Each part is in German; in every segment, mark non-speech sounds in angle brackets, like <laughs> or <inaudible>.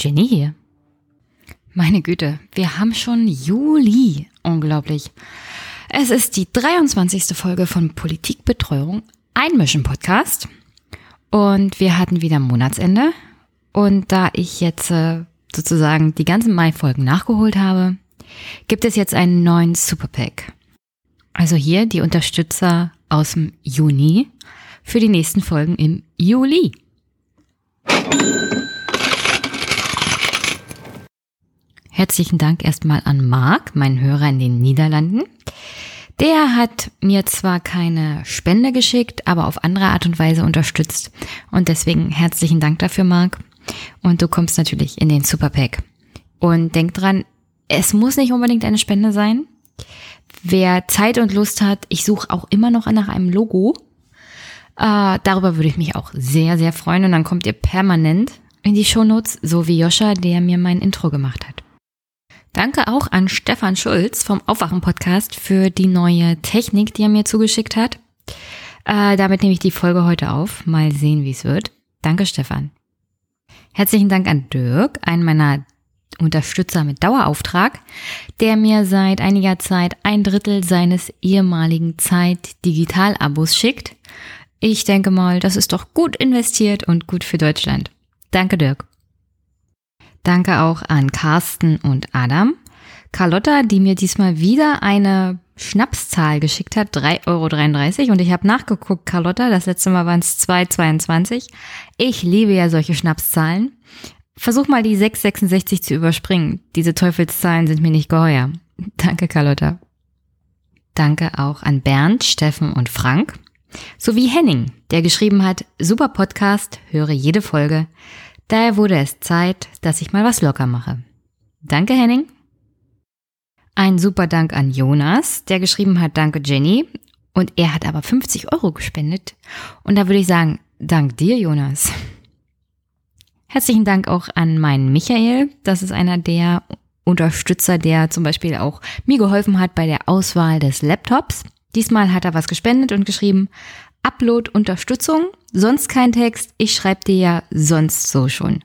Jenny hier. Meine Güte, wir haben schon Juli. Unglaublich. Es ist die 23. Folge von Politikbetreuung, Einmischen Podcast. Und wir hatten wieder Monatsende. Und da ich jetzt äh, sozusagen die ganzen Mai-Folgen nachgeholt habe, gibt es jetzt einen neuen Superpack. Also hier die Unterstützer aus dem Juni für die nächsten Folgen im Juli. Herzlichen Dank erstmal an Marc, meinen Hörer in den Niederlanden. Der hat mir zwar keine Spende geschickt, aber auf andere Art und Weise unterstützt. Und deswegen herzlichen Dank dafür, Marc. Und du kommst natürlich in den Superpack. Und denk dran, es muss nicht unbedingt eine Spende sein. Wer Zeit und Lust hat, ich suche auch immer noch nach einem Logo. Äh, darüber würde ich mich auch sehr, sehr freuen. Und dann kommt ihr permanent in die Shownotes, so wie Joscha, der mir mein Intro gemacht hat. Danke auch an Stefan Schulz vom Aufwachen-Podcast für die neue Technik, die er mir zugeschickt hat. Äh, damit nehme ich die Folge heute auf. Mal sehen, wie es wird. Danke, Stefan. Herzlichen Dank an Dirk, einen meiner Unterstützer mit Dauerauftrag, der mir seit einiger Zeit ein Drittel seines ehemaligen Zeit-Digital-Abos schickt. Ich denke mal, das ist doch gut investiert und gut für Deutschland. Danke, Dirk. Danke auch an Carsten und Adam. Carlotta, die mir diesmal wieder eine Schnapszahl geschickt hat, 3,33 Euro. Und ich habe nachgeguckt, Carlotta, das letzte Mal waren es 2,22. Ich liebe ja solche Schnapszahlen. Versuch mal die 6,66 zu überspringen. Diese Teufelszahlen sind mir nicht geheuer. Danke, Carlotta. Danke auch an Bernd, Steffen und Frank. Sowie Henning, der geschrieben hat, super Podcast, höre jede Folge. Daher wurde es Zeit, dass ich mal was locker mache. Danke, Henning. Ein super Dank an Jonas, der geschrieben hat, danke Jenny. Und er hat aber 50 Euro gespendet. Und da würde ich sagen, dank dir, Jonas. Herzlichen Dank auch an meinen Michael. Das ist einer der Unterstützer, der zum Beispiel auch mir geholfen hat bei der Auswahl des Laptops. Diesmal hat er was gespendet und geschrieben, Upload-Unterstützung, sonst kein Text, ich schreibe dir ja sonst so schon.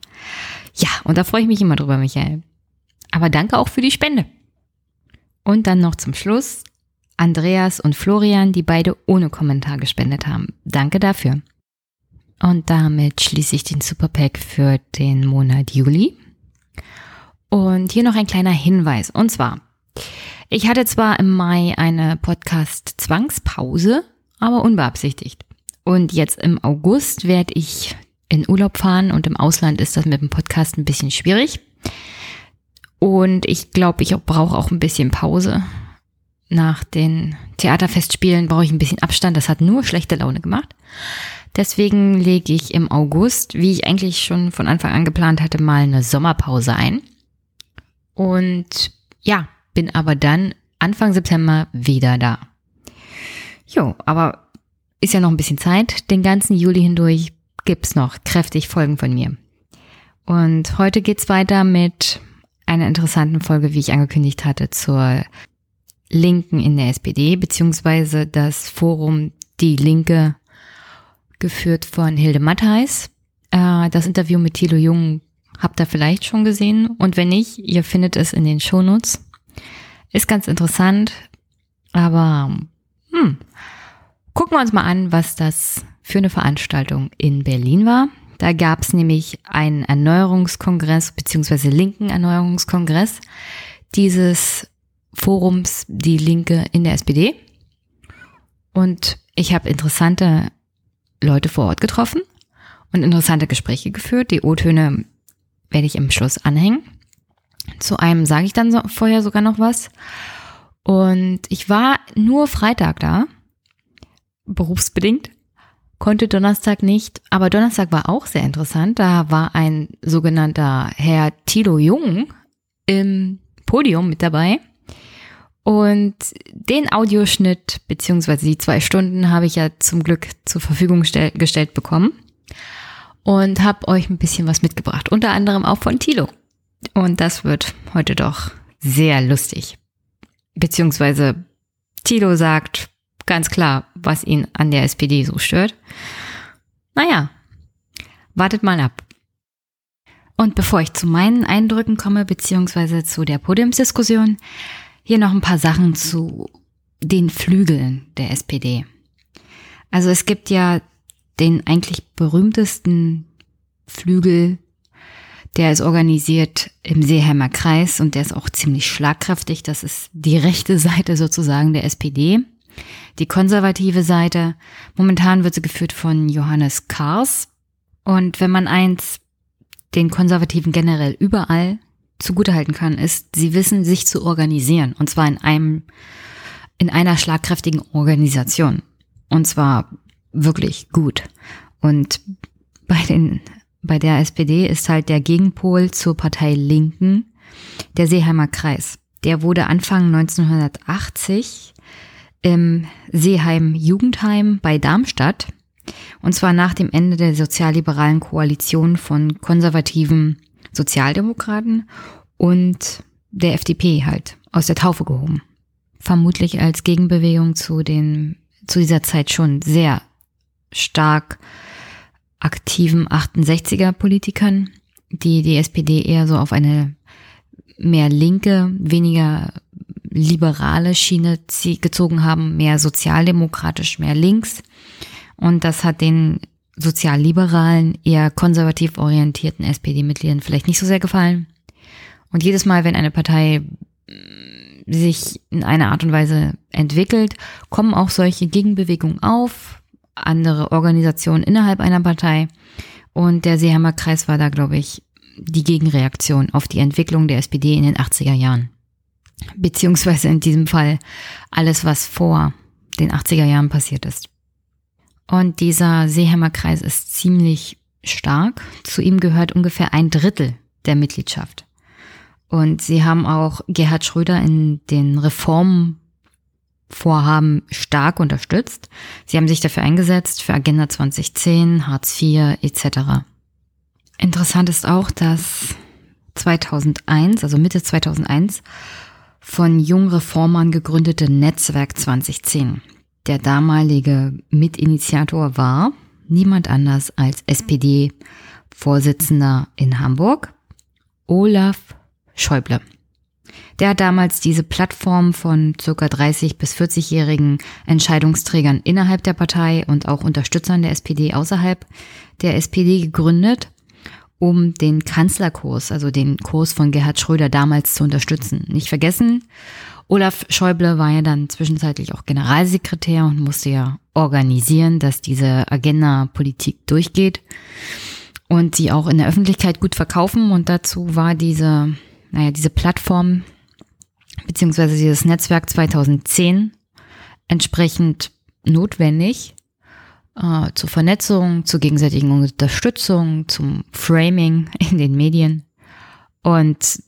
Ja, und da freue ich mich immer drüber, Michael. Aber danke auch für die Spende. Und dann noch zum Schluss Andreas und Florian, die beide ohne Kommentar gespendet haben. Danke dafür. Und damit schließe ich den Superpack für den Monat Juli. Und hier noch ein kleiner Hinweis. Und zwar, ich hatte zwar im Mai eine Podcast-Zwangspause, aber unbeabsichtigt. Und jetzt im August werde ich in Urlaub fahren und im Ausland ist das mit dem Podcast ein bisschen schwierig. Und ich glaube, ich brauche auch ein bisschen Pause. Nach den Theaterfestspielen brauche ich ein bisschen Abstand. Das hat nur schlechte Laune gemacht. Deswegen lege ich im August, wie ich eigentlich schon von Anfang an geplant hatte, mal eine Sommerpause ein. Und ja, bin aber dann Anfang September wieder da. Jo, aber ist ja noch ein bisschen Zeit. Den ganzen Juli hindurch gibt's noch kräftig Folgen von mir. Und heute geht's weiter mit einer interessanten Folge, wie ich angekündigt hatte, zur Linken in der SPD, beziehungsweise das Forum Die Linke, geführt von Hilde Mattheis. Äh, das Interview mit Thilo Jung habt ihr vielleicht schon gesehen. Und wenn nicht, ihr findet es in den Shownotes. Ist ganz interessant, aber hm, Gucken wir uns mal an, was das für eine Veranstaltung in Berlin war. Da gab es nämlich einen Erneuerungskongress beziehungsweise linken Erneuerungskongress dieses Forums Die Linke in der SPD. Und ich habe interessante Leute vor Ort getroffen und interessante Gespräche geführt. Die O-Töne werde ich im Schluss anhängen. Zu einem sage ich dann so, vorher sogar noch was. Und ich war nur Freitag da berufsbedingt, konnte Donnerstag nicht, aber Donnerstag war auch sehr interessant. Da war ein sogenannter Herr Tilo Jung im Podium mit dabei. Und den Audioschnitt beziehungsweise die zwei Stunden habe ich ja zum Glück zur Verfügung gestellt bekommen und habe euch ein bisschen was mitgebracht, unter anderem auch von Tilo. Und das wird heute doch sehr lustig. Beziehungsweise Tilo sagt, Ganz klar, was ihn an der SPD so stört. Naja, wartet mal ab. Und bevor ich zu meinen Eindrücken komme, beziehungsweise zu der Podiumsdiskussion, hier noch ein paar Sachen zu den Flügeln der SPD. Also es gibt ja den eigentlich berühmtesten Flügel, der ist organisiert im Seeheimer Kreis und der ist auch ziemlich schlagkräftig. Das ist die rechte Seite sozusagen der SPD. Die konservative Seite, momentan wird sie geführt von Johannes Kars. Und wenn man eins den Konservativen generell überall zugutehalten kann, ist, sie wissen, sich zu organisieren. Und zwar in einem, in einer schlagkräftigen Organisation. Und zwar wirklich gut. Und bei den, bei der SPD ist halt der Gegenpol zur Partei Linken der Seeheimer Kreis. Der wurde Anfang 1980 im Seeheim Jugendheim bei Darmstadt und zwar nach dem Ende der sozialliberalen Koalition von konservativen Sozialdemokraten und der FDP halt aus der Taufe gehoben. Vermutlich als Gegenbewegung zu den zu dieser Zeit schon sehr stark aktiven 68er Politikern, die die SPD eher so auf eine mehr linke, weniger liberale Schiene gezogen haben, mehr sozialdemokratisch, mehr links. Und das hat den sozialliberalen, eher konservativ orientierten SPD-Mitgliedern vielleicht nicht so sehr gefallen. Und jedes Mal, wenn eine Partei mm, sich in einer Art und Weise entwickelt, kommen auch solche Gegenbewegungen auf, andere Organisationen innerhalb einer Partei. Und der Seeheimer Kreis war da, glaube ich, die Gegenreaktion auf die Entwicklung der SPD in den 80er Jahren. Beziehungsweise in diesem Fall alles, was vor den 80er Jahren passiert ist. Und dieser Seeheimer Kreis ist ziemlich stark. Zu ihm gehört ungefähr ein Drittel der Mitgliedschaft. Und sie haben auch Gerhard Schröder in den Reformvorhaben stark unterstützt. Sie haben sich dafür eingesetzt, für Agenda 2010, Hartz IV etc. Interessant ist auch, dass 2001, also Mitte 2001, von Jungreformern gegründete Netzwerk 2010 der damalige Mitinitiator war niemand anders als SPD-Vorsitzender in Hamburg, Olaf Schäuble. Der hat damals diese Plattform von circa 30 bis 40-jährigen Entscheidungsträgern innerhalb der Partei und auch Unterstützern der SPD außerhalb der SPD gegründet, um den Kanzlerkurs, also den Kurs von Gerhard Schröder damals zu unterstützen. Nicht vergessen, Olaf Schäuble war ja dann zwischenzeitlich auch Generalsekretär und musste ja organisieren, dass diese Agenda-Politik durchgeht und sie auch in der Öffentlichkeit gut verkaufen. Und dazu war diese, naja, diese Plattform beziehungsweise dieses Netzwerk 2010 entsprechend notwendig äh, zur Vernetzung, zur gegenseitigen Unterstützung, zum Framing <laughs> in den Medien. Und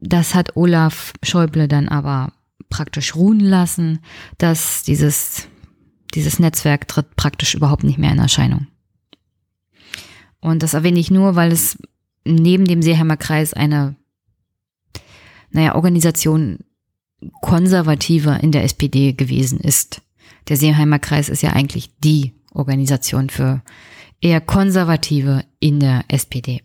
das hat Olaf Schäuble dann aber praktisch ruhen lassen, dass dieses, dieses Netzwerk tritt praktisch überhaupt nicht mehr in Erscheinung. Und das erwähne ich nur, weil es neben dem Seeheimer Kreis eine, naja, Organisation konservativer in der SPD gewesen ist. Der Seeheimer Kreis ist ja eigentlich die Organisation für eher Konservative in der SPD.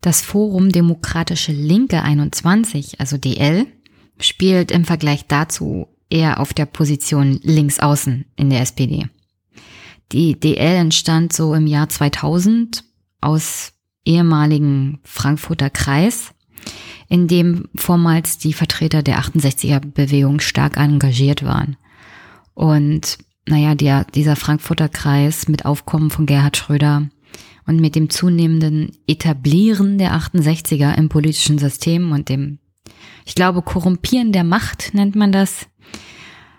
Das Forum Demokratische Linke 21, also DL, spielt im Vergleich dazu eher auf der Position links außen in der SPD. Die DL entstand so im Jahr 2000 aus ehemaligen Frankfurter Kreis, in dem vormals die Vertreter der 68er Bewegung stark engagiert waren. Und naja, der, dieser Frankfurter Kreis mit Aufkommen von Gerhard Schröder und mit dem zunehmenden Etablieren der 68er im politischen System und dem, ich glaube, Korrumpieren der Macht nennt man das,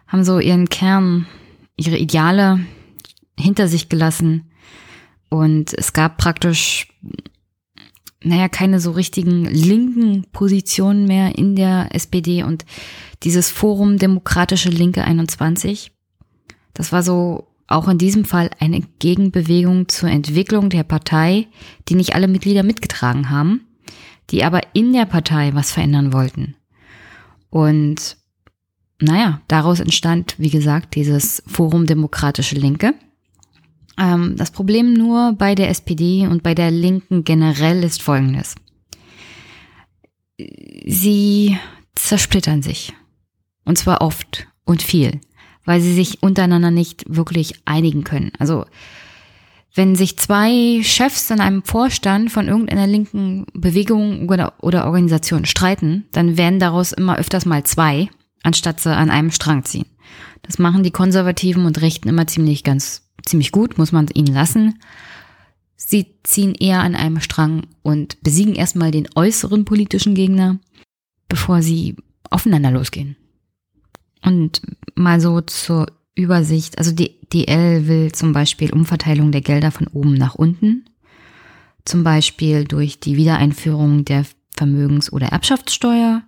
haben so ihren Kern, ihre Ideale hinter sich gelassen und es gab praktisch, naja, keine so richtigen linken Positionen mehr in der SPD und dieses Forum Demokratische Linke 21, das war so auch in diesem Fall eine Gegenbewegung zur Entwicklung der Partei, die nicht alle Mitglieder mitgetragen haben, die aber in der Partei was verändern wollten. Und naja, daraus entstand, wie gesagt, dieses Forum Demokratische Linke. Ähm, das Problem nur bei der SPD und bei der Linken generell ist folgendes. Sie zersplittern sich. Und zwar oft und viel, weil sie sich untereinander nicht wirklich einigen können. Also wenn sich zwei Chefs in einem Vorstand von irgendeiner linken Bewegung oder, oder Organisation streiten, dann werden daraus immer öfters mal zwei, anstatt sie an einem Strang ziehen. Das machen die Konservativen und Rechten immer ziemlich ganz, ziemlich gut, muss man ihnen lassen. Sie ziehen eher an einem Strang und besiegen erstmal den äußeren politischen Gegner, bevor sie aufeinander losgehen. Und mal so zur Übersicht. Also die DL will zum Beispiel Umverteilung der Gelder von oben nach unten. Zum Beispiel durch die Wiedereinführung der Vermögens- oder Erbschaftssteuer.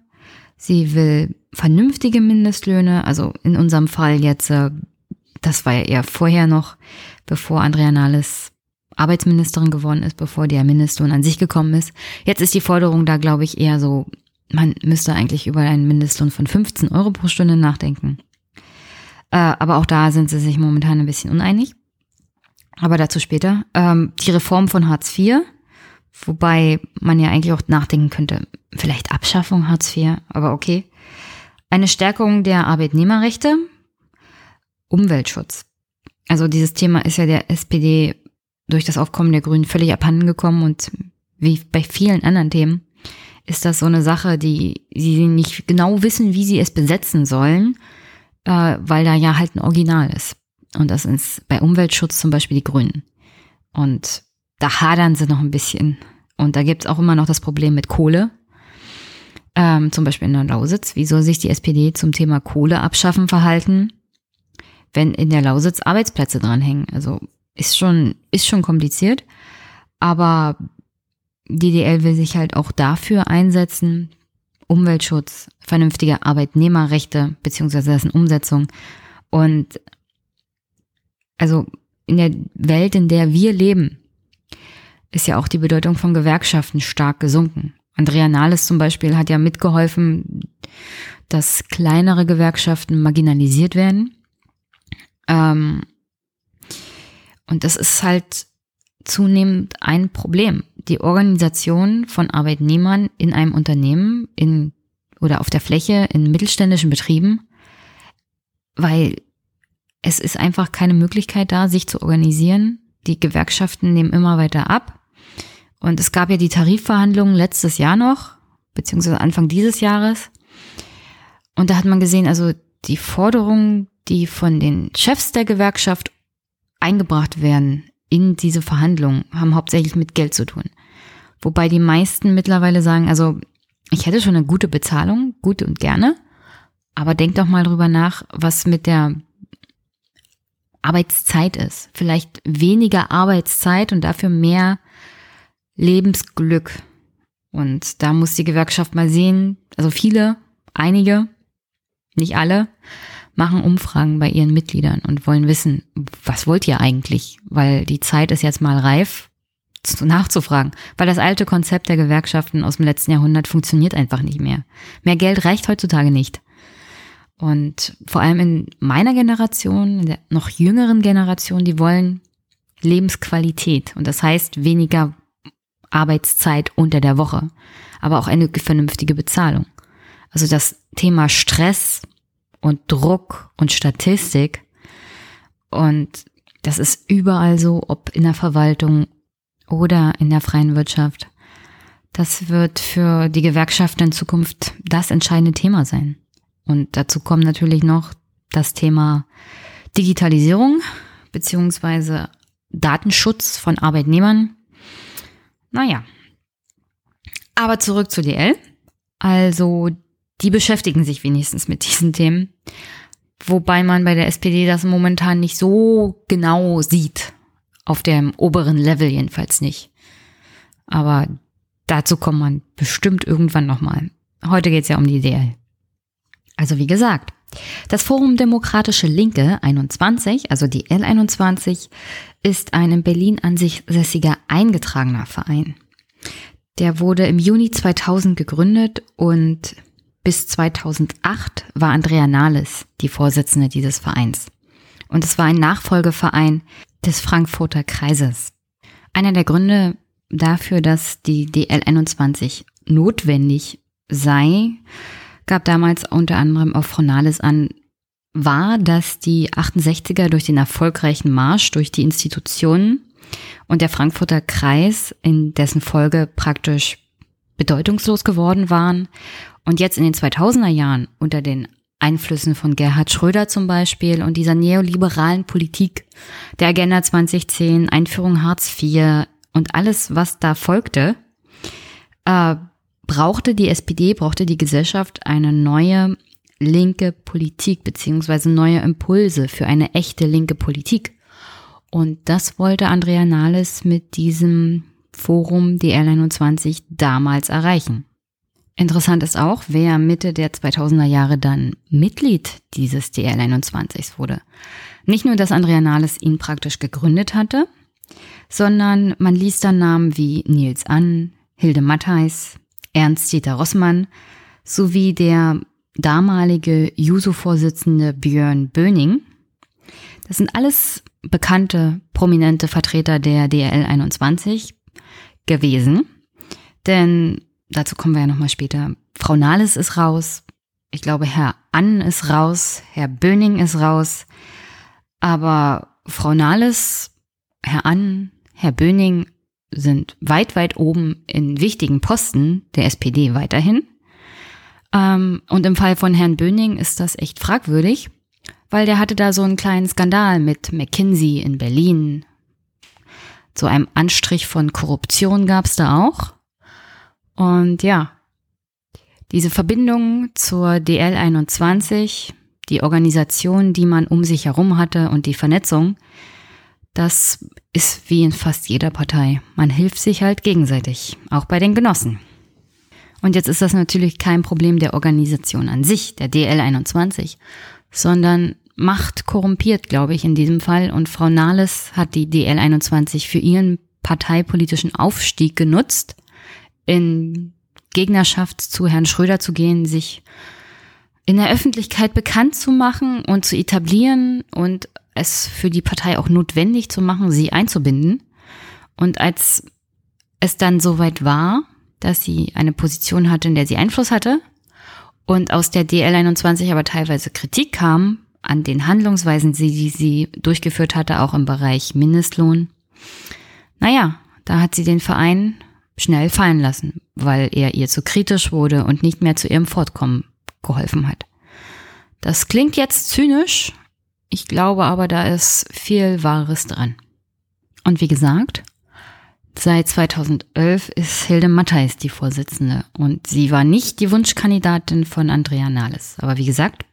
Sie will vernünftige Mindestlöhne, also in unserem Fall jetzt, äh, das war ja eher vorher noch, bevor Andrea Nahles Arbeitsministerin geworden ist, bevor der Mindestlohn an sich gekommen ist. Jetzt ist die Forderung da, glaube ich, eher so, man müsste eigentlich über einen Mindestlohn von 15 Euro pro Stunde nachdenken. Äh, aber auch da sind sie sich momentan ein bisschen uneinig. Aber dazu später. Ähm, die Reform von Hartz IV, wobei man ja eigentlich auch nachdenken könnte, vielleicht Abschaffung Hartz IV, aber okay. Eine Stärkung der Arbeitnehmerrechte, Umweltschutz. Also dieses Thema ist ja der SPD durch das Aufkommen der Grünen völlig abhanden gekommen und wie bei vielen anderen Themen ist das so eine Sache, die sie nicht genau wissen, wie sie es besetzen sollen äh, weil da ja halt ein Original ist. Und das ist bei Umweltschutz zum Beispiel die Grünen. Und da hadern sie noch ein bisschen. Und da gibt's auch immer noch das Problem mit Kohle. Ähm, zum Beispiel in der Lausitz. Wie soll sich die SPD zum Thema Kohle abschaffen verhalten, wenn in der Lausitz Arbeitsplätze dranhängen? Also ist schon, ist schon kompliziert. Aber die DL will sich halt auch dafür einsetzen, Umweltschutz, vernünftige Arbeitnehmerrechte beziehungsweise dessen Umsetzung. Und also in der Welt, in der wir leben, ist ja auch die Bedeutung von Gewerkschaften stark gesunken. Andrea Nahles zum Beispiel hat ja mitgeholfen, dass kleinere Gewerkschaften marginalisiert werden. Ähm, und das ist halt zunehmend ein Problem. Die Organisation von Arbeitnehmern in einem Unternehmen, in oder auf der Fläche, in mittelständischen Betrieben, weil es ist einfach keine Möglichkeit da, sich zu organisieren. Die Gewerkschaften nehmen immer weiter ab. Und es gab ja die Tarifverhandlungen letztes Jahr noch, beziehungsweise Anfang dieses Jahres. Und da hat man gesehen, also die Forderungen, die von den Chefs der Gewerkschaft eingebracht werden in diese Verhandlungen haben hauptsächlich mit Geld zu tun. Wobei die meisten mittlerweile sagen, also ich hätte schon eine gute Bezahlung, gut und gerne, aber denk doch mal drüber nach, was mit der Arbeitszeit ist. Vielleicht weniger Arbeitszeit und dafür mehr Lebensglück. Und da muss die Gewerkschaft mal sehen, also viele, einige, nicht alle, machen Umfragen bei ihren Mitgliedern und wollen wissen, was wollt ihr eigentlich? Weil die Zeit ist jetzt mal reif, nachzufragen. Weil das alte Konzept der Gewerkschaften aus dem letzten Jahrhundert funktioniert einfach nicht mehr. Mehr Geld reicht heutzutage nicht. Und vor allem in meiner Generation, in der noch jüngeren Generation, die wollen Lebensqualität. Und das heißt weniger Arbeitszeit unter der Woche, aber auch eine vernünftige Bezahlung. Also das Thema Stress und Druck und Statistik. Und das ist überall so, ob in der Verwaltung oder in der freien Wirtschaft. Das wird für die Gewerkschaften in Zukunft das entscheidende Thema sein. Und dazu kommt natürlich noch das Thema Digitalisierung beziehungsweise Datenschutz von Arbeitnehmern. Naja. Aber zurück zu DL. Also die beschäftigen sich wenigstens mit diesen Themen. Wobei man bei der SPD das momentan nicht so genau sieht. Auf dem oberen Level jedenfalls nicht. Aber dazu kommt man bestimmt irgendwann nochmal. Heute geht es ja um die DL. Also wie gesagt, das Forum Demokratische Linke 21, also die L21, ist ein in Berlin an sich sässiger eingetragener Verein. Der wurde im Juni 2000 gegründet und bis 2008 war Andrea Nahles die Vorsitzende dieses Vereins. Und es war ein Nachfolgeverein des Frankfurter Kreises. Einer der Gründe dafür, dass die DL21 notwendig sei, gab damals unter anderem auch Frau Nahles an, war, dass die 68er durch den erfolgreichen Marsch durch die Institutionen und der Frankfurter Kreis in dessen Folge praktisch bedeutungslos geworden waren und jetzt in den 2000er Jahren unter den Einflüssen von Gerhard Schröder zum Beispiel und dieser neoliberalen Politik der Agenda 2010, Einführung Hartz IV und alles, was da folgte, äh, brauchte die SPD, brauchte die Gesellschaft eine neue linke Politik beziehungsweise neue Impulse für eine echte linke Politik. Und das wollte Andrea Nahles mit diesem Forum DL21 damals erreichen. Interessant ist auch, wer Mitte der 2000er Jahre dann Mitglied dieses DL21 wurde. Nicht nur, dass Andrea Nahles ihn praktisch gegründet hatte, sondern man liest dann Namen wie Nils Ann, Hilde Mattheis, Ernst-Dieter Rossmann sowie der damalige Juso-Vorsitzende Björn Böning. Das sind alles bekannte, prominente Vertreter der DRL 21 gewesen. Denn dazu kommen wir ja nochmal später. Frau Nahles ist raus. Ich glaube, Herr Ann ist raus. Herr Böning ist raus. Aber Frau Nahles, Herr Ann, Herr Böning sind weit, weit oben in wichtigen Posten der SPD weiterhin. Ähm, und im Fall von Herrn Böning ist das echt fragwürdig, weil der hatte da so einen kleinen Skandal mit McKinsey in Berlin. So einem Anstrich von Korruption gab es da auch. Und ja, diese Verbindung zur DL21, die Organisation, die man um sich herum hatte und die Vernetzung, das ist wie in fast jeder Partei. Man hilft sich halt gegenseitig, auch bei den Genossen. Und jetzt ist das natürlich kein Problem der Organisation an sich, der DL21, sondern Macht korrumpiert, glaube ich, in diesem Fall. Und Frau Nahles hat die DL21 für ihren parteipolitischen Aufstieg genutzt, in Gegnerschaft zu Herrn Schröder zu gehen, sich in der Öffentlichkeit bekannt zu machen und zu etablieren und es für die Partei auch notwendig zu machen, sie einzubinden. Und als es dann soweit war, dass sie eine Position hatte, in der sie Einfluss hatte und aus der DL21 aber teilweise Kritik kam an den Handlungsweisen, die sie durchgeführt hatte, auch im Bereich Mindestlohn. Naja, da hat sie den Verein schnell fallen lassen, weil er ihr zu kritisch wurde und nicht mehr zu ihrem Fortkommen geholfen hat. Das klingt jetzt zynisch, ich glaube aber, da ist viel Wahres dran. Und wie gesagt, seit 2011 ist Hilde Mattheis die Vorsitzende und sie war nicht die Wunschkandidatin von Andrea Nahles. Aber wie gesagt,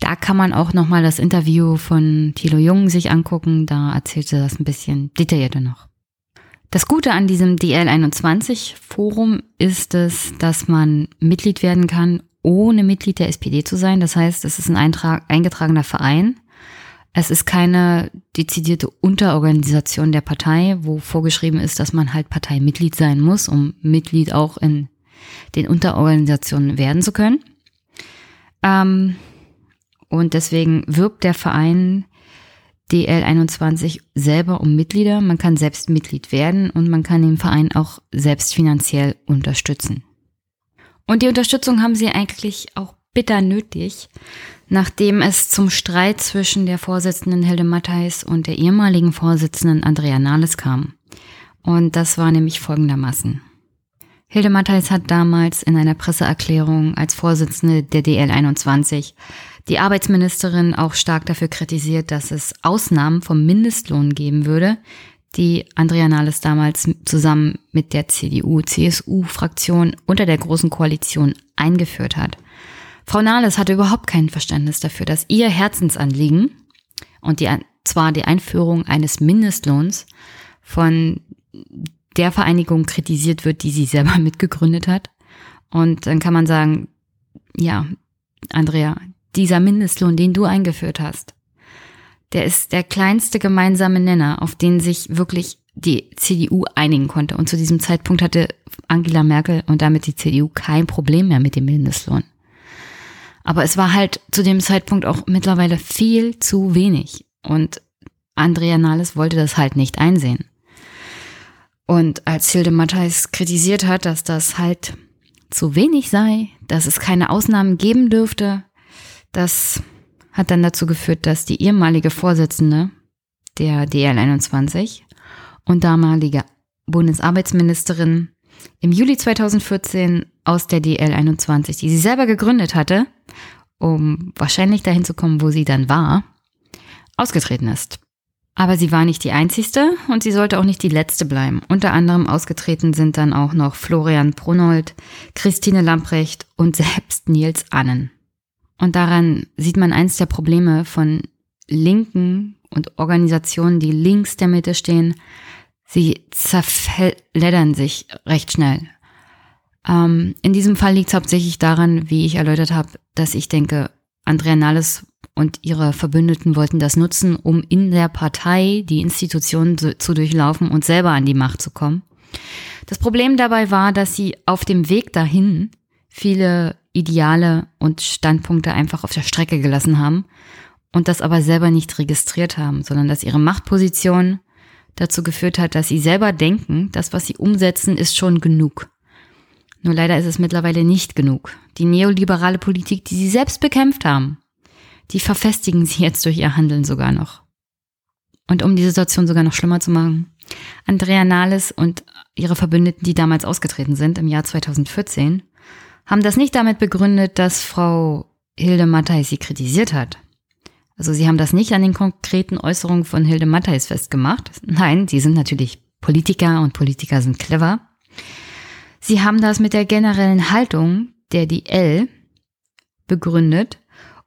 da kann man auch nochmal das Interview von Thilo Jung sich angucken, da erzählte das ein bisschen detaillierter noch. Das Gute an diesem DL21 Forum ist es, dass man Mitglied werden kann, ohne Mitglied der SPD zu sein. Das heißt, es ist ein Eintrag, eingetragener Verein. Es ist keine dezidierte Unterorganisation der Partei, wo vorgeschrieben ist, dass man halt Parteimitglied sein muss, um Mitglied auch in den Unterorganisationen werden zu können. Ähm, und deswegen wirbt der Verein DL21 selber um Mitglieder. Man kann selbst Mitglied werden und man kann den Verein auch selbst finanziell unterstützen. Und die Unterstützung haben sie eigentlich auch bitter nötig, nachdem es zum Streit zwischen der Vorsitzenden Hilde Mattheis und der ehemaligen Vorsitzenden Andrea Nahles kam. Und das war nämlich folgendermaßen. Hilde Mattheis hat damals in einer Presseerklärung als Vorsitzende der DL21 die Arbeitsministerin auch stark dafür kritisiert, dass es Ausnahmen vom Mindestlohn geben würde, die Andrea Nahles damals zusammen mit der CDU-CSU-Fraktion unter der Großen Koalition eingeführt hat. Frau Nahles hatte überhaupt kein Verständnis dafür, dass ihr Herzensanliegen und die, zwar die Einführung eines Mindestlohns von der Vereinigung kritisiert wird, die sie selber <laughs> mitgegründet hat. Und dann kann man sagen, ja, Andrea, dieser Mindestlohn, den du eingeführt hast, der ist der kleinste gemeinsame Nenner, auf den sich wirklich die CDU einigen konnte. Und zu diesem Zeitpunkt hatte Angela Merkel und damit die CDU kein Problem mehr mit dem Mindestlohn. Aber es war halt zu dem Zeitpunkt auch mittlerweile viel zu wenig. Und Andrea Nahles wollte das halt nicht einsehen. Und als Hilde Matthijs kritisiert hat, dass das halt zu wenig sei, dass es keine Ausnahmen geben dürfte, das hat dann dazu geführt, dass die ehemalige Vorsitzende der DL21 und damalige Bundesarbeitsministerin im Juli 2014 aus der DL21, die sie selber gegründet hatte, um wahrscheinlich dahin zu kommen, wo sie dann war, ausgetreten ist. Aber sie war nicht die einzigste und sie sollte auch nicht die letzte bleiben. Unter anderem ausgetreten sind dann auch noch Florian Brunold, Christine Lamprecht und selbst Nils Annen. Und daran sieht man eins der Probleme von Linken und Organisationen, die links der Mitte stehen. Sie zerfleddern sich recht schnell. Ähm, in diesem Fall liegt es hauptsächlich daran, wie ich erläutert habe, dass ich denke, Andrea Nahles und ihre Verbündeten wollten das nutzen, um in der Partei die Institutionen zu durchlaufen und selber an die Macht zu kommen. Das Problem dabei war, dass sie auf dem Weg dahin viele Ideale und Standpunkte einfach auf der Strecke gelassen haben und das aber selber nicht registriert haben, sondern dass ihre Machtposition dazu geführt hat, dass sie selber denken, das, was sie umsetzen, ist schon genug. Nur leider ist es mittlerweile nicht genug. Die neoliberale Politik, die sie selbst bekämpft haben, die verfestigen sie jetzt durch ihr Handeln sogar noch. Und um die Situation sogar noch schlimmer zu machen, Andrea Nahles und ihre Verbündeten, die damals ausgetreten sind im Jahr 2014, haben das nicht damit begründet, dass Frau Hilde Matthijs sie kritisiert hat. Also sie haben das nicht an den konkreten Äußerungen von Hilde Matthijs festgemacht. Nein, sie sind natürlich Politiker und Politiker sind clever. Sie haben das mit der generellen Haltung der DL begründet,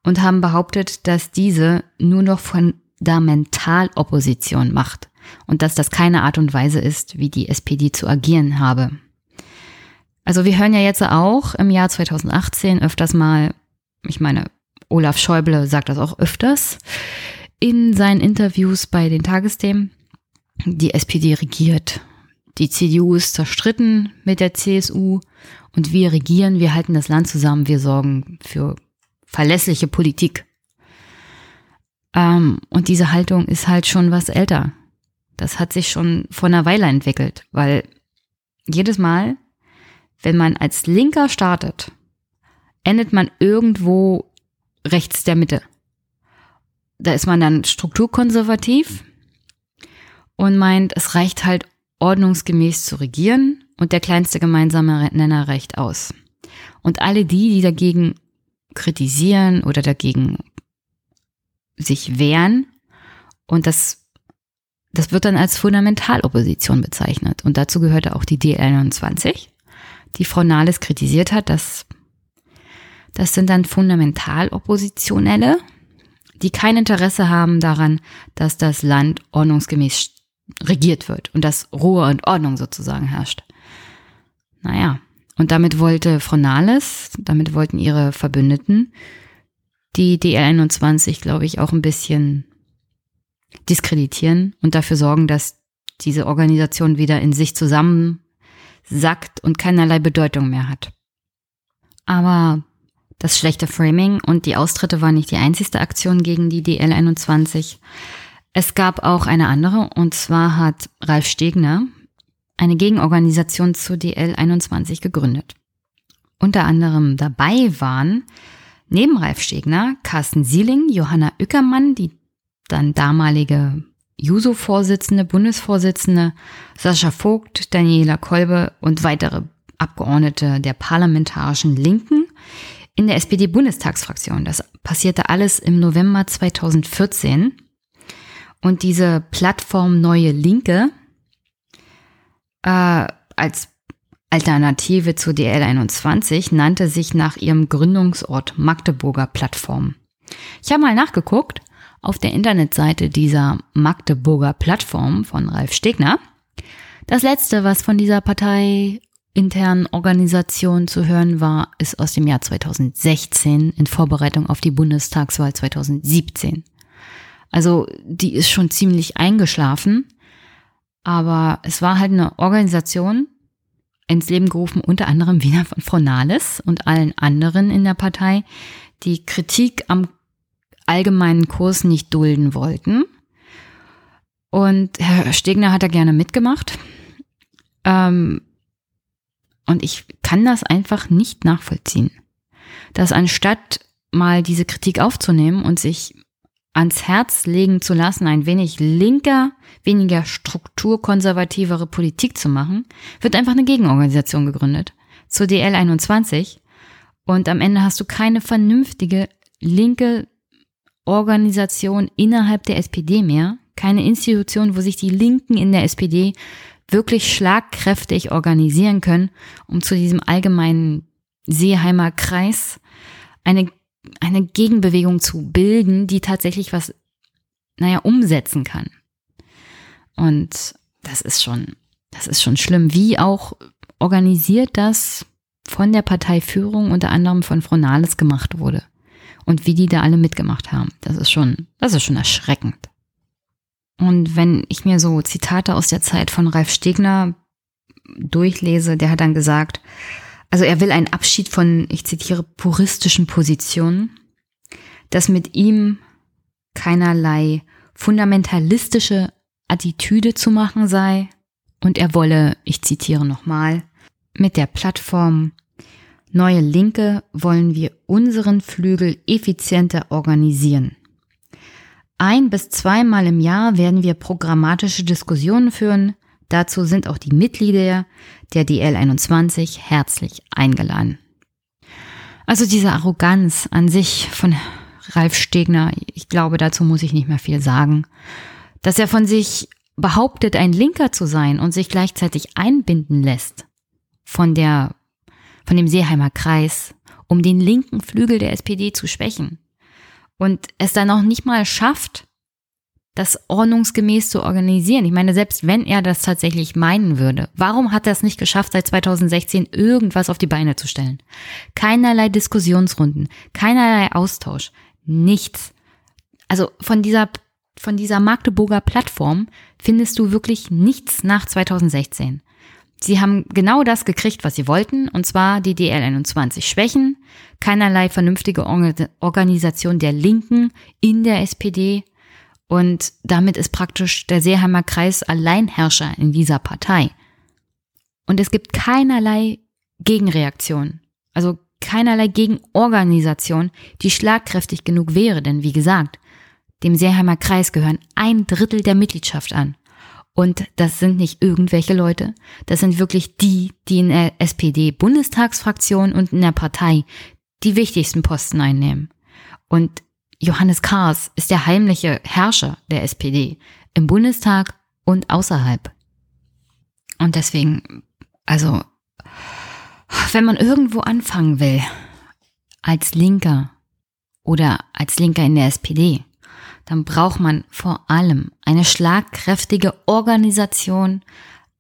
und haben behauptet, dass diese nur noch Fundamentalopposition macht und dass das keine Art und Weise ist, wie die SPD zu agieren habe. Also wir hören ja jetzt auch im Jahr 2018 öfters mal, ich meine, Olaf Schäuble sagt das auch öfters in seinen Interviews bei den Tagesthemen, die SPD regiert. Die CDU ist zerstritten mit der CSU und wir regieren, wir halten das Land zusammen, wir sorgen für verlässliche Politik. Ähm, und diese Haltung ist halt schon was älter. Das hat sich schon vor einer Weile entwickelt, weil jedes Mal, wenn man als Linker startet, endet man irgendwo rechts der Mitte. Da ist man dann strukturkonservativ und meint, es reicht halt ordnungsgemäß zu regieren und der kleinste gemeinsame Nenner reicht aus. Und alle die, die dagegen kritisieren oder dagegen sich wehren. Und das, das wird dann als Fundamentalopposition bezeichnet. Und dazu gehörte auch die DL29, die Frau Nahles kritisiert hat. dass das sind dann Fundamentaloppositionelle, die kein Interesse haben daran, dass das Land ordnungsgemäß regiert wird und dass Ruhe und Ordnung sozusagen herrscht. Naja, und damit wollte Frau Nahles, damit wollten ihre Verbündeten die DL21, glaube ich, auch ein bisschen diskreditieren und dafür sorgen, dass diese Organisation wieder in sich zusammensackt und keinerlei Bedeutung mehr hat. Aber das schlechte Framing und die Austritte waren nicht die einzigste Aktion gegen die DL21. Es gab auch eine andere, und zwar hat Ralf Stegner, eine Gegenorganisation zur DL21 gegründet. Unter anderem dabei waren neben Ralf Stegner Carsten Sieling, Johanna Ueckermann, die dann damalige Juso-Vorsitzende, Bundesvorsitzende, Sascha Vogt, Daniela Kolbe und weitere Abgeordnete der parlamentarischen Linken in der SPD-Bundestagsfraktion. Das passierte alles im November 2014. Und diese Plattform Neue Linke äh, als Alternative zur DL21 nannte sich nach ihrem Gründungsort Magdeburger Plattform. Ich habe mal nachgeguckt auf der Internetseite dieser Magdeburger Plattform von Ralf Stegner. Das letzte, was von dieser Partei internen Organisation zu hören war, ist aus dem Jahr 2016 in Vorbereitung auf die Bundestagswahl 2017. Also die ist schon ziemlich eingeschlafen. Aber es war halt eine Organisation ins Leben gerufen, unter anderem wieder von Frau Nahles und allen anderen in der Partei, die Kritik am allgemeinen Kurs nicht dulden wollten. Und Herr Stegner hat da gerne mitgemacht. Ähm, und ich kann das einfach nicht nachvollziehen. Dass anstatt mal diese Kritik aufzunehmen und sich ans Herz legen zu lassen, ein wenig linker, weniger strukturkonservativere Politik zu machen, wird einfach eine Gegenorganisation gegründet zur DL 21 und am Ende hast du keine vernünftige linke Organisation innerhalb der SPD mehr, keine Institution, wo sich die Linken in der SPD wirklich schlagkräftig organisieren können, um zu diesem allgemeinen Seeheimer Kreis eine, eine Gegenbewegung zu bilden, die tatsächlich was, naja, umsetzen kann. Und das ist schon, das ist schon schlimm. Wie auch organisiert das von der Parteiführung unter anderem von Fronales gemacht wurde. Und wie die da alle mitgemacht haben. Das ist schon, das ist schon erschreckend. Und wenn ich mir so Zitate aus der Zeit von Ralf Stegner durchlese, der hat dann gesagt, also er will einen Abschied von, ich zitiere, puristischen Positionen, dass mit ihm keinerlei fundamentalistische Attitüde zu machen sei und er wolle, ich zitiere nochmal, mit der Plattform Neue Linke wollen wir unseren Flügel effizienter organisieren. Ein bis zweimal im Jahr werden wir programmatische Diskussionen führen. Dazu sind auch die Mitglieder der DL21 herzlich eingeladen. Also diese Arroganz an sich von Ralf Stegner, ich glaube, dazu muss ich nicht mehr viel sagen. Dass er von sich behauptet, ein Linker zu sein und sich gleichzeitig einbinden lässt von der, von dem Seeheimer Kreis, um den linken Flügel der SPD zu schwächen und es dann auch nicht mal schafft, das ordnungsgemäß zu organisieren. Ich meine, selbst wenn er das tatsächlich meinen würde, warum hat er es nicht geschafft, seit 2016 irgendwas auf die Beine zu stellen? Keinerlei Diskussionsrunden, keinerlei Austausch, nichts. Also von dieser, von dieser Magdeburger Plattform findest du wirklich nichts nach 2016. Sie haben genau das gekriegt, was sie wollten, und zwar die DL21 Schwächen, keinerlei vernünftige Organisation der Linken in der SPD und damit ist praktisch der Seeheimer Kreis Alleinherrscher in dieser Partei. Und es gibt keinerlei Gegenreaktion, also keinerlei Gegenorganisation, die schlagkräftig genug wäre, denn wie gesagt, dem Seeheimer Kreis gehören ein Drittel der Mitgliedschaft an. Und das sind nicht irgendwelche Leute, das sind wirklich die, die in der SPD-Bundestagsfraktion und in der Partei die wichtigsten Posten einnehmen. Und Johannes Kahrs ist der heimliche Herrscher der SPD im Bundestag und außerhalb. Und deswegen, also, wenn man irgendwo anfangen will, als Linker oder als Linker in der SPD, dann braucht man vor allem eine schlagkräftige Organisation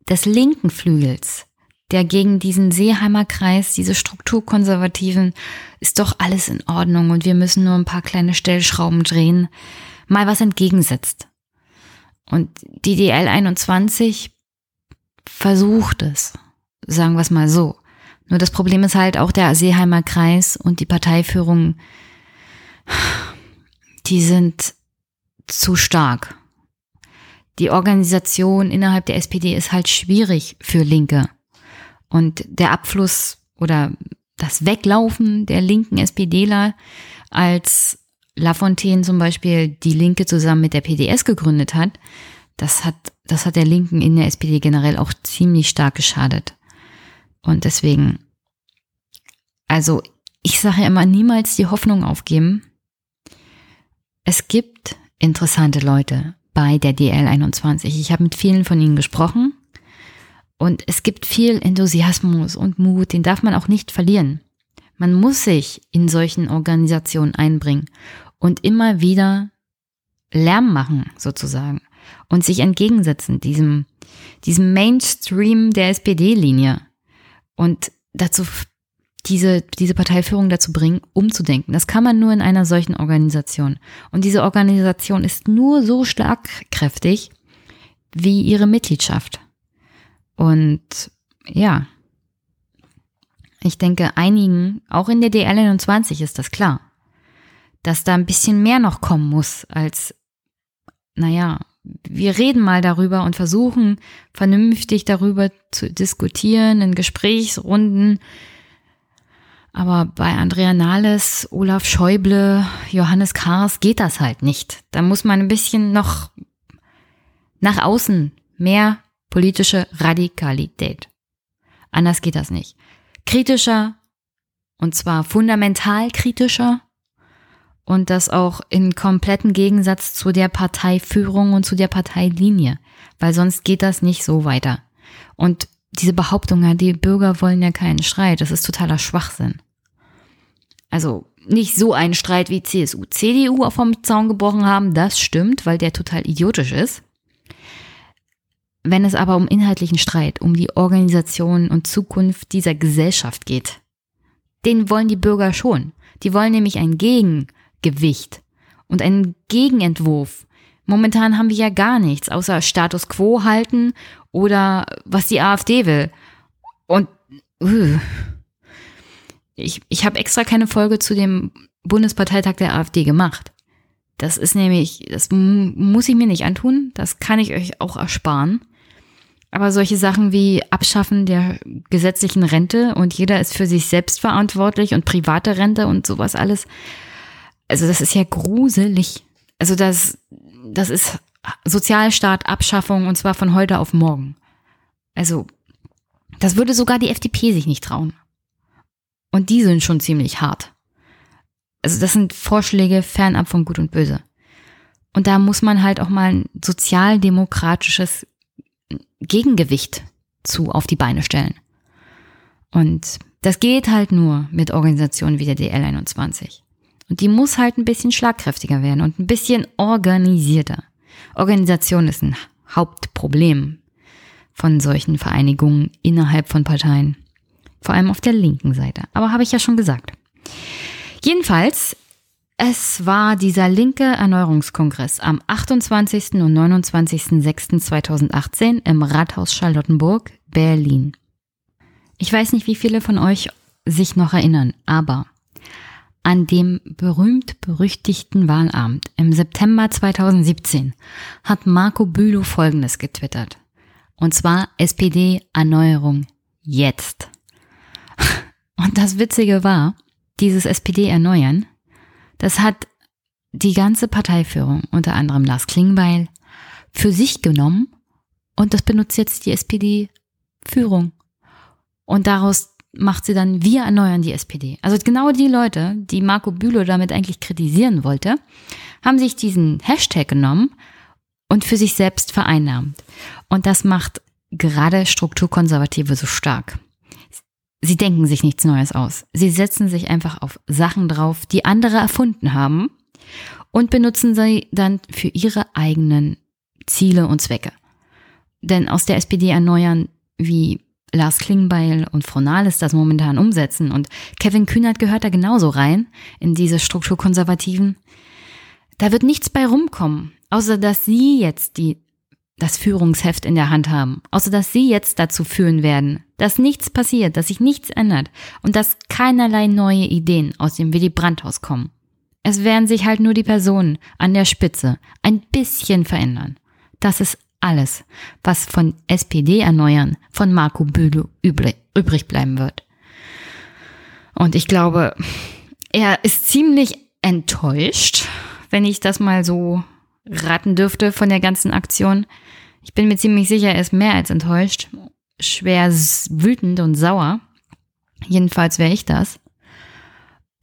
des linken Flügels, der gegen diesen Seeheimer Kreis, diese Strukturkonservativen, ist doch alles in Ordnung und wir müssen nur ein paar kleine Stellschrauben drehen, mal was entgegensetzt. Und die DL 21 versucht es, sagen wir es mal so. Nur das Problem ist halt auch der Seeheimer Kreis und die Parteiführung, die sind zu stark. Die Organisation innerhalb der SPD ist halt schwierig für Linke. Und der Abfluss oder das Weglaufen der linken SPDler, als Lafontaine zum Beispiel die Linke zusammen mit der PDS gegründet hat, das hat, das hat der Linken in der SPD generell auch ziemlich stark geschadet. Und deswegen, also ich sage ja immer, niemals die Hoffnung aufgeben. Es gibt interessante Leute bei der DL21. Ich habe mit vielen von ihnen gesprochen und es gibt viel Enthusiasmus und Mut, den darf man auch nicht verlieren. Man muss sich in solchen Organisationen einbringen und immer wieder Lärm machen, sozusagen, und sich entgegensetzen, diesem, diesem Mainstream der SPD-Linie. Und dazu diese, diese Parteiführung dazu bringen, umzudenken. Das kann man nur in einer solchen Organisation. Und diese Organisation ist nur so schlagkräftig wie ihre Mitgliedschaft. Und ja, ich denke, einigen, auch in der DL21 ist das klar, dass da ein bisschen mehr noch kommen muss als, naja, wir reden mal darüber und versuchen vernünftig darüber zu diskutieren in Gesprächsrunden. Aber bei Andrea Nahles, Olaf Schäuble, Johannes Kahrs geht das halt nicht. Da muss man ein bisschen noch nach außen mehr politische Radikalität. Anders geht das nicht. Kritischer, und zwar fundamental kritischer, und das auch in kompletten Gegensatz zu der Parteiführung und zu der Parteilinie, weil sonst geht das nicht so weiter. Und diese Behauptung, die Bürger wollen ja keinen Streit, das ist totaler Schwachsinn. Also nicht so ein Streit wie CSU, CDU vom Zaun gebrochen haben, das stimmt, weil der total idiotisch ist. Wenn es aber um inhaltlichen Streit, um die Organisation und Zukunft dieser Gesellschaft geht, den wollen die Bürger schon. Die wollen nämlich ein Gegen Gewicht und einen Gegenentwurf. Momentan haben wir ja gar nichts, außer Status quo halten oder was die AfD will. Und uh, ich, ich habe extra keine Folge zu dem Bundesparteitag der AfD gemacht. Das ist nämlich, das muss ich mir nicht antun, das kann ich euch auch ersparen. Aber solche Sachen wie Abschaffen der gesetzlichen Rente und jeder ist für sich selbst verantwortlich und private Rente und sowas alles, also das ist ja gruselig. Also das, das ist Sozialstaat, Abschaffung und zwar von heute auf morgen. Also das würde sogar die FDP sich nicht trauen. Und die sind schon ziemlich hart. Also das sind Vorschläge fernab von Gut und Böse. Und da muss man halt auch mal ein sozialdemokratisches Gegengewicht zu auf die Beine stellen. Und das geht halt nur mit Organisationen wie der DL21. Und die muss halt ein bisschen schlagkräftiger werden und ein bisschen organisierter. Organisation ist ein Hauptproblem von solchen Vereinigungen innerhalb von Parteien. Vor allem auf der linken Seite. Aber habe ich ja schon gesagt. Jedenfalls, es war dieser linke Erneuerungskongress am 28. und 29.06.2018 im Rathaus Charlottenburg, Berlin. Ich weiß nicht, wie viele von euch sich noch erinnern, aber an dem berühmt-berüchtigten Wahlabend im September 2017 hat Marco Bülow Folgendes getwittert. Und zwar SPD Erneuerung jetzt. <laughs> Und das Witzige war, dieses SPD Erneuern, das hat die ganze Parteiführung, unter anderem Lars Klingbeil, für sich genommen und das benutzt jetzt die SPD-Führung. Und daraus macht sie dann, wir erneuern die SPD. Also genau die Leute, die Marco Bülow damit eigentlich kritisieren wollte, haben sich diesen Hashtag genommen und für sich selbst vereinnahmt. Und das macht gerade Strukturkonservative so stark. Sie denken sich nichts Neues aus. Sie setzen sich einfach auf Sachen drauf, die andere erfunden haben und benutzen sie dann für ihre eigenen Ziele und Zwecke. Denn aus der SPD erneuern, wie Lars Klingbeil und Frau Nahles das momentan umsetzen und Kevin Kühnert gehört da genauso rein in diese Strukturkonservativen. Da wird nichts bei rumkommen, außer dass sie jetzt die das Führungsheft in der Hand haben, außer dass sie jetzt dazu führen werden, dass nichts passiert, dass sich nichts ändert und dass keinerlei neue Ideen aus dem Willy Brandt-Haus kommen. Es werden sich halt nur die Personen an der Spitze ein bisschen verändern. Das ist alles, was von SPD erneuern, von Marco Bülow übrig bleiben wird. Und ich glaube, er ist ziemlich enttäuscht, wenn ich das mal so raten dürfte von der ganzen Aktion. Ich bin mir ziemlich sicher, er ist mehr als enttäuscht, schwer wütend und sauer. Jedenfalls wäre ich das.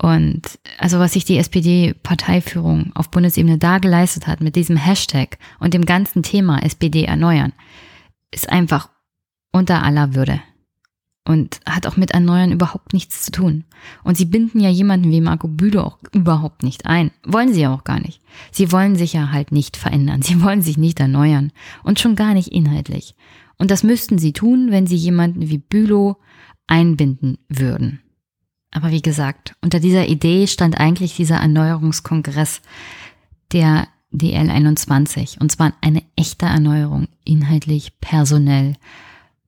Und also was sich die SPD-Parteiführung auf Bundesebene da geleistet hat mit diesem Hashtag und dem ganzen Thema SPD erneuern, ist einfach unter aller Würde und hat auch mit Erneuern überhaupt nichts zu tun. Und sie binden ja jemanden wie Marco Bülow auch überhaupt nicht ein. Wollen sie ja auch gar nicht. Sie wollen sich ja halt nicht verändern. Sie wollen sich nicht erneuern. Und schon gar nicht inhaltlich. Und das müssten sie tun, wenn sie jemanden wie Bülow einbinden würden. Aber wie gesagt, unter dieser Idee stand eigentlich dieser Erneuerungskongress der DL21. Und zwar eine echte Erneuerung, inhaltlich, personell.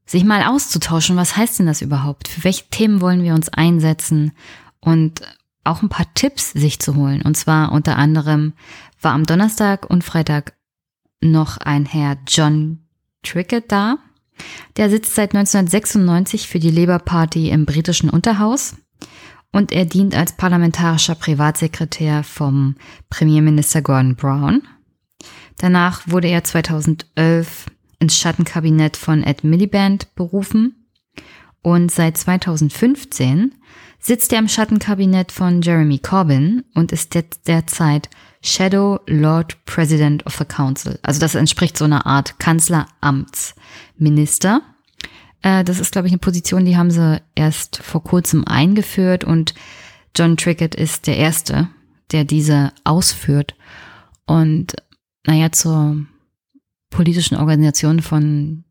Sich mal auszutauschen, was heißt denn das überhaupt? Für welche Themen wollen wir uns einsetzen? Und auch ein paar Tipps sich zu holen. Und zwar unter anderem war am Donnerstag und Freitag noch ein Herr John Trickett da. Der sitzt seit 1996 für die Labour Party im britischen Unterhaus und er dient als parlamentarischer Privatsekretär vom Premierminister Gordon Brown. Danach wurde er 2011 ins Schattenkabinett von Ed Miliband berufen und seit 2015 sitzt er im Schattenkabinett von Jeremy Corbyn und ist derzeit Shadow Lord President of the Council. Also das entspricht so einer Art Kanzleramtsminister. Äh, das ist, glaube ich, eine Position, die haben sie erst vor kurzem eingeführt und John Trickett ist der Erste, der diese ausführt. Und naja, zur politischen Organisation von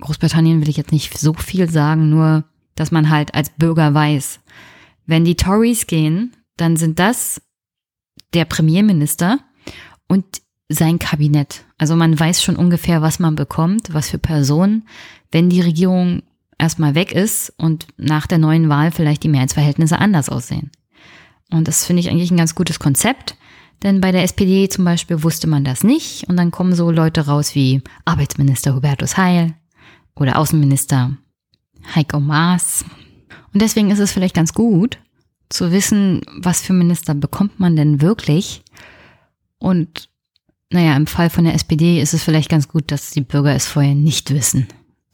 Großbritannien will ich jetzt nicht so viel sagen, nur dass man halt als Bürger weiß, wenn die Tories gehen, dann sind das der Premierminister und sein Kabinett. Also man weiß schon ungefähr, was man bekommt, was für Personen, wenn die Regierung erstmal weg ist und nach der neuen Wahl vielleicht die Mehrheitsverhältnisse anders aussehen. Und das finde ich eigentlich ein ganz gutes Konzept, denn bei der SPD zum Beispiel wusste man das nicht und dann kommen so Leute raus wie Arbeitsminister Hubertus Heil oder Außenminister Heiko Maas. Und deswegen ist es vielleicht ganz gut zu wissen, was für Minister bekommt man denn wirklich und naja, im Fall von der SPD ist es vielleicht ganz gut, dass die Bürger es vorher nicht wissen.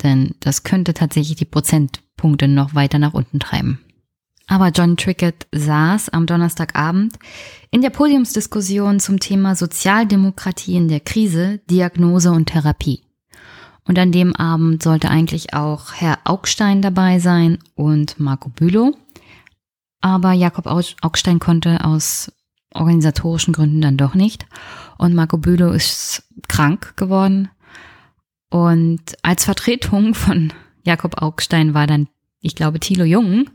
Denn das könnte tatsächlich die Prozentpunkte noch weiter nach unten treiben. Aber John Trickett saß am Donnerstagabend in der Podiumsdiskussion zum Thema Sozialdemokratie in der Krise, Diagnose und Therapie. Und an dem Abend sollte eigentlich auch Herr Augstein dabei sein und Marco Bülow. Aber Jakob Augstein konnte aus organisatorischen Gründen dann doch nicht. Und Marco Bülow ist krank geworden. Und als Vertretung von Jakob Augstein war dann, ich glaube, Thilo Jung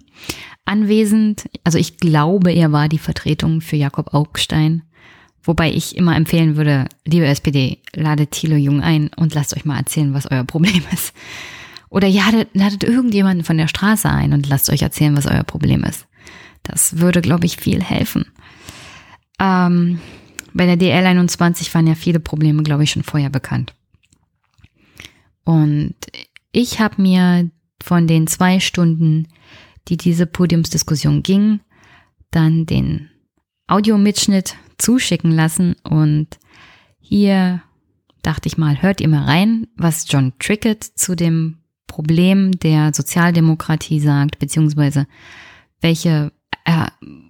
anwesend. Also ich glaube, er war die Vertretung für Jakob Augstein. Wobei ich immer empfehlen würde, liebe SPD, ladet Thilo Jung ein und lasst euch mal erzählen, was euer Problem ist. Oder ja, ladet irgendjemanden von der Straße ein und lasst euch erzählen, was euer Problem ist. Das würde, glaube ich, viel helfen. Ähm, bei der DL21 waren ja viele Probleme, glaube ich, schon vorher bekannt. Und ich habe mir von den zwei Stunden, die diese Podiumsdiskussion ging, dann den Audiomitschnitt zuschicken lassen und hier dachte ich mal, hört ihr mal rein, was John Trickett zu dem Problem der Sozialdemokratie sagt, beziehungsweise welche äh,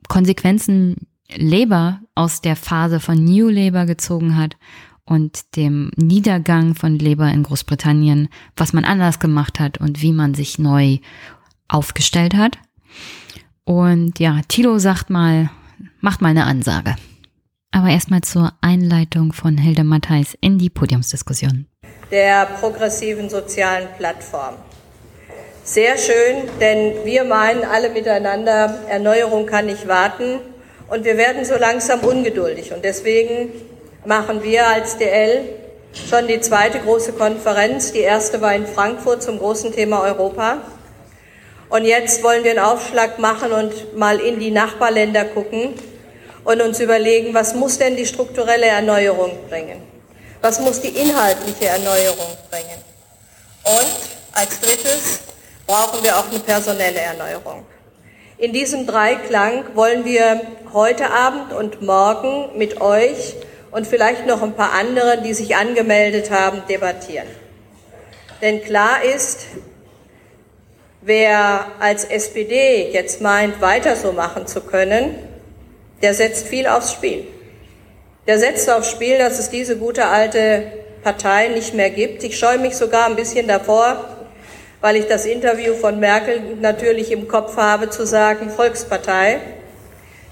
Konsequenzen Labour aus der Phase von New Labour gezogen hat und dem Niedergang von Labour in Großbritannien, was man anders gemacht hat und wie man sich neu aufgestellt hat. Und ja, Tilo sagt mal, macht mal eine Ansage. Aber erstmal zur Einleitung von Hilde Matthijs in die Podiumsdiskussion. Der progressiven sozialen Plattform. Sehr schön, denn wir meinen alle miteinander, Erneuerung kann nicht warten. Und wir werden so langsam ungeduldig. Und deswegen machen wir als DL schon die zweite große Konferenz. Die erste war in Frankfurt zum großen Thema Europa. Und jetzt wollen wir einen Aufschlag machen und mal in die Nachbarländer gucken und uns überlegen, was muss denn die strukturelle Erneuerung bringen? Was muss die inhaltliche Erneuerung bringen? Und als drittes brauchen wir auch eine personelle Erneuerung. In diesem Dreiklang wollen wir heute Abend und morgen mit euch und vielleicht noch ein paar anderen, die sich angemeldet haben, debattieren. Denn klar ist, wer als SPD jetzt meint, weiter so machen zu können, der setzt viel aufs Spiel. Der setzt aufs Spiel, dass es diese gute alte Partei nicht mehr gibt. Ich scheue mich sogar ein bisschen davor, weil ich das Interview von Merkel natürlich im Kopf habe, zu sagen, Volkspartei,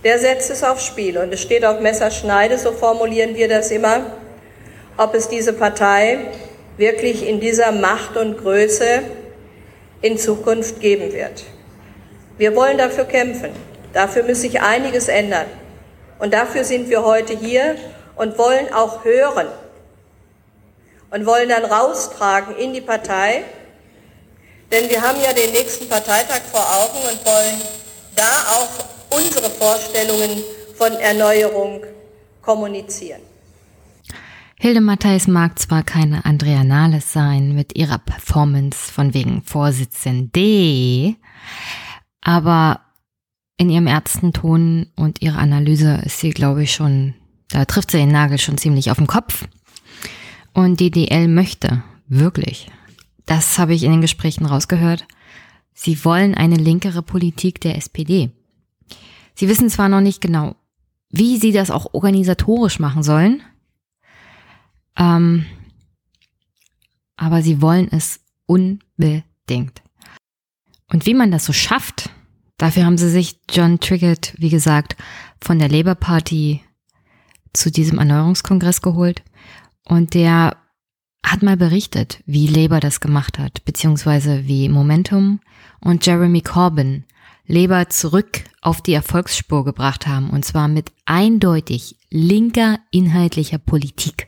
der setzt es aufs Spiel. Und es steht auf Messerschneide, so formulieren wir das immer, ob es diese Partei wirklich in dieser Macht und Größe in Zukunft geben wird. Wir wollen dafür kämpfen. Dafür muss sich einiges ändern. Und dafür sind wir heute hier und wollen auch hören und wollen dann raustragen in die Partei, denn wir haben ja den nächsten Parteitag vor Augen und wollen da auch unsere Vorstellungen von Erneuerung kommunizieren. Hilde Matthijs mag zwar keine Andrea Nahles sein mit ihrer Performance von wegen Vorsitzende, aber in ihrem Ärztenton und ihrer Analyse ist sie, glaube ich, schon, da trifft sie den Nagel schon ziemlich auf den Kopf. Und die DL möchte, wirklich, das habe ich in den Gesprächen rausgehört, sie wollen eine linkere Politik der SPD. Sie wissen zwar noch nicht genau, wie sie das auch organisatorisch machen sollen, ähm, aber sie wollen es unbedingt. Und wie man das so schafft, dafür haben sie sich John Triggett, wie gesagt, von der Labour Party zu diesem Erneuerungskongress geholt. Und der hat mal berichtet, wie Labour das gemacht hat, beziehungsweise wie Momentum und Jeremy Corbyn Labour zurück auf die Erfolgsspur gebracht haben, und zwar mit eindeutig linker inhaltlicher Politik.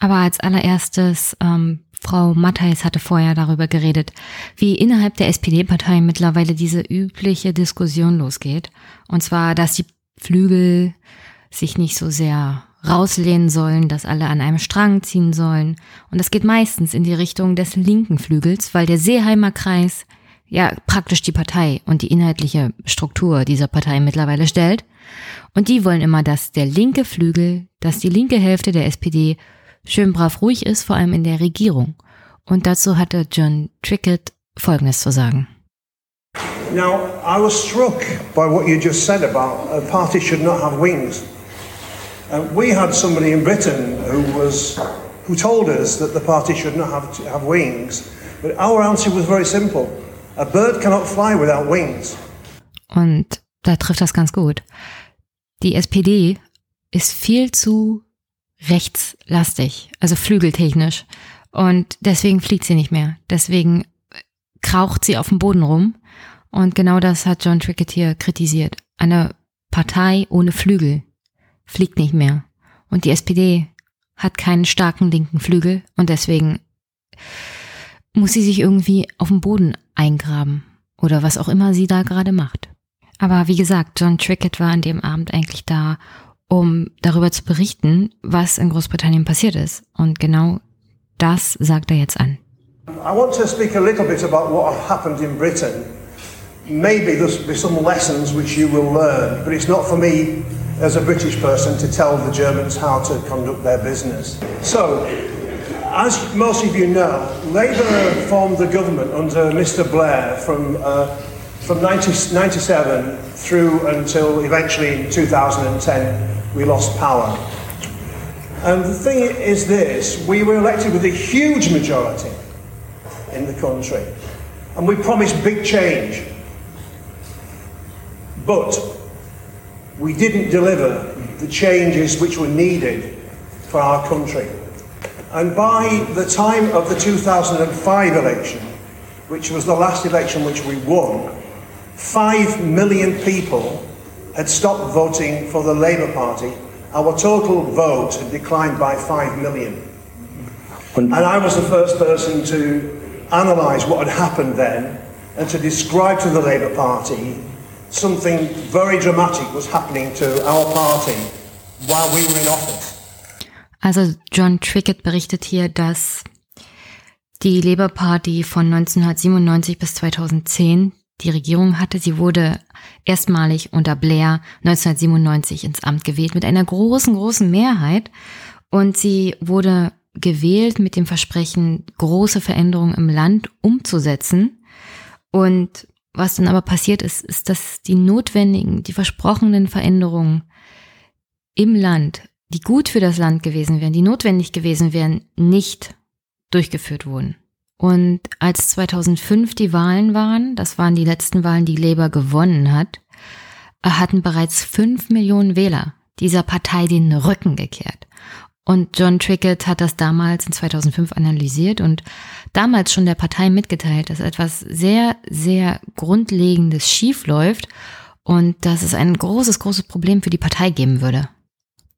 Aber als allererstes, ähm, Frau Matthijs hatte vorher darüber geredet, wie innerhalb der SPD-Partei mittlerweile diese übliche Diskussion losgeht. Und zwar, dass die Flügel sich nicht so sehr rauslehnen sollen, dass alle an einem Strang ziehen sollen. Und das geht meistens in die Richtung des linken Flügels, weil der Seeheimer Kreis ja praktisch die Partei und die inhaltliche Struktur dieser Partei mittlerweile stellt. Und die wollen immer, dass der linke Flügel, dass die linke Hälfte der SPD schön brav ruhig ist, vor allem in der Regierung. Und dazu hatte John Trickett Folgendes zu sagen. Now, I was struck by what you just said about a party should not have wings. Uh, we had somebody in Britain who was who told us that the party should not have, have wings, but our answer was very simple. A bird cannot fly without wings. Und da trifft das ganz gut. Die SPD ist viel zu rechtslastig, also flügeltechnisch. Und deswegen fliegt sie nicht mehr. Deswegen kraucht sie auf dem Boden rum. Und genau das hat John Trickett hier kritisiert. Eine Partei ohne Flügel fliegt nicht mehr. Und die SPD hat keinen starken linken Flügel und deswegen muss sie sich irgendwie auf dem Boden eingraben oder was auch immer sie da gerade macht. Aber wie gesagt, John Trickett war an dem Abend eigentlich da, um darüber zu berichten, was in Großbritannien passiert ist. Und genau das sagt er jetzt an. I want to speak a little bit about what happened in Britain. Maybe there's some lessons which you will learn, but it's not for me as a British person to tell the Germans how to conduct their business. So, as most of you know, Labour formed the government under Mr Blair from, uh, from 1997 through until eventually in 2010 we lost power. And the thing is this we were elected with a huge majority in the country, and we promised big change. But we didn't deliver the changes which were needed for our country. And by the time of the 2005 election, which was the last election which we won, five million people had stopped voting for the Labour Party, our total vote had declined by 5 million. And I was the first person to analyse what had happened then and to describe to the Labour Party something very dramatic was happening to our party while we were in office. Also John Trickett berichtet hier, dass die Labour Party von 1997 bis 2010 die Regierung hatte. Sie wurde erstmalig unter Blair 1997 ins Amt gewählt mit einer großen, großen Mehrheit. Und sie wurde gewählt mit dem Versprechen, große Veränderungen im Land umzusetzen. Und was dann aber passiert ist, ist, dass die notwendigen, die versprochenen Veränderungen im Land, die gut für das Land gewesen wären, die notwendig gewesen wären, nicht durchgeführt wurden. Und als 2005 die Wahlen waren, das waren die letzten Wahlen, die Labour gewonnen hat, hatten bereits fünf Millionen Wähler dieser Partei den Rücken gekehrt. Und John Trickett hat das damals in 2005 analysiert und damals schon der Partei mitgeteilt, dass etwas sehr, sehr Grundlegendes schief läuft und dass es ein großes, großes Problem für die Partei geben würde.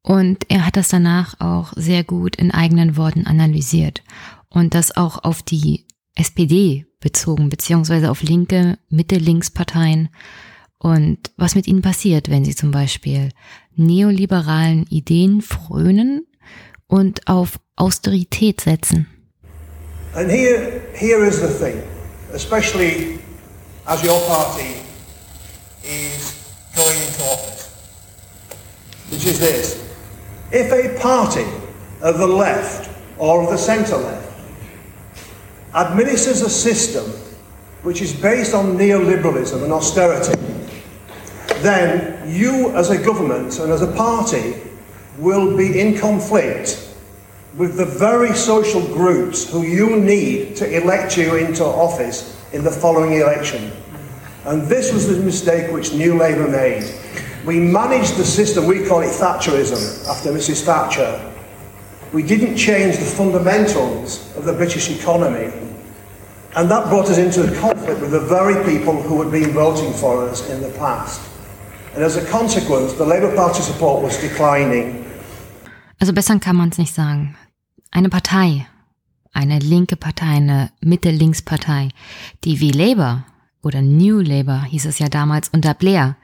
Und er hat das danach auch sehr gut in eigenen Worten analysiert und das auch auf die SPD bezogen, beziehungsweise auf linke, Mitte-Links-Parteien und was mit ihnen passiert, wenn sie zum Beispiel neoliberalen Ideen frönen und auf Austerität setzen. And here, here is the thing, especially as your party is going into office, which is this. If a party of the left or of the centre left administers a system which is based on neoliberalism and austerity, then you as a government and as a party will be in conflict with the very social groups who you need to elect you into office in the following election. And this was the mistake which New Labour made. We managed the system, we call it Thatcherism, after Mrs. Thatcher. We didn't change the fundamentals of the British economy. And that brought us into a conflict with the very people who had been voting for us in the past. And as a consequence, the Labour Party support was declining. Also besser kann man es nicht sagen. Eine Partei, eine linke Partei, eine Mitte-Links-Partei, die wie Labour oder New Labour hieß es ja damals unter Blair,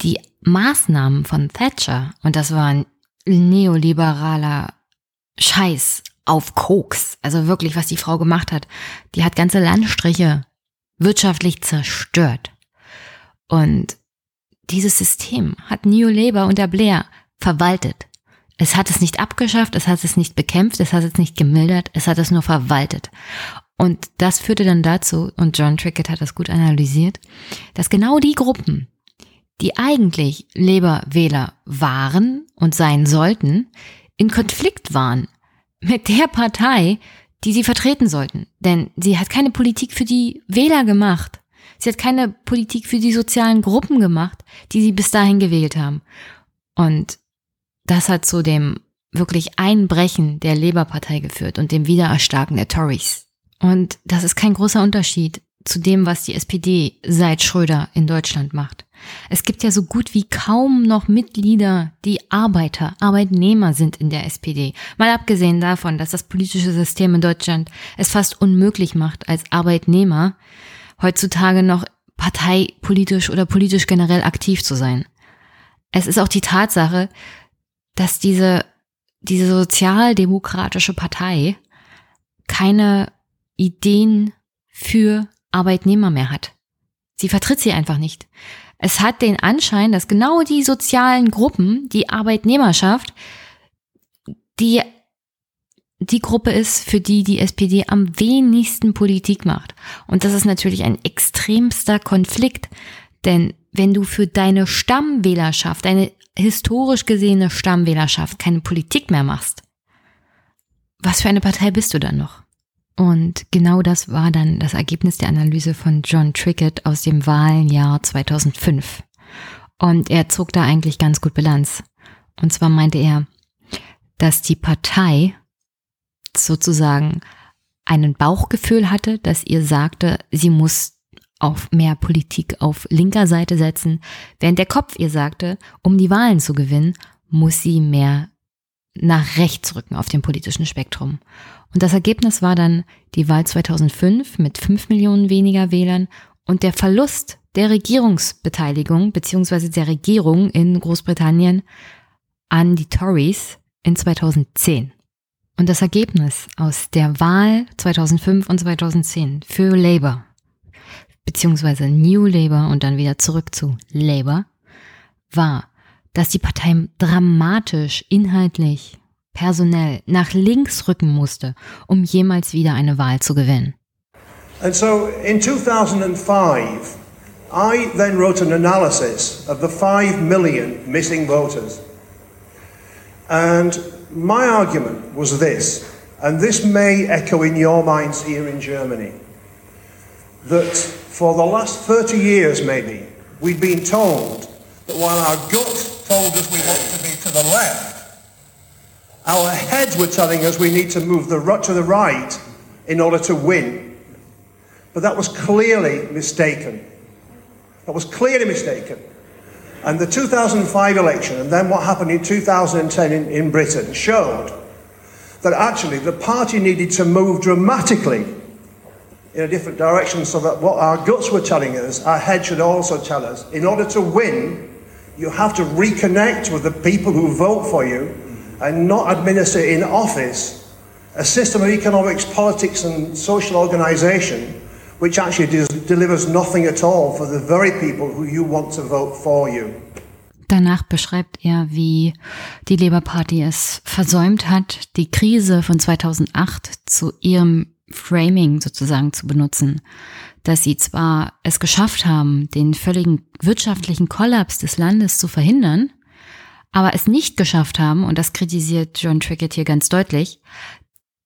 die Maßnahmen von Thatcher, und das war ein neoliberaler Scheiß auf Koks, also wirklich, was die Frau gemacht hat, die hat ganze Landstriche wirtschaftlich zerstört. Und dieses System hat New Labour unter Blair verwaltet. Es hat es nicht abgeschafft, es hat es nicht bekämpft, es hat es nicht gemildert, es hat es nur verwaltet. Und das führte dann dazu, und John Trickett hat das gut analysiert, dass genau die Gruppen, die eigentlich Labour-Wähler waren und sein sollten, in Konflikt waren mit der Partei, die sie vertreten sollten. Denn sie hat keine Politik für die Wähler gemacht. Sie hat keine Politik für die sozialen Gruppen gemacht, die sie bis dahin gewählt haben. Und das hat zu dem wirklich Einbrechen der Labour-Partei geführt und dem Wiedererstarken der Tories. Und das ist kein großer Unterschied zu dem, was die SPD seit Schröder in Deutschland macht. Es gibt ja so gut wie kaum noch Mitglieder, die Arbeiter, Arbeitnehmer sind in der SPD. Mal abgesehen davon, dass das politische System in Deutschland es fast unmöglich macht, als Arbeitnehmer heutzutage noch parteipolitisch oder politisch generell aktiv zu sein. Es ist auch die Tatsache, dass diese, diese sozialdemokratische Partei keine Ideen für Arbeitnehmer mehr hat. Sie vertritt sie einfach nicht. Es hat den Anschein, dass genau die sozialen Gruppen, die Arbeitnehmerschaft, die die Gruppe ist, für die die SPD am wenigsten Politik macht. Und das ist natürlich ein extremster Konflikt, denn wenn du für deine Stammwählerschaft, deine historisch gesehene Stammwählerschaft keine Politik mehr machst, was für eine Partei bist du dann noch? Und genau das war dann das Ergebnis der Analyse von John Trickett aus dem Wahlenjahr 2005. Und er zog da eigentlich ganz gut Bilanz. Und zwar meinte er, dass die Partei sozusagen einen Bauchgefühl hatte, dass ihr sagte, sie muss auf mehr Politik auf linker Seite setzen, während der Kopf ihr sagte, um die Wahlen zu gewinnen, muss sie mehr nach rechts rücken auf dem politischen Spektrum. Und das Ergebnis war dann die Wahl 2005 mit 5 Millionen weniger Wählern und der Verlust der Regierungsbeteiligung beziehungsweise der Regierung in Großbritannien an die Tories in 2010. Und das Ergebnis aus der Wahl 2005 und 2010 für Labour beziehungsweise New Labour und dann wieder zurück zu Labour war, dass die Partei dramatisch inhaltlich personell nach links rücken musste, um jemals wieder eine Wahl zu gewinnen. And so in 2005, I then wrote an analysis of the 5 million missing voters. And my argument was this, and this may echo in your minds here in Germany, that for the last 30 years maybe, we've been told that while our gut told us we want to be to the left, our heads were telling us we need to move the, to the right in order to win. But that was clearly mistaken. That was clearly mistaken. And the 2005 election, and then what happened in 2010 in, in Britain, showed that actually the party needed to move dramatically in a different direction so that what our guts were telling us, our head should also tell us. In order to win, you have to reconnect with the people who vote for you and not administer in office a system of economics, politics, and social organization which actually delivers nothing at all for the very people who you want to vote for you. Danach beschreibt er, wie die Labour Party es versäumt hat, die Krise von 2008 zu ihrem Framing sozusagen zu benutzen. Dass sie zwar es geschafft haben, den völligen wirtschaftlichen Kollaps des Landes zu verhindern, aber es nicht geschafft haben, und das kritisiert John Trickett hier ganz deutlich,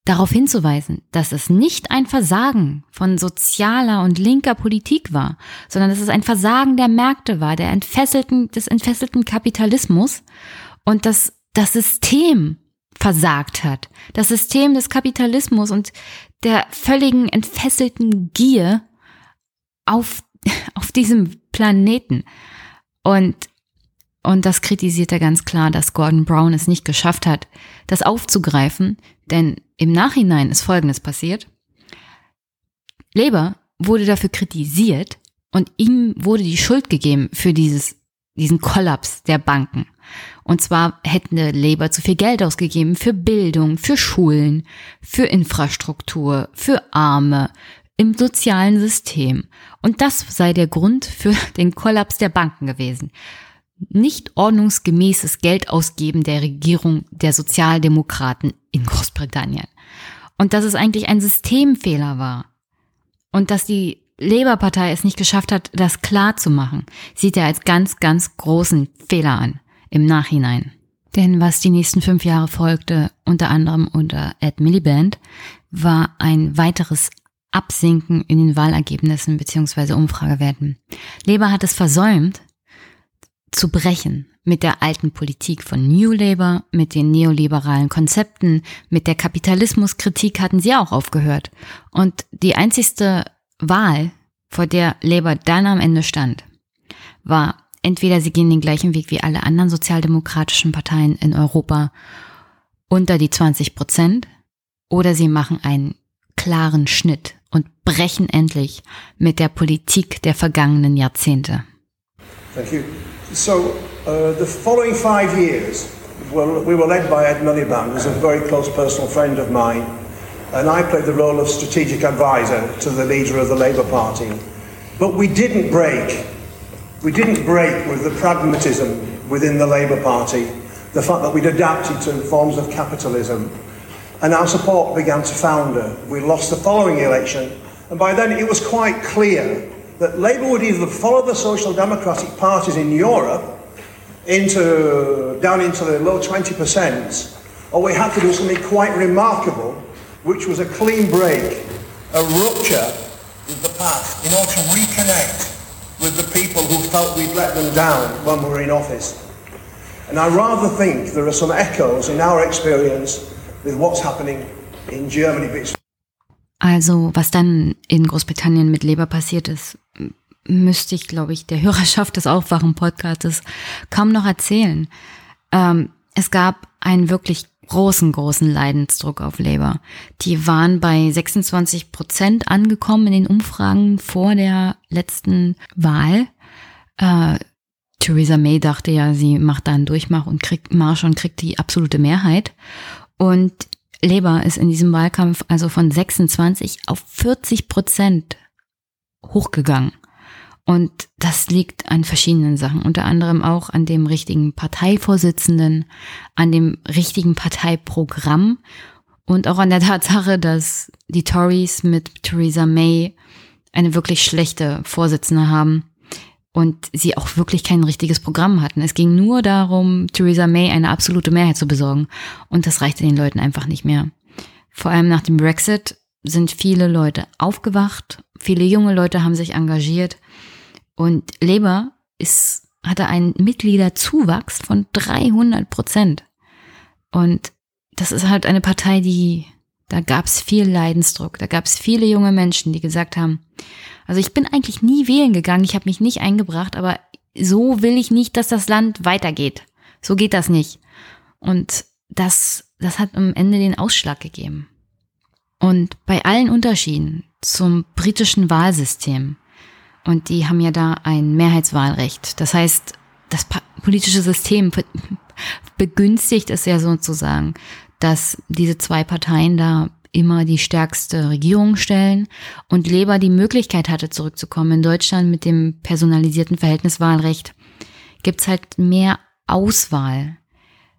darauf hinzuweisen, dass es nicht ein Versagen von sozialer und linker Politik war, sondern dass es ein Versagen der Märkte war, der entfesselten, des entfesselten Kapitalismus und dass das System versagt hat. Das System des Kapitalismus und der völligen entfesselten Gier auf, <laughs> auf diesem Planeten. Und und das kritisiert er ganz klar, dass Gordon Brown es nicht geschafft hat, das aufzugreifen, denn im Nachhinein ist Folgendes passiert. Labour wurde dafür kritisiert und ihm wurde die Schuld gegeben für dieses, diesen Kollaps der Banken. Und zwar hätten Labour zu viel Geld ausgegeben für Bildung, für Schulen, für Infrastruktur, für Arme, im sozialen System. Und das sei der Grund für <laughs> den Kollaps der Banken gewesen nicht ordnungsgemäßes Geldausgeben der Regierung der Sozialdemokraten in Großbritannien. Und dass es eigentlich ein Systemfehler war. Und dass die Labour-Partei es nicht geschafft hat, das klar zu machen, sieht er als ganz, ganz großen Fehler an im Nachhinein. Denn was die nächsten fünf Jahre folgte, unter anderem unter Ed Miliband, war ein weiteres Absinken in den Wahlergebnissen bzw. Umfragewerten. Labour hat es versäumt, zu brechen mit der alten Politik von New Labour, mit den neoliberalen Konzepten, mit der Kapitalismuskritik hatten sie auch aufgehört. Und die einzigste Wahl, vor der Labour dann am Ende stand, war entweder sie gehen den gleichen Weg wie alle anderen sozialdemokratischen Parteien in Europa unter die 20 Prozent oder sie machen einen klaren Schnitt und brechen endlich mit der Politik der vergangenen Jahrzehnte. Thank you. So uh, the following five years, well, we were led by Ed Miliband, who's a very close personal friend of mine, and I played the role of strategic advisor to the leader of the Labour Party. But we didn't break. We didn't break with the pragmatism within the Labour Party, the fact that we'd adapted to forms of capitalism. And our support began to founder. We lost the following election, and by then it was quite clear that Labour would either follow the social democratic parties in Europe into down into the low 20%, or we had to do something quite remarkable, which was a clean break, a rupture with the past in order to reconnect with the people who felt we'd let them down when we were in office. And I rather think there are some echoes in our experience with what's happening in Germany. Also, was dann in Großbritannien mit Labour passiert ist, müsste ich, glaube ich, der Hörerschaft <laughs> des Aufwachen-Podcasts kaum noch erzählen. Ähm, es gab einen wirklich großen, großen Leidensdruck auf Labour. Die waren bei 26 Prozent angekommen in den Umfragen vor der letzten Wahl. Äh, Theresa May dachte ja, sie macht da einen Durchmach und kriegt Marsch und kriegt die absolute Mehrheit. Und Labour ist in diesem Wahlkampf also von 26 auf 40 Prozent hochgegangen. Und das liegt an verschiedenen Sachen, unter anderem auch an dem richtigen Parteivorsitzenden, an dem richtigen Parteiprogramm und auch an der Tatsache, dass die Tories mit Theresa May eine wirklich schlechte Vorsitzende haben und sie auch wirklich kein richtiges Programm hatten. Es ging nur darum, Theresa May eine absolute Mehrheit zu besorgen und das reichte den Leuten einfach nicht mehr. Vor allem nach dem Brexit sind viele Leute aufgewacht, viele junge Leute haben sich engagiert und Labour ist, hatte einen Mitgliederzuwachs von 300 Prozent. Und das ist halt eine Partei, die, da gab es viel Leidensdruck, da gab es viele junge Menschen, die gesagt haben, also ich bin eigentlich nie wählen gegangen, ich habe mich nicht eingebracht, aber so will ich nicht, dass das Land weitergeht. So geht das nicht. Und das, das hat am Ende den Ausschlag gegeben. Und bei allen Unterschieden zum britischen Wahlsystem und die haben ja da ein Mehrheitswahlrecht. Das heißt, das politische System begünstigt es ja sozusagen, dass diese zwei Parteien da immer die stärkste Regierung stellen und Labour die Möglichkeit hatte, zurückzukommen. In Deutschland mit dem personalisierten Verhältniswahlrecht gibt's halt mehr Auswahl.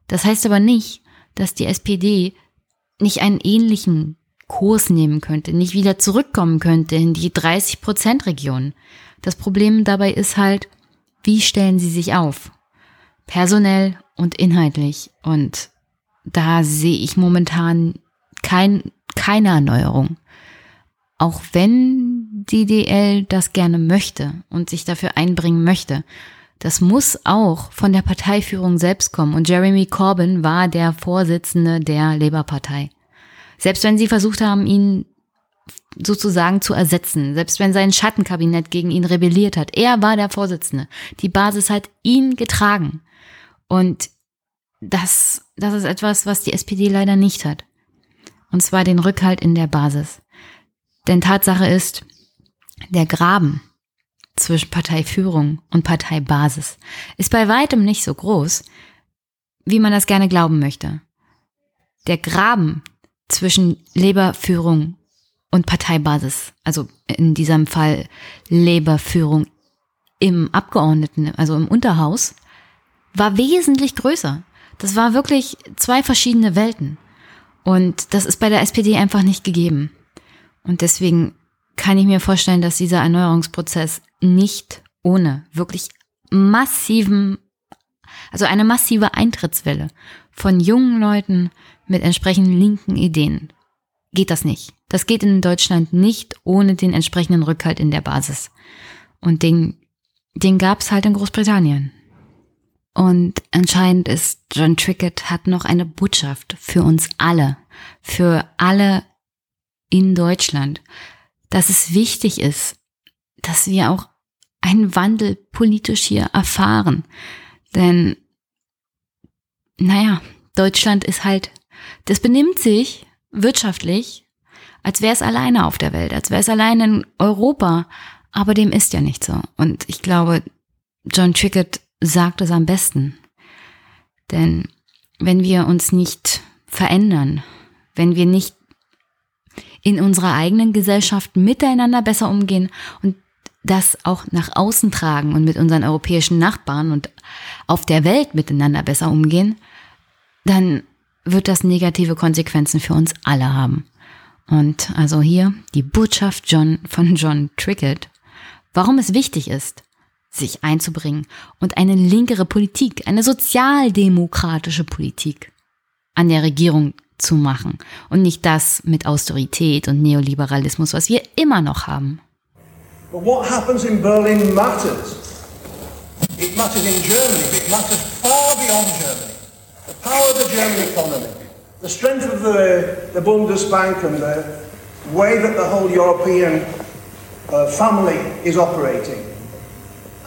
Das heißt aber nicht, dass die SPD nicht einen ähnlichen Kurs nehmen könnte, nicht wieder zurückkommen könnte in die 30-Prozent-Region. Das Problem dabei ist halt, wie stellen sie sich auf? Personell und inhaltlich. Und da sehe ich momentan kein, keine Erneuerung. Auch wenn die DL das gerne möchte und sich dafür einbringen möchte. Das muss auch von der Parteiführung selbst kommen. Und Jeremy Corbyn war der Vorsitzende der Labour-Partei. Selbst wenn sie versucht haben, ihn sozusagen zu ersetzen, selbst wenn sein Schattenkabinett gegen ihn rebelliert hat, er war der Vorsitzende. Die Basis hat ihn getragen. Und das, das ist etwas, was die SPD leider nicht hat. Und zwar den Rückhalt in der Basis. Denn Tatsache ist, der Graben zwischen Parteiführung und Parteibasis ist bei weitem nicht so groß, wie man das gerne glauben möchte. Der Graben zwischen Labour-Führung und Parteibasis, also in diesem Fall Labour-Führung im Abgeordneten, also im Unterhaus, war wesentlich größer. Das war wirklich zwei verschiedene Welten. Und das ist bei der SPD einfach nicht gegeben. Und deswegen kann ich mir vorstellen, dass dieser Erneuerungsprozess nicht ohne wirklich massiven, also eine massive Eintrittswelle von jungen Leuten mit entsprechenden linken Ideen geht das nicht. Das geht in Deutschland nicht ohne den entsprechenden Rückhalt in der Basis. Und den, den gab es halt in Großbritannien. Und anscheinend ist John Trickett hat noch eine Botschaft für uns alle, für alle in Deutschland, dass es wichtig ist, dass wir auch einen Wandel politisch hier erfahren. Denn, naja, Deutschland ist halt, das benimmt sich wirtschaftlich, als wäre es alleine auf der Welt, als wäre es alleine in Europa. Aber dem ist ja nicht so. Und ich glaube, John Trickett sagt es am besten. Denn wenn wir uns nicht verändern, wenn wir nicht in unserer eigenen Gesellschaft miteinander besser umgehen und das auch nach außen tragen und mit unseren europäischen Nachbarn und auf der Welt miteinander besser umgehen, dann wird das negative Konsequenzen für uns alle haben. Und also hier die Botschaft John von John Trickett, warum es wichtig ist, sich einzubringen und eine linkere Politik, eine sozialdemokratische Politik an der Regierung zu machen und nicht das mit Austerität und Neoliberalismus, was wir immer noch haben. But what happens in Berlin matters. It matters in Germany, but it matters far beyond Germany. The power of the German economy, the strength of the, the Bundesbank and the way that the whole European uh, family is operating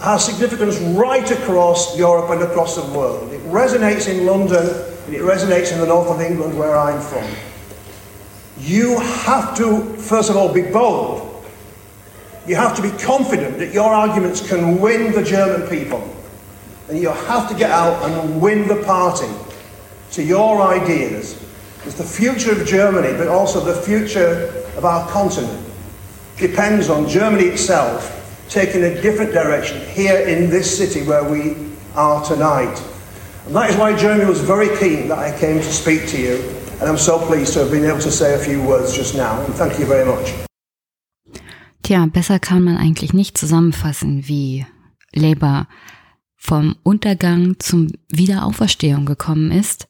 has significance right across Europe and across the world. It resonates in London and it resonates in the north of England where I'm from. You have to, first of all, be bold. You have to be confident that your arguments can win the German people. And you have to get out and win the party to your ideas. Because the future of Germany, but also the future of our continent, depends on Germany itself taking a different direction here in this city where we are tonight. And that is why Jeremy was very keen that I came to speak to you, and I'm so pleased to have been able to say a few words just now, and thank you very much. Tja, besser kann man eigentlich nicht zusammenfassen, wie Labour vom Untergang zum Wiederauferstehung gekommen ist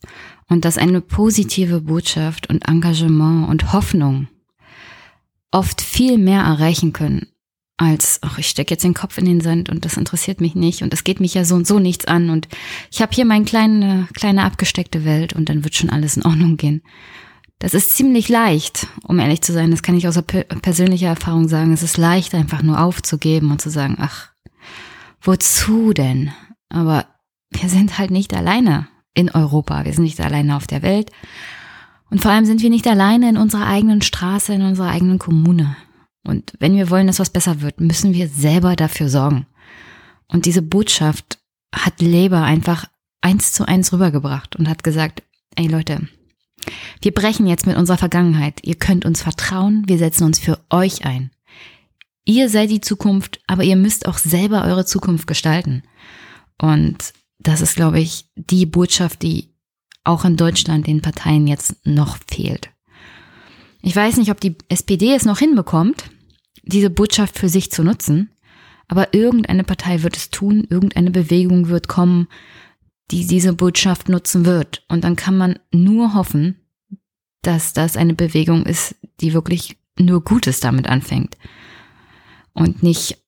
und dass eine positive Botschaft und Engagement und Hoffnung oft viel mehr erreichen können, als, ach, ich stecke jetzt den Kopf in den Sand und das interessiert mich nicht und das geht mich ja so und so nichts an und ich habe hier meine kleine, kleine abgesteckte Welt und dann wird schon alles in Ordnung gehen. Das ist ziemlich leicht, um ehrlich zu sein. Das kann ich aus persönlicher Erfahrung sagen. Es ist leicht, einfach nur aufzugeben und zu sagen, ach, wozu denn? Aber wir sind halt nicht alleine in Europa. Wir sind nicht alleine auf der Welt. Und vor allem sind wir nicht alleine in unserer eigenen Straße, in unserer eigenen Kommune. Und wenn wir wollen, dass was besser wird, müssen wir selber dafür sorgen. Und diese Botschaft hat Labour einfach eins zu eins rübergebracht und hat gesagt, ey Leute, wir brechen jetzt mit unserer Vergangenheit. Ihr könnt uns vertrauen, wir setzen uns für euch ein. Ihr seid die Zukunft, aber ihr müsst auch selber eure Zukunft gestalten. Und das ist, glaube ich, die Botschaft, die auch in Deutschland den Parteien jetzt noch fehlt. Ich weiß nicht, ob die SPD es noch hinbekommt, diese Botschaft für sich zu nutzen, aber irgendeine Partei wird es tun, irgendeine Bewegung wird kommen, die diese Botschaft nutzen wird. Und dann kann man nur hoffen, dass das eine Bewegung ist, die wirklich nur Gutes damit anfängt und nicht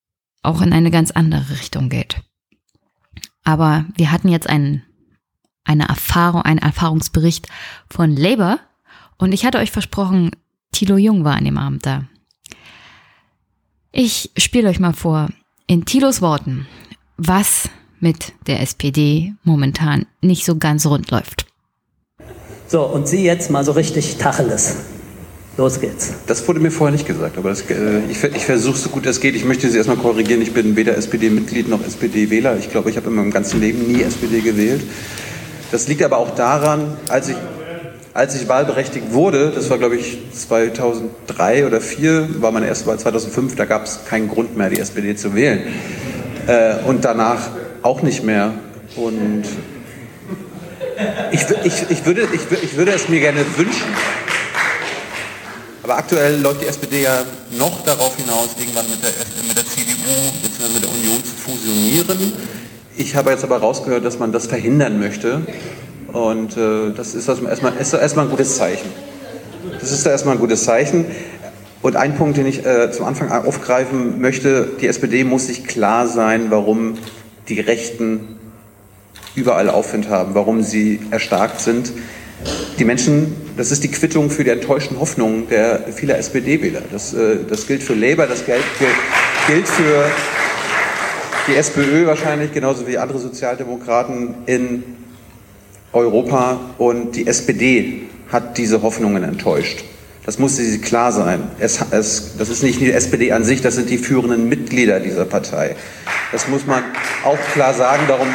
auch in eine ganz andere Richtung geht. Aber wir hatten jetzt einen, eine Erfahrung, einen Erfahrungsbericht von Labour und ich hatte euch versprochen, Thilo Jung war an dem Abend da. Ich spiele euch mal vor, in Thilos Worten, was mit der SPD momentan nicht so ganz rund läuft. So, und Sie jetzt mal so richtig Tacheles. Los geht's. Das wurde mir vorher nicht gesagt, aber das, äh, ich, ich versuche so gut es geht. Ich möchte Sie erstmal korrigieren. Ich bin weder SPD-Mitglied noch SPD-Wähler. Ich glaube, ich habe in meinem ganzen Leben nie SPD gewählt. Das liegt aber auch daran, als ich, als ich wahlberechtigt wurde, das war glaube ich 2003 oder 2004, war meine erste Wahl 2005, da gab es keinen Grund mehr, die SPD zu wählen. Äh, und danach auch nicht mehr. Und ich, ich, ich, würde, ich, ich würde es mir gerne wünschen. Aber aktuell läuft die SPD ja noch darauf hinaus, irgendwann mit der, mit der CDU bzw. mit der Union zu fusionieren. Ich habe jetzt aber rausgehört, dass man das verhindern möchte. Und äh, das ist erstmal, ist erstmal ein gutes Zeichen. Das ist erstmal ein gutes Zeichen. Und ein Punkt, den ich äh, zum Anfang aufgreifen möchte, die SPD muss sich klar sein, warum die Rechten überall Aufwind haben, warum sie erstarkt sind. Die Menschen, das ist die Quittung für die enttäuschten Hoffnungen der vieler SPD-Wähler. Das, äh, das gilt für Labour, das gilt, gilt für die SPÖ wahrscheinlich, genauso wie andere Sozialdemokraten in Europa. Und die SPD hat diese Hoffnungen enttäuscht. Das muss sich klar sein. Es, es, das ist nicht die SPD an sich, das sind die führenden Mitglieder dieser Partei. Das muss man auch klar sagen. Darum,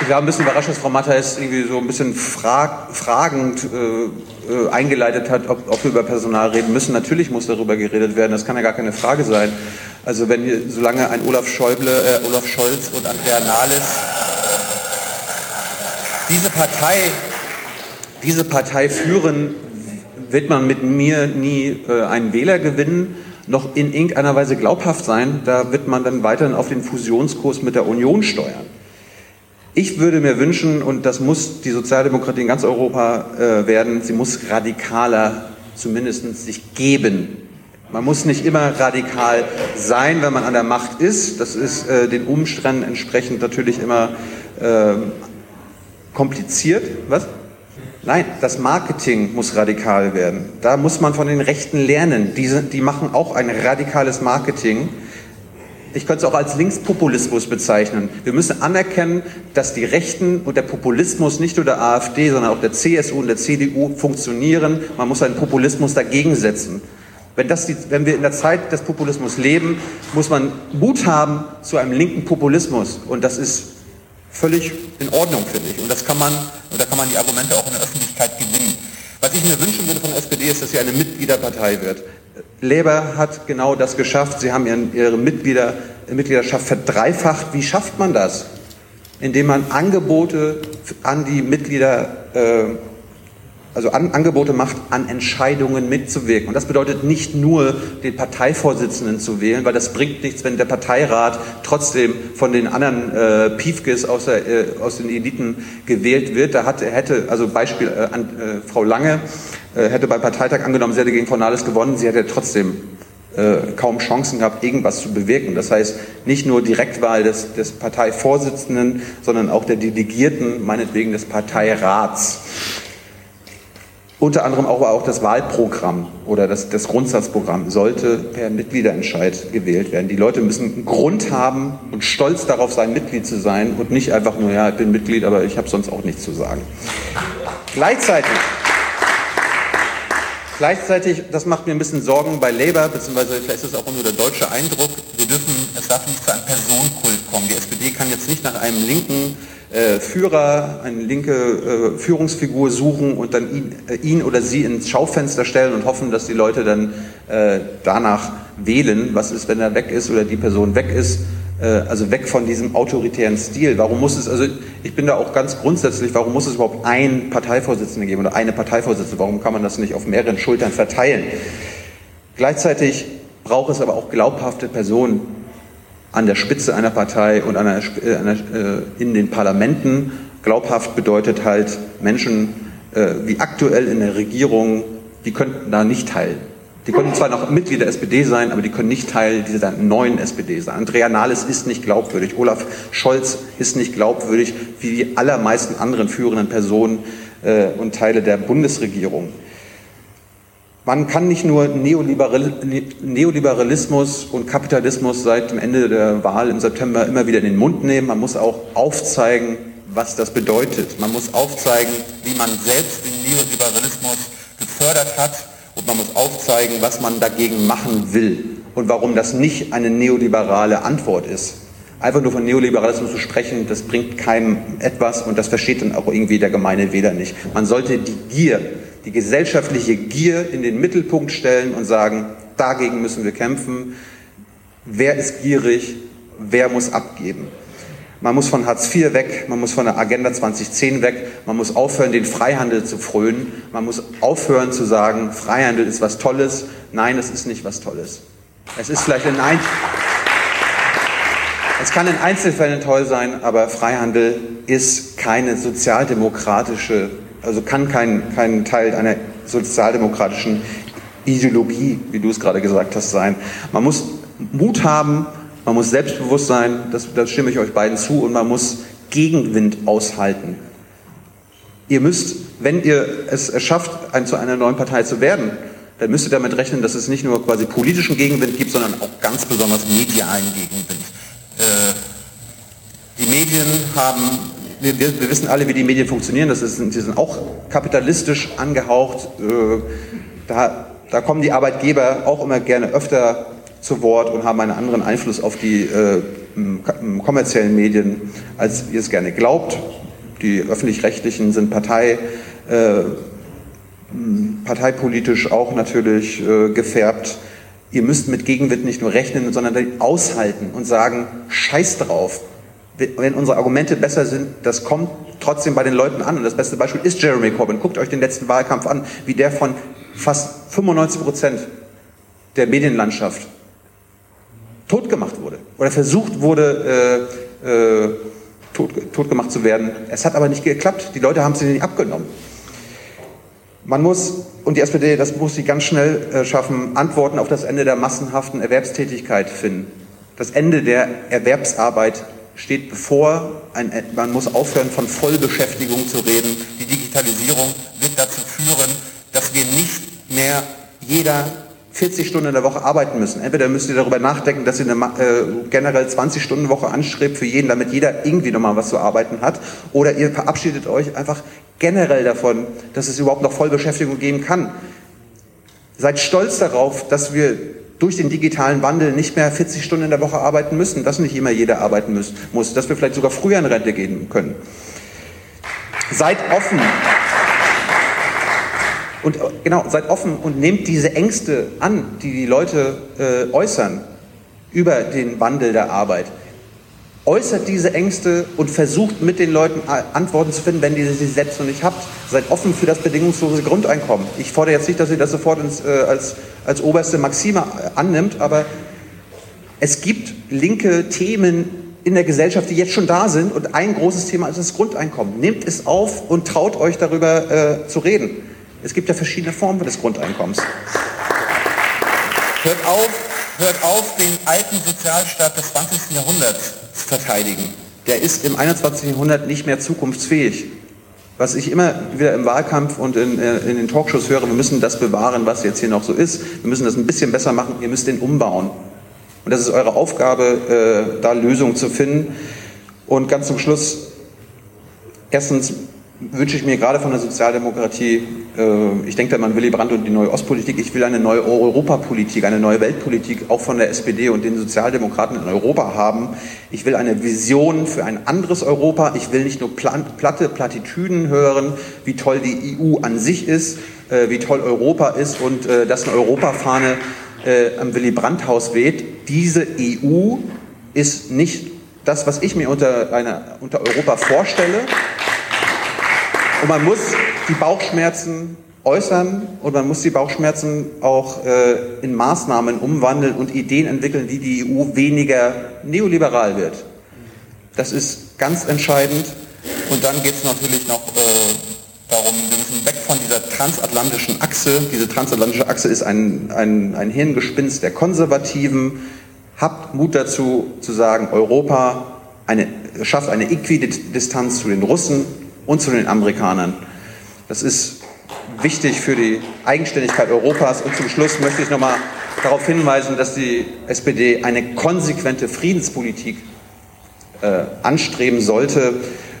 ich war ein bisschen überrascht, dass Frau Matthijs irgendwie so ein bisschen frag, fragend äh, äh, eingeleitet hat, ob, ob, wir über Personal reden müssen. Natürlich muss darüber geredet werden, das kann ja gar keine Frage sein. Also wenn solange ein Olaf Schäuble, äh, Olaf Scholz und Andrea Nahles diese Partei, diese Partei führen, wird man mit mir nie äh, einen Wähler gewinnen, noch in irgendeiner Weise glaubhaft sein. Da wird man dann weiterhin auf den Fusionskurs mit der Union steuern. Ich würde mir wünschen, und das muss die Sozialdemokratie in ganz Europa äh, werden, sie muss radikaler zumindest sich geben. Man muss nicht immer radikal sein, wenn man an der Macht ist. Das ist äh, den Umständen entsprechend natürlich immer äh, kompliziert. Was? Nein, das Marketing muss radikal werden. Da muss man von den Rechten lernen. Diese, die machen auch ein radikales Marketing. Ich könnte es auch als Linkspopulismus bezeichnen. Wir müssen anerkennen, dass die Rechten und der Populismus nicht nur der AfD, sondern auch der CSU und der CDU funktionieren. Man muss einen Populismus dagegen setzen. Wenn, das die, wenn wir in der Zeit des Populismus leben, muss man Mut haben zu einem linken Populismus. Und das ist völlig in Ordnung, finde ich. Und das kann man, und da kann man die Argumente auch in der Öffentlichkeit gewinnen. Was ich mir wünschen würde von der SPD ist, dass sie eine Mitgliederpartei wird. Labour hat genau das geschafft. Sie haben ihren, ihre Mitglieder, Mitgliedschaft verdreifacht. Wie schafft man das? Indem man Angebote an die Mitglieder äh, also an, Angebote macht, an Entscheidungen mitzuwirken. Und das bedeutet nicht nur, den Parteivorsitzenden zu wählen, weil das bringt nichts, wenn der Parteirat trotzdem von den anderen äh, Piefkes aus, der, äh, aus den Eliten gewählt wird. Da hat, hätte, also Beispiel äh, an, äh, Frau Lange, äh, hätte beim Parteitag angenommen, sie hätte gegen Frau Nahles gewonnen, sie hätte trotzdem äh, kaum Chancen gehabt, irgendwas zu bewirken. Das heißt, nicht nur Direktwahl des, des Parteivorsitzenden, sondern auch der Delegierten, meinetwegen des Parteirats. Unter anderem auch, auch das Wahlprogramm oder das, das Grundsatzprogramm sollte per Mitgliederentscheid gewählt werden. Die Leute müssen Grund haben und stolz darauf sein, Mitglied zu sein und nicht einfach nur, ja, ich bin Mitglied, aber ich habe sonst auch nichts zu sagen. Gleichzeitig, gleichzeitig, das macht mir ein bisschen Sorgen bei Labour, beziehungsweise vielleicht ist es auch nur der deutsche Eindruck, wir dürfen, es darf nicht zu einem Personenkult kommen. Die SPD kann jetzt nicht nach einem linken Führer, eine linke äh, Führungsfigur suchen und dann ihn, äh, ihn, oder sie ins Schaufenster stellen und hoffen, dass die Leute dann äh, danach wählen, was ist, wenn er weg ist oder die Person weg ist. Äh, also weg von diesem autoritären Stil. Warum muss es, also ich bin da auch ganz grundsätzlich, warum muss es überhaupt einen Parteivorsitzenden geben oder eine Parteivorsitzende? Warum kann man das nicht auf mehreren Schultern verteilen? Gleichzeitig braucht es aber auch glaubhafte Personen, an der Spitze einer Partei und an einer, äh, in den Parlamenten. Glaubhaft bedeutet halt Menschen äh, wie aktuell in der Regierung, die könnten da nicht teil. Die könnten zwar noch Mitglied der SPD sein, aber die können nicht Teil dieser neuen SPD sein. Andrea Nahles ist nicht glaubwürdig. Olaf Scholz ist nicht glaubwürdig, wie die allermeisten anderen führenden Personen äh, und Teile der Bundesregierung. Man kann nicht nur Neoliberalismus und Kapitalismus seit dem Ende der Wahl im September immer wieder in den Mund nehmen, man muss auch aufzeigen, was das bedeutet. Man muss aufzeigen, wie man selbst den Neoliberalismus gefördert hat und man muss aufzeigen, was man dagegen machen will und warum das nicht eine neoliberale Antwort ist. Einfach nur von Neoliberalismus zu sprechen, das bringt keinem etwas und das versteht dann auch irgendwie der gemeine Wähler nicht. Man sollte die Gier die gesellschaftliche Gier in den Mittelpunkt stellen und sagen, dagegen müssen wir kämpfen. Wer ist gierig? Wer muss abgeben? Man muss von Hartz IV weg, man muss von der Agenda 2010 weg, man muss aufhören, den Freihandel zu frönen, man muss aufhören zu sagen, Freihandel ist was Tolles. Nein, es ist nicht was Tolles. Es ist vielleicht ein Ein es kann in Einzelfällen toll sein, aber Freihandel ist keine sozialdemokratische also kann kein, kein Teil einer sozialdemokratischen Ideologie, wie du es gerade gesagt hast, sein. Man muss Mut haben, man muss selbstbewusst sein, das, das stimme ich euch beiden zu, und man muss Gegenwind aushalten. Ihr müsst, wenn ihr es schafft, ein, zu einer neuen Partei zu werden, dann müsst ihr damit rechnen, dass es nicht nur quasi politischen Gegenwind gibt, sondern auch ganz besonders medialen Gegenwind. Äh, die Medien haben wir, wir, wissen alle, wie die Medien funktionieren. Das ist, die sind auch kapitalistisch angehaucht. Äh, da, da, kommen die Arbeitgeber auch immer gerne öfter zu Wort und haben einen anderen Einfluss auf die äh, kommerziellen Medien, als ihr es gerne glaubt. Die öffentlich-rechtlichen sind Partei, äh, parteipolitisch auch natürlich äh, gefärbt. Ihr müsst mit Gegenwind nicht nur rechnen, sondern aushalten und sagen, scheiß drauf, wenn unsere Argumente besser sind, das kommt trotzdem bei den Leuten an. Und das beste Beispiel ist Jeremy Corbyn. Guckt euch den letzten Wahlkampf an, wie der von fast 95 Prozent der Medienlandschaft totgemacht wurde oder versucht wurde, äh, äh, tot, totgemacht zu werden. Es hat aber nicht geklappt. Die Leute haben es nicht abgenommen. Man muss, und die SPD, das muss sie ganz schnell äh, schaffen, Antworten auf das Ende der massenhaften Erwerbstätigkeit finden. Das Ende der Erwerbsarbeit steht bevor. Ein, man muss aufhören, von Vollbeschäftigung zu reden. Die Digitalisierung wird dazu führen, dass wir nicht mehr jeder 40 Stunden in der Woche arbeiten müssen. Entweder müsst ihr darüber nachdenken, dass ihr eine äh, generell 20 Stunden Woche anstrebt für jeden, damit jeder irgendwie nochmal was zu arbeiten hat, oder ihr verabschiedet euch einfach generell davon, dass es überhaupt noch Vollbeschäftigung geben kann. Seid stolz darauf, dass wir durch den digitalen Wandel nicht mehr 40 Stunden in der Woche arbeiten müssen, dass nicht immer jeder arbeiten muss, muss dass wir vielleicht sogar früher in Rente gehen können. Seid offen. Und genau, seid offen und nehmt diese Ängste an, die die Leute äh, äußern über den Wandel der Arbeit äußert diese Ängste und versucht mit den Leuten Antworten zu finden, wenn ihr sie selbst noch nicht habt. Seid offen für das bedingungslose Grundeinkommen. Ich fordere jetzt nicht, dass ihr das sofort ins, äh, als, als oberste Maxime annimmt, aber es gibt linke Themen in der Gesellschaft, die jetzt schon da sind und ein großes Thema ist das Grundeinkommen. Nehmt es auf und traut euch darüber äh, zu reden. Es gibt ja verschiedene Formen des Grundeinkommens. Hört auf, hört auf, den alten Sozialstaat des 20. Jahrhunderts verteidigen. Der ist im 21. Jahrhundert nicht mehr zukunftsfähig. Was ich immer wieder im Wahlkampf und in, äh, in, den Talkshows höre, wir müssen das bewahren, was jetzt hier noch so ist. Wir müssen das ein bisschen besser machen. Ihr müsst den umbauen. Und das ist eure Aufgabe, äh, da Lösungen zu finden. Und ganz zum Schluss, erstens, wünsche ich mir gerade von der Sozialdemokratie, äh, ich denke da an Willy Brandt und die neue Ostpolitik, ich will eine neue Europapolitik, eine neue Weltpolitik auch von der SPD und den Sozialdemokraten in Europa haben. Ich will eine Vision für ein anderes Europa. Ich will nicht nur platte Plattitüden hören, wie toll die EU an sich ist, äh, wie toll Europa ist und äh, dass eine Europafahne am Willy Brandt-Haus weht. Diese EU ist nicht das, was ich mir unter, einer, unter Europa vorstelle. Und man muss die Bauchschmerzen äußern und man muss die Bauchschmerzen auch äh, in Maßnahmen umwandeln und Ideen entwickeln, wie die EU weniger neoliberal wird. Das ist ganz entscheidend. Und dann geht es natürlich noch äh, darum, wir müssen weg von dieser transatlantischen Achse. Diese transatlantische Achse ist ein, ein, ein Hirngespinst der Konservativen. Habt Mut dazu zu sagen, Europa eine, schafft eine Äquidistanz zu den Russen und zu den Amerikanern. Das ist wichtig für die Eigenständigkeit Europas. Und zum Schluss möchte ich noch mal darauf hinweisen, dass die SPD eine konsequente Friedenspolitik äh, anstreben sollte.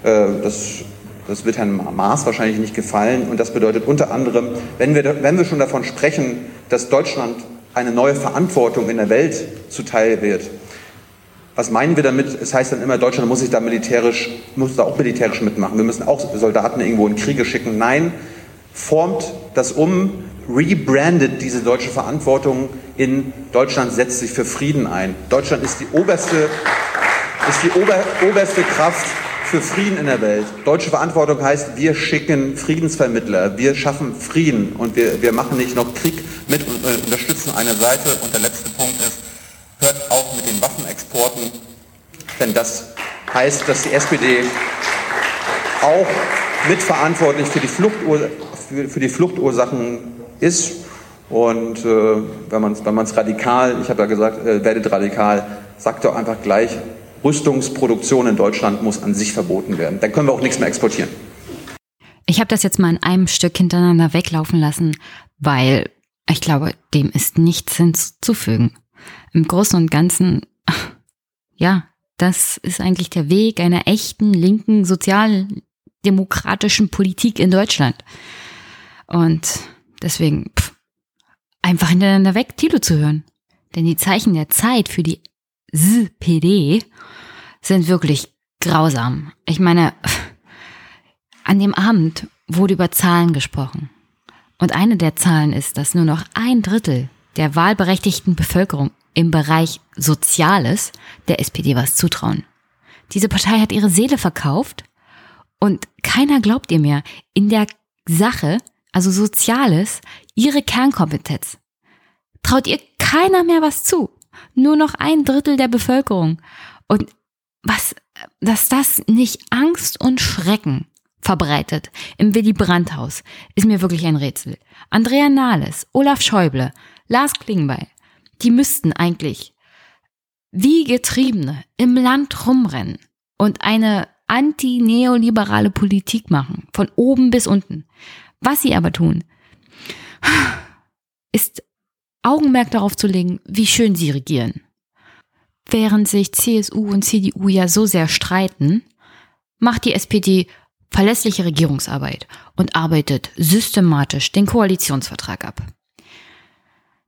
Äh, das, das wird Herrn Maas wahrscheinlich nicht gefallen. Und das bedeutet unter anderem, wenn wir, wenn wir schon davon sprechen, dass Deutschland eine neue Verantwortung in der Welt zuteil wird, was meinen wir damit? Es heißt dann immer, Deutschland muss sich da militärisch, muss da auch militärisch mitmachen. Wir müssen auch Soldaten irgendwo in Kriege schicken. Nein, formt das um, rebrandet diese deutsche Verantwortung in Deutschland setzt sich für Frieden ein. Deutschland ist die oberste, ist die ober, oberste Kraft für Frieden in der Welt. Deutsche Verantwortung heißt, wir schicken Friedensvermittler, wir schaffen Frieden und wir, wir machen nicht noch Krieg mit und unterstützen eine Seite. Und der letzte Punkt ist, hört auf mit den Waffenexporten, denn das heißt, dass die SPD auch mitverantwortlich für die, Fluchtur für, für die Fluchtursachen ist. Und äh, wenn man es wenn radikal, ich habe ja gesagt, äh, werdet radikal, sagt doch einfach gleich, Rüstungsproduktion in Deutschland muss an sich verboten werden. Dann können wir auch nichts mehr exportieren. Ich habe das jetzt mal in einem Stück hintereinander weglaufen lassen, weil ich glaube, dem ist nichts hinzuzufügen. Im Großen und Ganzen, <laughs> ja, das ist eigentlich der Weg einer echten linken sozialdemokratischen Politik in Deutschland. Und deswegen pff, einfach hintereinander weg, Tilo zu hören. Denn die Zeichen der Zeit für die SPD sind wirklich grausam. Ich meine, an dem Abend wurde über Zahlen gesprochen. Und eine der Zahlen ist, dass nur noch ein Drittel der wahlberechtigten Bevölkerung im Bereich Soziales der SPD was zutrauen. Diese Partei hat ihre Seele verkauft und keiner glaubt ihr mehr in der Sache, also Soziales, ihre Kernkompetenz. Traut ihr keiner mehr was zu. Nur noch ein Drittel der Bevölkerung. Und was, dass das nicht Angst und Schrecken verbreitet im Willy Brandt Haus, ist mir wirklich ein Rätsel. Andrea Nahles, Olaf Schäuble, Lars Klingbeil, die müssten eigentlich wie Getriebene im Land rumrennen und eine anti-neoliberale Politik machen, von oben bis unten. Was sie aber tun, ist Augenmerk darauf zu legen, wie schön sie regieren. Während sich CSU und CDU ja so sehr streiten, macht die SPD verlässliche Regierungsarbeit und arbeitet systematisch den Koalitionsvertrag ab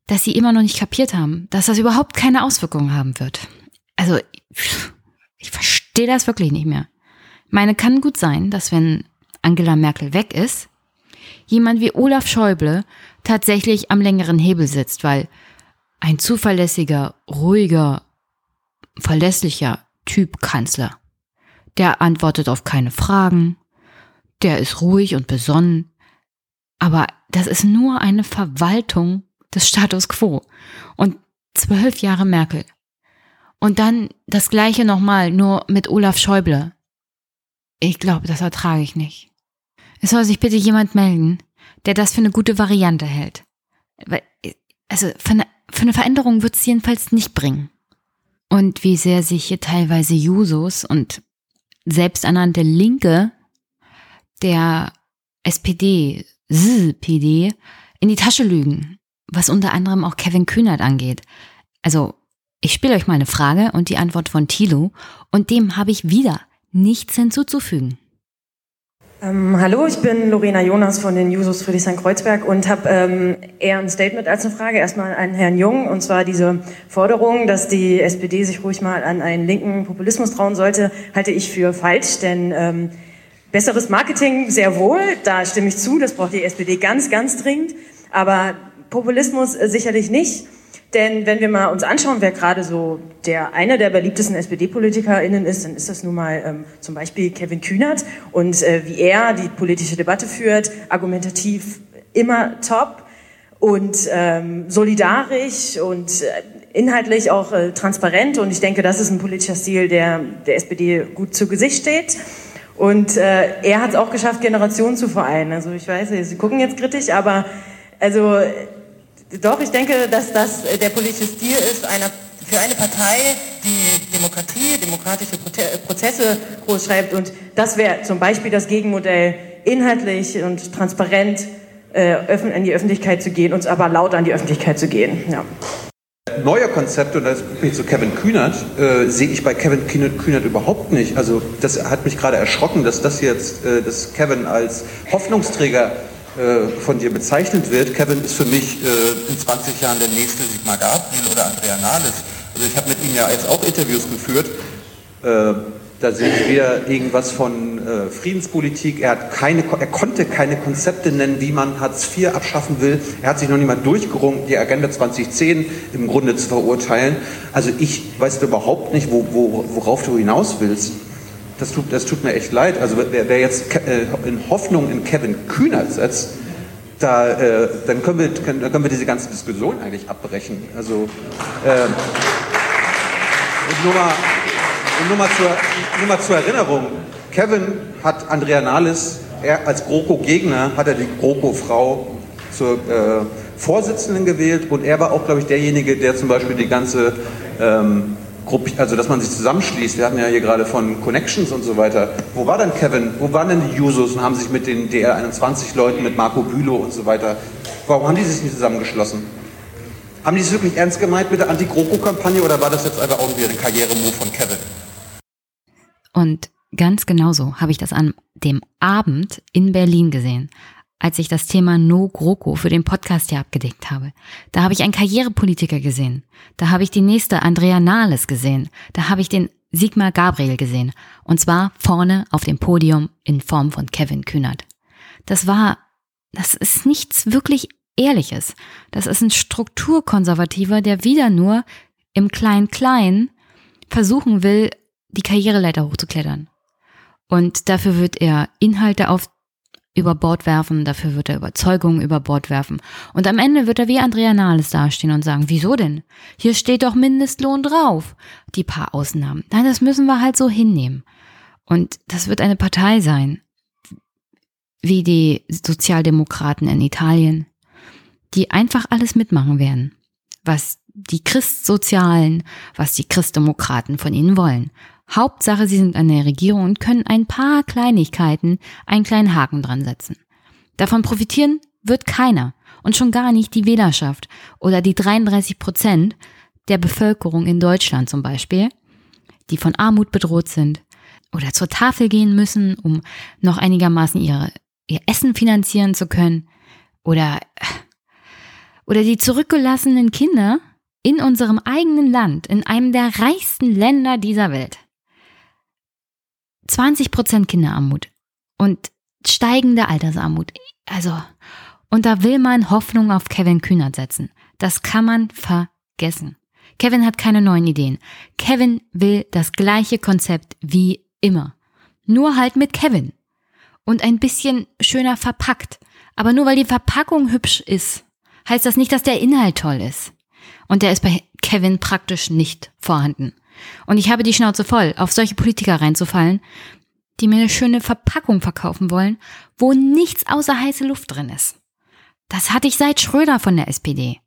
dass sie immer noch nicht kapiert haben, dass das überhaupt keine Auswirkungen haben wird. Also, ich verstehe das wirklich nicht mehr. Meine kann gut sein, dass wenn Angela Merkel weg ist, jemand wie Olaf Schäuble tatsächlich am längeren Hebel sitzt, weil ein zuverlässiger, ruhiger, verlässlicher Typ Kanzler, der antwortet auf keine Fragen, der ist ruhig und besonnen, aber das ist nur eine Verwaltung des Status quo. Und zwölf Jahre Merkel. Und dann das gleiche nochmal, nur mit Olaf Schäuble. Ich glaube, das ertrage ich nicht. Es soll sich bitte jemand melden, der das für eine gute Variante hält. Also für eine, für eine Veränderung wird es jedenfalls nicht bringen. Und wie sehr sich hier teilweise Jusos und selbsternannte Linke der SPD, SPD, in die Tasche lügen was unter anderem auch Kevin Kühnert angeht. Also, ich spiele euch mal eine Frage und die Antwort von Thilo und dem habe ich wieder nichts hinzuzufügen. Ähm, hallo, ich bin Lorena Jonas von den Jusos Friedrichshain-Kreuzberg und habe ähm, eher ein Statement als eine Frage. Erstmal an Herrn Jung, und zwar diese Forderung, dass die SPD sich ruhig mal an einen linken Populismus trauen sollte, halte ich für falsch, denn ähm, besseres Marketing sehr wohl, da stimme ich zu, das braucht die SPD ganz, ganz dringend, aber Populismus äh, sicherlich nicht. Denn wenn wir mal uns anschauen, wer gerade so der einer der beliebtesten SPD-PolitikerInnen ist, dann ist das nun mal ähm, zum Beispiel Kevin Kühnert und äh, wie er die politische Debatte führt, argumentativ immer top und ähm, solidarisch und äh, inhaltlich auch äh, transparent. Und ich denke, das ist ein politischer Stil, der der SPD gut zu Gesicht steht. Und äh, er hat es auch geschafft, Generationen zu vereinen. Also ich weiß, Sie gucken jetzt kritisch, aber also doch, ich denke, dass das äh, der politische Stil ist einer, für eine Partei, die Demokratie, demokratische Prozesse großschreibt. Und das wäre zum Beispiel das Gegenmodell, inhaltlich und transparent äh, in die Öffentlichkeit zu gehen, uns aber laut an die Öffentlichkeit zu gehen. Ja. Neue Konzepte, und das ich zu Kevin Kühnert, äh, sehe ich bei Kevin Kühnert, überhaupt nicht. Also das hat mich gerade erschrocken, dass das jetzt, äh, dass Kevin als Hoffnungsträger von dir bezeichnet wird. Kevin ist für mich äh, in 20 Jahren der nächste Sigmar Gabriel oder Andrea Nahles. Also ich habe mit ihm ja jetzt auch Interviews geführt. Äh, da sehen wir irgendwas von äh, Friedenspolitik. Er, hat keine, er konnte keine Konzepte nennen, wie man Hartz IV abschaffen will. Er hat sich noch mal durchgerungen, die Agenda 2010 im Grunde zu verurteilen. Also ich weiß überhaupt nicht, wo, wo, worauf du hinaus willst. Das tut, das tut mir echt leid. Also wer, wer jetzt äh, in Hoffnung in Kevin Kühnert setzt, da, äh, dann, können wir, können, können wir diese ganze Diskussion eigentlich abbrechen. Also äh, und nur, mal, und nur, mal zur, nur mal zur Erinnerung, Kevin hat Andrea Nahles, er als GroKo-Gegner hat er die GroKo-Frau zur äh, Vorsitzenden gewählt und er war auch, glaube ich, derjenige, der zum Beispiel die ganze ähm, also dass man sich zusammenschließt. Wir hatten ja hier gerade von Connections und so weiter. Wo war denn Kevin? Wo waren denn die Jusos und haben sich mit den DR21-Leuten, mit Marco Bülow und so weiter, warum haben die sich nicht zusammengeschlossen? Haben die es wirklich ernst gemeint mit der Anti-GroKo-Kampagne oder war das jetzt einfach auch wieder ein Karrieremove von Kevin? Und ganz genauso habe ich das an dem Abend in Berlin gesehen als ich das Thema No GroKo für den Podcast hier abgedeckt habe. Da habe ich einen Karrierepolitiker gesehen. Da habe ich die nächste Andrea Nahles gesehen. Da habe ich den Sigmar Gabriel gesehen. Und zwar vorne auf dem Podium in Form von Kevin Kühnert. Das war, das ist nichts wirklich Ehrliches. Das ist ein Strukturkonservativer, der wieder nur im Klein-Klein versuchen will, die Karriereleiter hochzuklettern. Und dafür wird er Inhalte auf über Bord werfen, dafür wird er Überzeugungen über Bord werfen. Und am Ende wird er wie Andrea Nahles dastehen und sagen, wieso denn? Hier steht doch Mindestlohn drauf. Die paar Ausnahmen. Nein, das müssen wir halt so hinnehmen. Und das wird eine Partei sein, wie die Sozialdemokraten in Italien, die einfach alles mitmachen werden, was die Christsozialen, was die Christdemokraten von ihnen wollen. Hauptsache, sie sind an der Regierung und können ein paar Kleinigkeiten einen kleinen Haken dran setzen. Davon profitieren wird keiner und schon gar nicht die Wählerschaft oder die 33 Prozent der Bevölkerung in Deutschland zum Beispiel, die von Armut bedroht sind oder zur Tafel gehen müssen, um noch einigermaßen ihre, ihr Essen finanzieren zu können oder, oder die zurückgelassenen Kinder in unserem eigenen Land, in einem der reichsten Länder dieser Welt. 20 Prozent Kinderarmut und steigende Altersarmut. Also, und da will man Hoffnung auf Kevin Kühnert setzen. Das kann man vergessen. Kevin hat keine neuen Ideen. Kevin will das gleiche Konzept wie immer. Nur halt mit Kevin. Und ein bisschen schöner verpackt. Aber nur weil die Verpackung hübsch ist, heißt das nicht, dass der Inhalt toll ist. Und der ist bei Kevin praktisch nicht vorhanden. Und ich habe die Schnauze voll, auf solche Politiker reinzufallen, die mir eine schöne Verpackung verkaufen wollen, wo nichts außer heiße Luft drin ist. Das hatte ich seit Schröder von der SPD.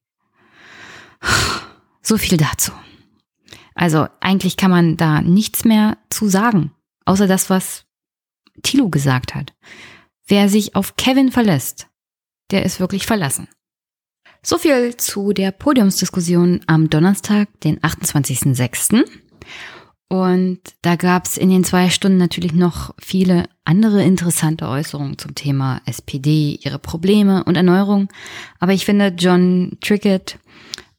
So viel dazu. Also eigentlich kann man da nichts mehr zu sagen, außer das, was Thilo gesagt hat. Wer sich auf Kevin verlässt, der ist wirklich verlassen. So viel zu der Podiumsdiskussion am Donnerstag, den 28.06. Und da gab es in den zwei Stunden natürlich noch viele andere interessante Äußerungen zum Thema SPD, ihre Probleme und Erneuerung. Aber ich finde, John Trickett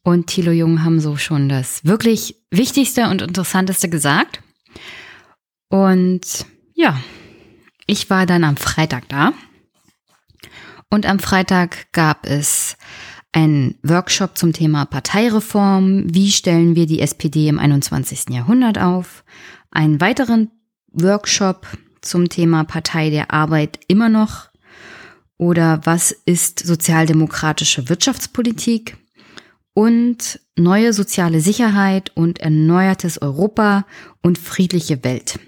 und Thilo Jung haben so schon das wirklich Wichtigste und Interessanteste gesagt. Und ja, ich war dann am Freitag da. Und am Freitag gab es einen Workshop zum Thema Parteireform. Wie stellen wir die SPD im 21. Jahrhundert auf? Einen weiteren Workshop zum Thema Partei der Arbeit immer noch. Oder was ist sozialdemokratische Wirtschaftspolitik? Und neue soziale Sicherheit und erneuertes Europa und friedliche Welt.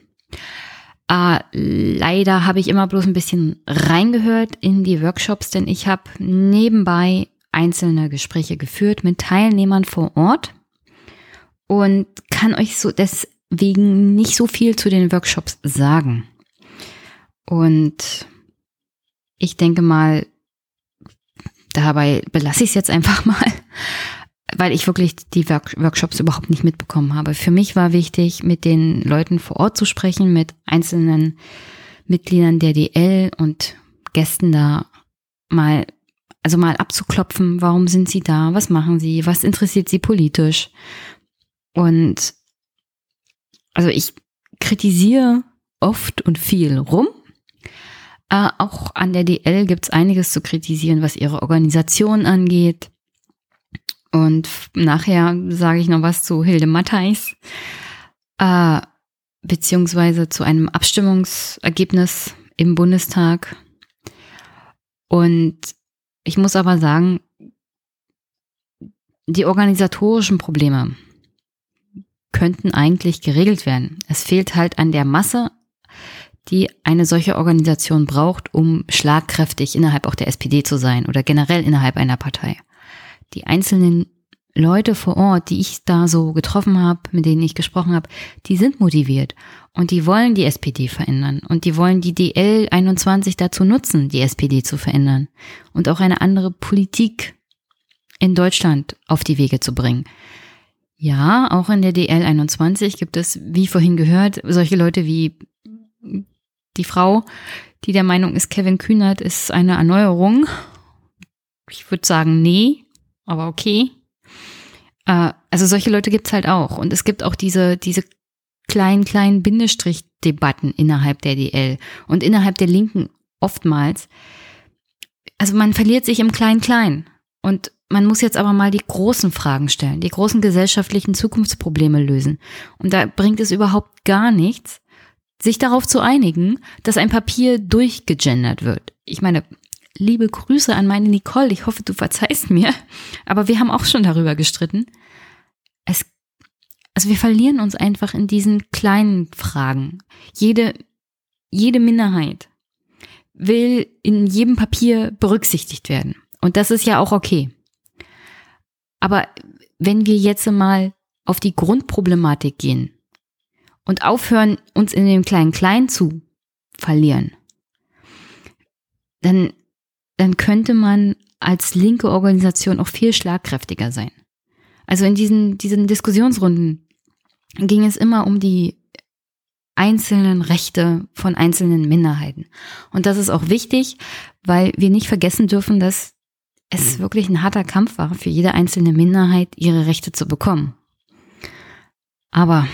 Äh, leider habe ich immer bloß ein bisschen reingehört in die Workshops, denn ich habe nebenbei einzelne Gespräche geführt mit Teilnehmern vor Ort und kann euch so deswegen nicht so viel zu den Workshops sagen. Und ich denke mal, dabei belasse ich es jetzt einfach <laughs> mal weil ich wirklich die Work Workshops überhaupt nicht mitbekommen habe. Für mich war wichtig, mit den Leuten vor Ort zu sprechen, mit einzelnen Mitgliedern der DL und Gästen da mal, also mal abzuklopfen, warum sind sie da, was machen sie, was interessiert sie politisch. Und also ich kritisiere oft und viel rum. Äh, auch an der DL gibt es einiges zu kritisieren, was ihre Organisation angeht und nachher sage ich noch was zu Hilde Mattheis, äh, beziehungsweise zu einem Abstimmungsergebnis im Bundestag. Und ich muss aber sagen, die organisatorischen Probleme könnten eigentlich geregelt werden. Es fehlt halt an der Masse, die eine solche Organisation braucht, um schlagkräftig innerhalb auch der SPD zu sein oder generell innerhalb einer Partei die einzelnen Leute vor Ort, die ich da so getroffen habe, mit denen ich gesprochen habe, die sind motiviert und die wollen die SPD verändern und die wollen die DL 21 dazu nutzen, die SPD zu verändern und auch eine andere Politik in Deutschland auf die Wege zu bringen. Ja, auch in der DL 21 gibt es, wie vorhin gehört, solche Leute wie die Frau, die der Meinung ist, Kevin Kühnert ist eine Erneuerung. Ich würde sagen, nee, aber okay. Äh, also solche Leute gibt's halt auch. Und es gibt auch diese, diese kleinen, kleinen Bindestrich-Debatten innerhalb der DL und innerhalb der Linken oftmals. Also man verliert sich im Klein-Klein. Und man muss jetzt aber mal die großen Fragen stellen, die großen gesellschaftlichen Zukunftsprobleme lösen. Und da bringt es überhaupt gar nichts, sich darauf zu einigen, dass ein Papier durchgegendert wird. Ich meine, liebe Grüße an meine Nicole. Ich hoffe, du verzeihst mir. Aber wir haben auch schon darüber gestritten. Es, also wir verlieren uns einfach in diesen kleinen Fragen. Jede, jede Minderheit will in jedem Papier berücksichtigt werden. Und das ist ja auch okay. Aber wenn wir jetzt mal auf die Grundproblematik gehen und aufhören, uns in dem kleinen Klein zu verlieren, dann dann könnte man als linke Organisation auch viel schlagkräftiger sein. Also in diesen, diesen Diskussionsrunden ging es immer um die einzelnen Rechte von einzelnen Minderheiten. Und das ist auch wichtig, weil wir nicht vergessen dürfen, dass es wirklich ein harter Kampf war, für jede einzelne Minderheit ihre Rechte zu bekommen. Aber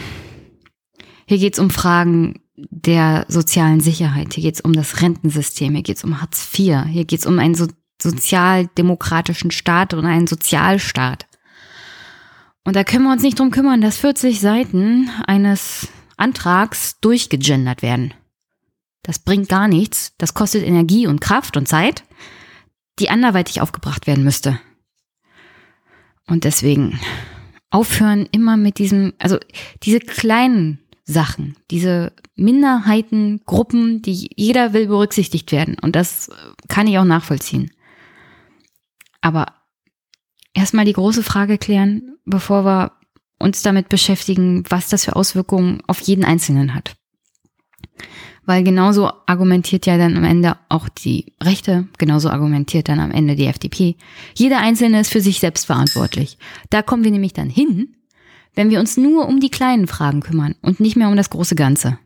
hier geht es um Fragen der sozialen Sicherheit. Hier geht es um das Rentensystem, hier geht es um Hartz IV, hier geht es um einen so sozialdemokratischen Staat und einen Sozialstaat. Und da können wir uns nicht drum kümmern, dass 40 Seiten eines Antrags durchgegendert werden. Das bringt gar nichts. Das kostet Energie und Kraft und Zeit, die anderweitig aufgebracht werden müsste. Und deswegen aufhören immer mit diesem, also diese kleinen Sachen, diese Minderheitengruppen, die jeder will berücksichtigt werden. Und das kann ich auch nachvollziehen. Aber erstmal die große Frage klären, bevor wir uns damit beschäftigen, was das für Auswirkungen auf jeden Einzelnen hat. Weil genauso argumentiert ja dann am Ende auch die Rechte, genauso argumentiert dann am Ende die FDP. Jeder Einzelne ist für sich selbst verantwortlich. Da kommen wir nämlich dann hin, wenn wir uns nur um die kleinen Fragen kümmern und nicht mehr um das große Ganze.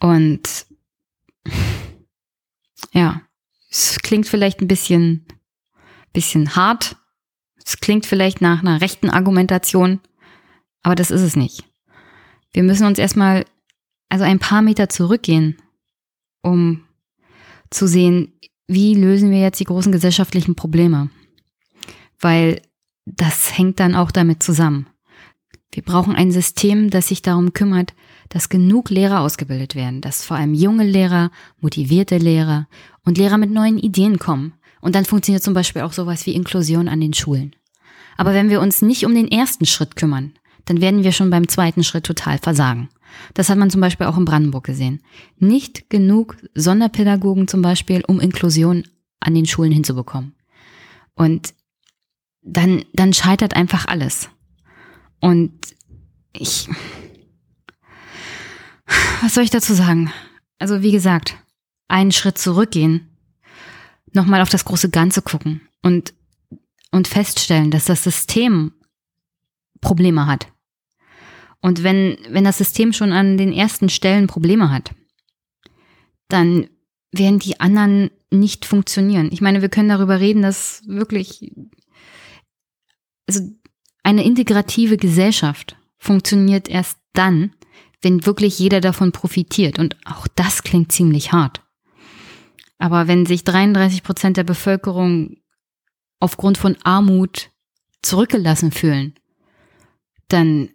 Und <laughs> ja, es klingt vielleicht ein bisschen, bisschen hart. Es klingt vielleicht nach einer rechten Argumentation, aber das ist es nicht. Wir müssen uns erstmal also ein paar Meter zurückgehen, um zu sehen, wie lösen wir jetzt die großen gesellschaftlichen Probleme. Weil das hängt dann auch damit zusammen. Wir brauchen ein System, das sich darum kümmert, dass genug Lehrer ausgebildet werden, dass vor allem junge Lehrer, motivierte Lehrer und Lehrer mit neuen Ideen kommen. Und dann funktioniert zum Beispiel auch sowas wie Inklusion an den Schulen. Aber wenn wir uns nicht um den ersten Schritt kümmern, dann werden wir schon beim zweiten Schritt total versagen. Das hat man zum Beispiel auch in Brandenburg gesehen. Nicht genug Sonderpädagogen zum Beispiel, um Inklusion an den Schulen hinzubekommen. Und dann, dann scheitert einfach alles. Und ich, was soll ich dazu sagen? Also wie gesagt, einen Schritt zurückgehen, nochmal auf das große Ganze gucken und, und feststellen, dass das System Probleme hat. Und wenn, wenn das System schon an den ersten Stellen Probleme hat, dann werden die anderen nicht funktionieren. Ich meine, wir können darüber reden, dass wirklich, also eine integrative Gesellschaft funktioniert erst dann, wenn wirklich jeder davon profitiert. Und auch das klingt ziemlich hart. Aber wenn sich 33 Prozent der Bevölkerung aufgrund von Armut zurückgelassen fühlen, dann,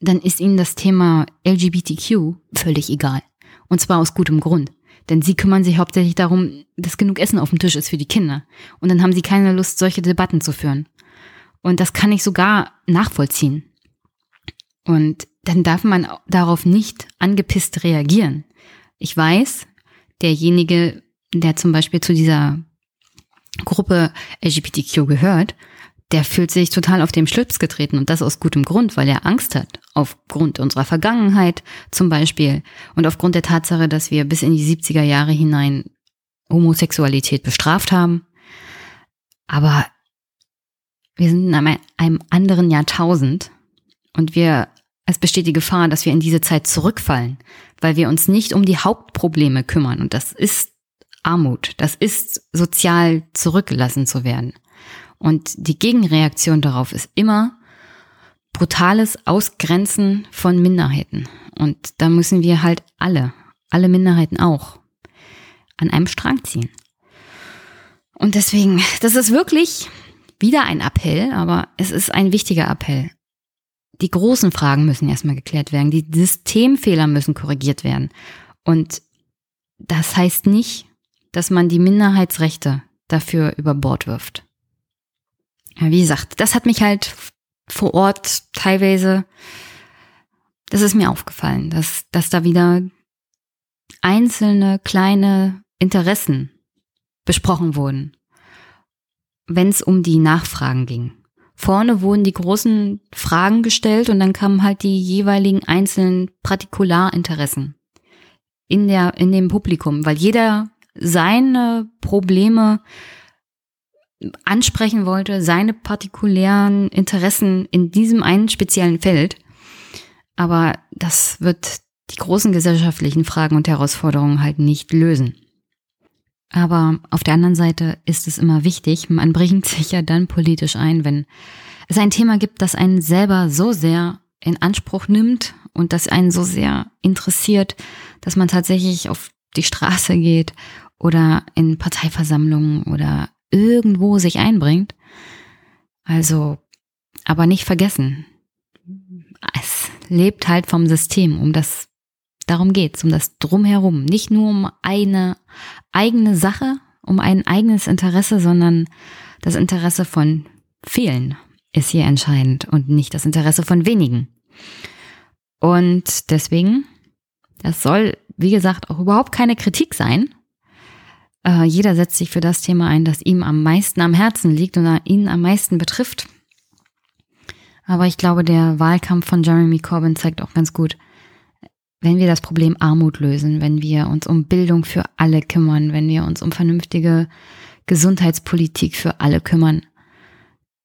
dann ist ihnen das Thema LGBTQ völlig egal. Und zwar aus gutem Grund. Denn sie kümmern sich hauptsächlich darum, dass genug Essen auf dem Tisch ist für die Kinder. Und dann haben sie keine Lust, solche Debatten zu führen. Und das kann ich sogar nachvollziehen. Und dann darf man darauf nicht angepisst reagieren. Ich weiß, derjenige, der zum Beispiel zu dieser Gruppe LGBTQ gehört, der fühlt sich total auf dem Schlips getreten und das aus gutem Grund, weil er Angst hat. Aufgrund unserer Vergangenheit zum Beispiel und aufgrund der Tatsache, dass wir bis in die 70er Jahre hinein Homosexualität bestraft haben. Aber wir sind in einem, anderen Jahrtausend und wir, es besteht die Gefahr, dass wir in diese Zeit zurückfallen, weil wir uns nicht um die Hauptprobleme kümmern. Und das ist Armut, das ist sozial zurückgelassen zu werden. Und die Gegenreaktion darauf ist immer brutales Ausgrenzen von Minderheiten. Und da müssen wir halt alle, alle Minderheiten auch, an einem Strang ziehen. Und deswegen, das ist wirklich wieder ein Appell, aber es ist ein wichtiger Appell. Die großen Fragen müssen erstmal geklärt werden. Die Systemfehler müssen korrigiert werden. Und das heißt nicht, dass man die Minderheitsrechte dafür über Bord wirft. Wie gesagt, das hat mich halt vor Ort teilweise, das ist mir aufgefallen, dass, dass da wieder einzelne kleine Interessen besprochen wurden wenn es um die Nachfragen ging. Vorne wurden die großen Fragen gestellt und dann kamen halt die jeweiligen einzelnen Partikularinteressen in der, in dem Publikum, weil jeder seine Probleme ansprechen wollte, seine partikulären Interessen in diesem einen speziellen Feld. Aber das wird die großen gesellschaftlichen Fragen und Herausforderungen halt nicht lösen. Aber auf der anderen Seite ist es immer wichtig, man bringt <laughs> sich ja dann politisch ein, wenn es ein Thema gibt, das einen selber so sehr in Anspruch nimmt und das einen so sehr interessiert, dass man tatsächlich auf die Straße geht oder in Parteiversammlungen oder irgendwo sich einbringt. Also, aber nicht vergessen, es lebt halt vom System, um das Darum geht's, um das Drumherum. Nicht nur um eine eigene Sache, um ein eigenes Interesse, sondern das Interesse von vielen ist hier entscheidend und nicht das Interesse von wenigen. Und deswegen, das soll, wie gesagt, auch überhaupt keine Kritik sein. Äh, jeder setzt sich für das Thema ein, das ihm am meisten am Herzen liegt und ihn am meisten betrifft. Aber ich glaube, der Wahlkampf von Jeremy Corbyn zeigt auch ganz gut, wenn wir das Problem Armut lösen, wenn wir uns um Bildung für alle kümmern, wenn wir uns um vernünftige Gesundheitspolitik für alle kümmern,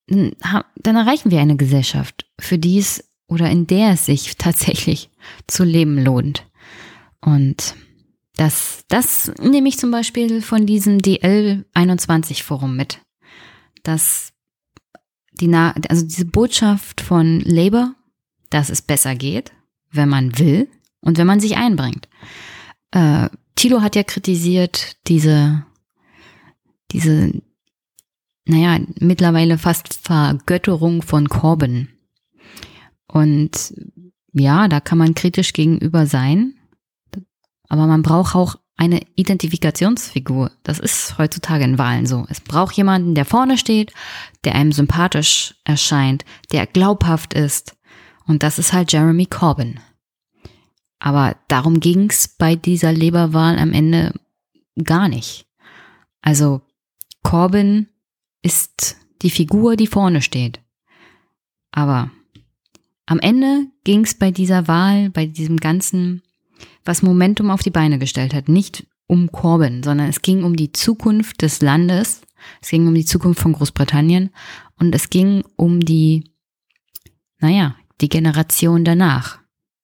dann erreichen wir eine Gesellschaft, für die es oder in der es sich <laughs> tatsächlich zu leben lohnt. Und das, das nehme ich zum Beispiel von diesem DL21-Forum mit. Dass die, also diese Botschaft von Labour, dass es besser geht, wenn man will und wenn man sich einbringt. Äh, Tilo hat ja kritisiert diese, diese, naja, mittlerweile fast Vergötterung von Corbyn. Und ja, da kann man kritisch gegenüber sein. Aber man braucht auch eine Identifikationsfigur. Das ist heutzutage in Wahlen so. Es braucht jemanden, der vorne steht, der einem sympathisch erscheint, der glaubhaft ist. Und das ist halt Jeremy Corbyn. Aber darum ging's bei dieser Leberwahl am Ende gar nicht. Also Corbyn ist die Figur, die vorne steht. Aber am Ende ging's bei dieser Wahl, bei diesem ganzen was Momentum auf die Beine gestellt hat. Nicht um Corbyn, sondern es ging um die Zukunft des Landes, es ging um die Zukunft von Großbritannien und es ging um die, naja, die Generation danach,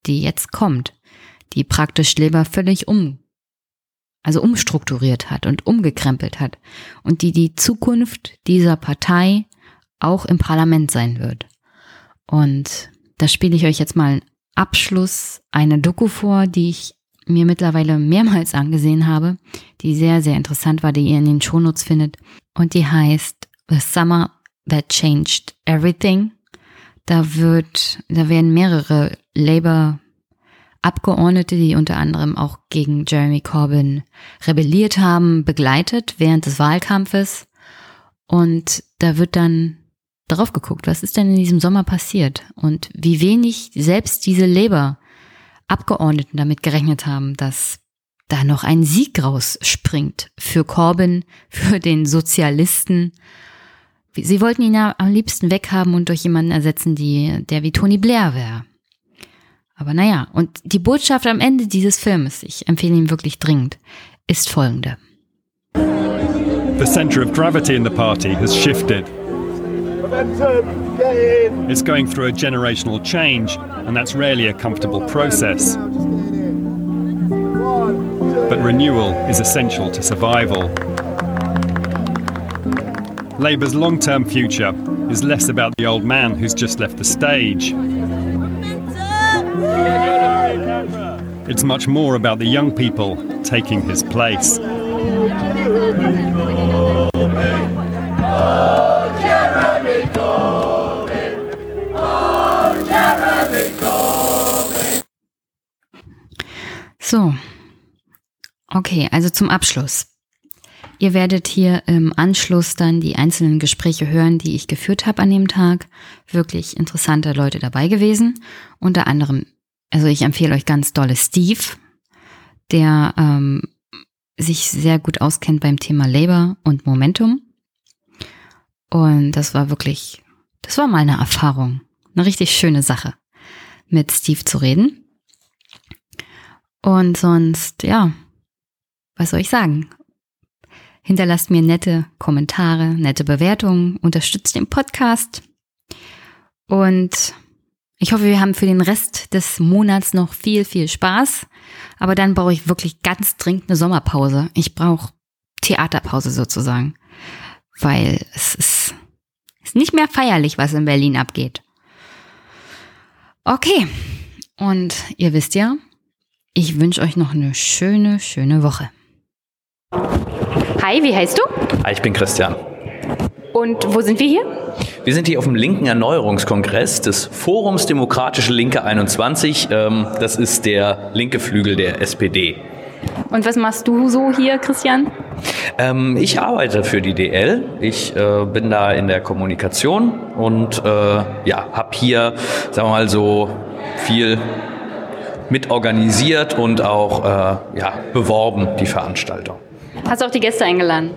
die jetzt kommt, die praktisch Leber völlig um, also umstrukturiert hat und umgekrempelt hat und die die Zukunft dieser Partei auch im Parlament sein wird. Und da spiele ich euch jetzt mal Abschluss eine Doku vor, die ich mir mittlerweile mehrmals angesehen habe, die sehr, sehr interessant war, die ihr in den Shownotes findet. Und die heißt The Summer That Changed Everything. Da wird, da werden mehrere Labour Abgeordnete, die unter anderem auch gegen Jeremy Corbyn rebelliert haben, begleitet während des Wahlkampfes. Und da wird dann drauf geguckt, was ist denn in diesem Sommer passiert und wie wenig selbst diese Labour-Abgeordneten damit gerechnet haben, dass da noch ein Sieg rausspringt für Corbyn, <laughs> für den Sozialisten. Sie wollten ihn ja am liebsten weghaben und durch jemanden ersetzen, die, der wie Tony Blair wäre. Aber naja, und die Botschaft am Ende dieses Filmes, ich empfehle ihn wirklich dringend, ist folgende. The center of gravity in the party has shifted. It's going through a generational change, and that's rarely a comfortable process. But renewal is essential to survival. Labour's long term future is less about the old man who's just left the stage. It's much more about the young people taking his place. So. Okay, also zum Abschluss. Ihr werdet hier im Anschluss dann die einzelnen Gespräche hören, die ich geführt habe an dem Tag. Wirklich interessante Leute dabei gewesen. Unter anderem, also ich empfehle euch ganz dolle Steve, der ähm, sich sehr gut auskennt beim Thema Labor und Momentum. Und das war wirklich, das war mal eine Erfahrung, eine richtig schöne Sache, mit Steve zu reden. Und sonst, ja, was soll ich sagen? Hinterlasst mir nette Kommentare, nette Bewertungen, unterstützt den Podcast. Und ich hoffe, wir haben für den Rest des Monats noch viel, viel Spaß. Aber dann brauche ich wirklich ganz dringend eine Sommerpause. Ich brauche Theaterpause sozusagen. Weil es ist, ist nicht mehr feierlich, was in Berlin abgeht. Okay. Und ihr wisst ja, ich wünsche euch noch eine schöne, schöne Woche. Hi, wie heißt du? Ich bin Christian. Und wo sind wir hier? Wir sind hier auf dem linken Erneuerungskongress des Forums Demokratische Linke 21. Ähm, das ist der linke Flügel der SPD. Und was machst du so hier, Christian? Ähm, ich arbeite für die DL. Ich äh, bin da in der Kommunikation und äh, ja, habe hier, sagen wir mal so, viel mitorganisiert und auch äh, ja, beworben, die Veranstaltung. Hast du auch die Gäste eingeladen?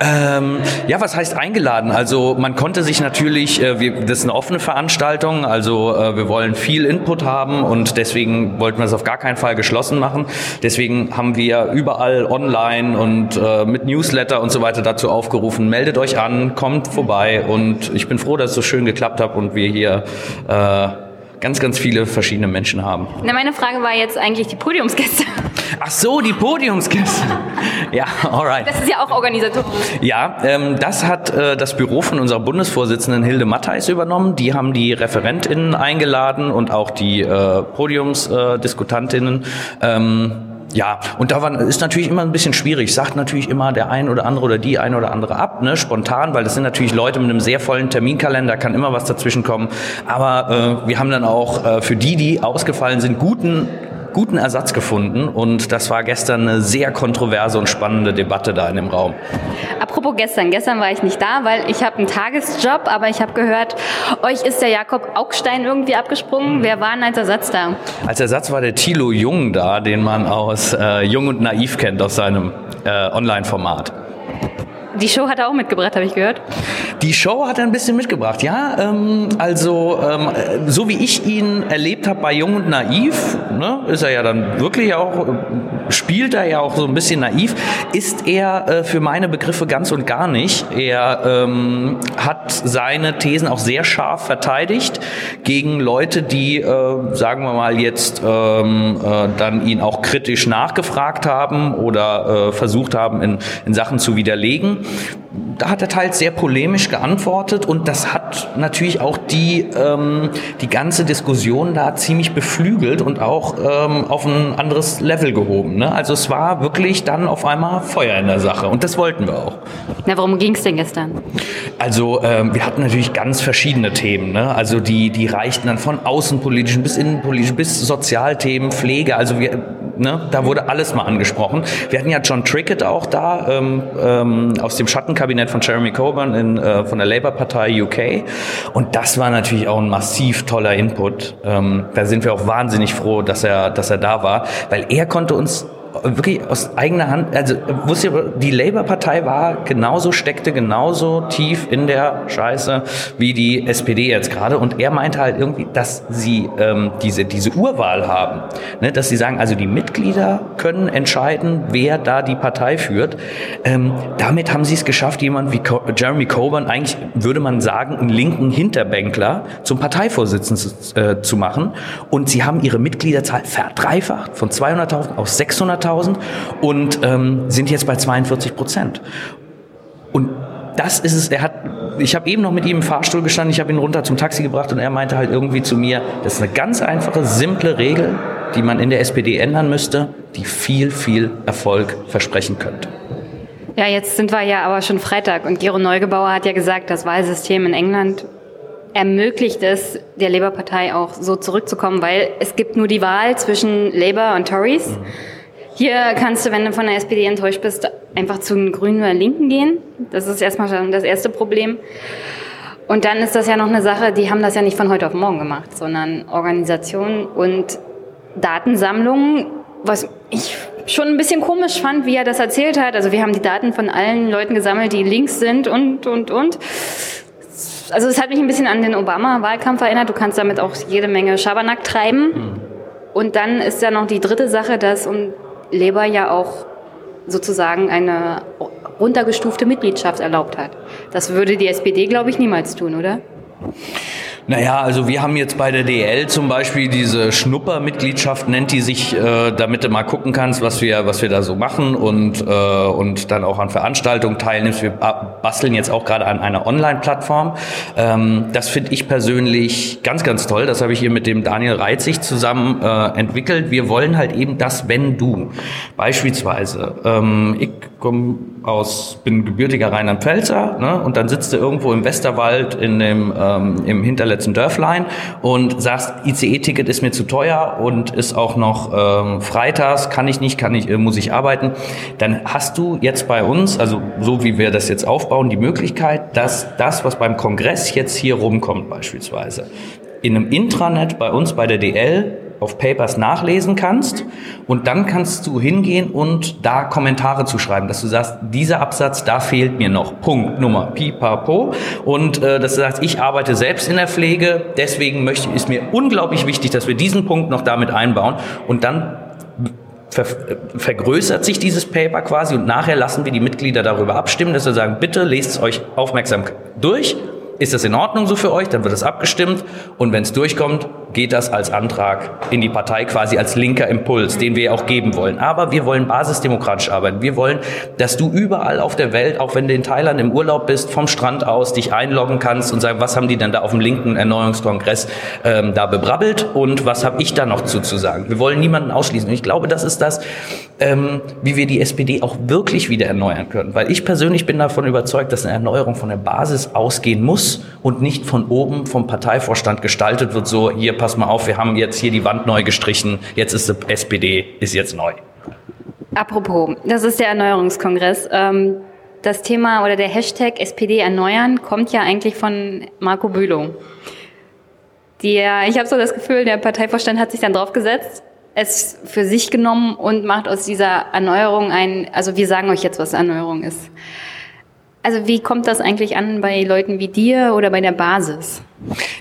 Ähm, ja, was heißt eingeladen? Also man konnte sich natürlich, äh, wir, das ist eine offene Veranstaltung, also äh, wir wollen viel Input haben und deswegen wollten wir es auf gar keinen Fall geschlossen machen. Deswegen haben wir überall online und äh, mit Newsletter und so weiter dazu aufgerufen, meldet euch an, kommt vorbei und ich bin froh, dass es so schön geklappt hat und wir hier äh, ganz, ganz viele verschiedene Menschen haben. Na, meine Frage war jetzt eigentlich die Podiumsgäste. Ach so, die Podiumsgäste. Ja, alright. Das ist ja auch organisatorisch. Ja, ähm, das hat äh, das Büro von unserer Bundesvorsitzenden Hilde Mattheis übernommen. Die haben die ReferentInnen eingeladen und auch die äh, Podiumsdiskutantinnen. Äh, ähm, ja, und da war, ist natürlich immer ein bisschen schwierig. Sagt natürlich immer der ein oder andere oder die ein oder andere ab, ne, spontan, weil das sind natürlich Leute mit einem sehr vollen Terminkalender, kann immer was dazwischen kommen. Aber äh, wir haben dann auch äh, für die, die ausgefallen sind, guten guten Ersatz gefunden und das war gestern eine sehr kontroverse und spannende Debatte da in dem Raum. Apropos gestern, gestern war ich nicht da, weil ich habe einen Tagesjob, aber ich habe gehört, euch ist der Jakob Augstein irgendwie abgesprungen. Wer war denn als Ersatz da? Als Ersatz war der Thilo Jung da, den man aus äh, Jung und Naiv kennt, aus seinem äh, Online-Format. Die Show hat er auch mitgebracht, habe ich gehört. Die Show hat er ein bisschen mitgebracht, ja. Ähm, also ähm, so wie ich ihn erlebt habe bei Jung und Naiv, ne, ist er ja dann wirklich auch, spielt er ja auch so ein bisschen naiv, ist er äh, für meine Begriffe ganz und gar nicht. Er ähm, hat seine Thesen auch sehr scharf verteidigt gegen Leute, die, äh, sagen wir mal, jetzt ähm, äh, dann ihn auch kritisch nachgefragt haben oder äh, versucht haben, in, in Sachen zu widerlegen da hat er teils sehr polemisch geantwortet und das hat natürlich auch die, ähm, die ganze Diskussion da ziemlich beflügelt und auch ähm, auf ein anderes Level gehoben. Ne? Also es war wirklich dann auf einmal Feuer in der Sache und das wollten wir auch. Na, worum ging es denn gestern? Also ähm, wir hatten natürlich ganz verschiedene Themen. Ne? Also die, die reichten dann von außenpolitischen bis innenpolitischen bis Sozialthemen, Pflege. Also wir, ne, da wurde alles mal angesprochen. Wir hatten ja John Trickett auch da ähm, ähm, dem Schattenkabinett von Jeremy Coburn in, äh, von der Labour-Partei UK. Und das war natürlich auch ein massiv toller Input. Ähm, da sind wir auch wahnsinnig froh, dass er, dass er da war, weil er konnte uns wirklich aus eigener Hand, also wusste ihr, die Labour-Partei war genauso, steckte genauso tief in der Scheiße wie die SPD jetzt gerade. Und er meinte halt irgendwie, dass sie ähm, diese, diese Urwahl haben. Ne? Dass sie sagen, also die Mitglieder können entscheiden, wer da die Partei führt. Ähm, damit haben sie es geschafft, jemand wie Co Jeremy Coburn, eigentlich würde man sagen, einen linken Hinterbänkler zum Parteivorsitzenden äh, zu machen. Und sie haben ihre Mitgliederzahl verdreifacht von 200.000 auf 600.000 100.000 und ähm, sind jetzt bei 42 Prozent. Und das ist es, er hat, ich habe eben noch mit ihm im Fahrstuhl gestanden, ich habe ihn runter zum Taxi gebracht und er meinte halt irgendwie zu mir, das ist eine ganz einfache, simple Regel, die man in der SPD ändern müsste, die viel, viel Erfolg versprechen könnte. Ja, jetzt sind wir ja aber schon Freitag und Gero Neugebauer hat ja gesagt, das Wahlsystem in England ermöglicht es der Labour-Partei auch so zurückzukommen, weil es gibt nur die Wahl zwischen Labour und Tories. Mhm. Hier kannst du, wenn du von der SPD enttäuscht bist, einfach zu den Grünen oder Linken gehen. Das ist erstmal schon das erste Problem. Und dann ist das ja noch eine Sache, die haben das ja nicht von heute auf morgen gemacht, sondern Organisationen und Datensammlungen, was ich schon ein bisschen komisch fand, wie er das erzählt hat. Also wir haben die Daten von allen Leuten gesammelt, die links sind und, und, und. Also es hat mich ein bisschen an den Obama-Wahlkampf erinnert. Du kannst damit auch jede Menge Schabernack treiben. Mhm. Und dann ist ja noch die dritte Sache, dass, und Labour ja auch sozusagen eine runtergestufte Mitgliedschaft erlaubt hat. Das würde die SPD, glaube ich, niemals tun, oder? Naja, also wir haben jetzt bei der DL zum Beispiel diese Schnuppermitgliedschaft, nennt die sich, äh, damit du mal gucken kannst, was wir, was wir da so machen und, äh, und dann auch an Veranstaltungen teilnimmst. Wir basteln jetzt auch gerade an einer Online-Plattform. Ähm, das finde ich persönlich ganz, ganz toll. Das habe ich hier mit dem Daniel Reitzig zusammen äh, entwickelt. Wir wollen halt eben das, wenn du. Beispielsweise, ähm, ich komme aus, bin gebürtiger Rheinland-Pfälzer ne, und dann sitzt du irgendwo im Westerwald in dem, ähm, im Hinterletzten letzten Dörflein und sagst, ICE-Ticket ist mir zu teuer und ist auch noch ähm, freitags, kann ich nicht, kann ich, äh, muss ich arbeiten, dann hast du jetzt bei uns, also so wie wir das jetzt aufbauen, die Möglichkeit, dass das, was beim Kongress jetzt hier rumkommt beispielsweise, in einem Intranet bei uns bei der DL auf Papers nachlesen kannst und dann kannst du hingehen und da Kommentare zu schreiben, dass du sagst, dieser Absatz, da fehlt mir noch. Punkt, Nummer, pipapo. Und äh, dass du sagst, ich arbeite selbst in der Pflege, deswegen möchte, ist mir unglaublich wichtig, dass wir diesen Punkt noch damit einbauen und dann ver vergrößert sich dieses Paper quasi und nachher lassen wir die Mitglieder darüber abstimmen, dass wir sagen, bitte lest es euch aufmerksam durch. Ist das in Ordnung so für euch? Dann wird es abgestimmt und wenn es durchkommt, geht das als Antrag in die Partei quasi als linker Impuls, den wir auch geben wollen. Aber wir wollen basisdemokratisch arbeiten. Wir wollen, dass du überall auf der Welt, auch wenn du in Thailand im Urlaub bist, vom Strand aus dich einloggen kannst und sagen, was haben die denn da auf dem linken Erneuerungskongress ähm, da bebrabbelt und was habe ich da noch zu, zu sagen. Wir wollen niemanden ausschließen. Und ich glaube, das ist das, ähm, wie wir die SPD auch wirklich wieder erneuern können. Weil ich persönlich bin davon überzeugt, dass eine Erneuerung von der Basis ausgehen muss und nicht von oben vom Parteivorstand gestaltet wird, so hier pass mal auf, wir haben jetzt hier die Wand neu gestrichen, jetzt ist die SPD, ist jetzt neu. Apropos, das ist der Erneuerungskongress. Ähm, das Thema oder der Hashtag SPD erneuern kommt ja eigentlich von Marco Bülow. Die, ich habe so das Gefühl, der Parteivorstand hat sich dann draufgesetzt, es für sich genommen und macht aus dieser Erneuerung ein, also wir sagen euch jetzt, was Erneuerung ist. Also wie kommt das eigentlich an bei Leuten wie dir oder bei der Basis?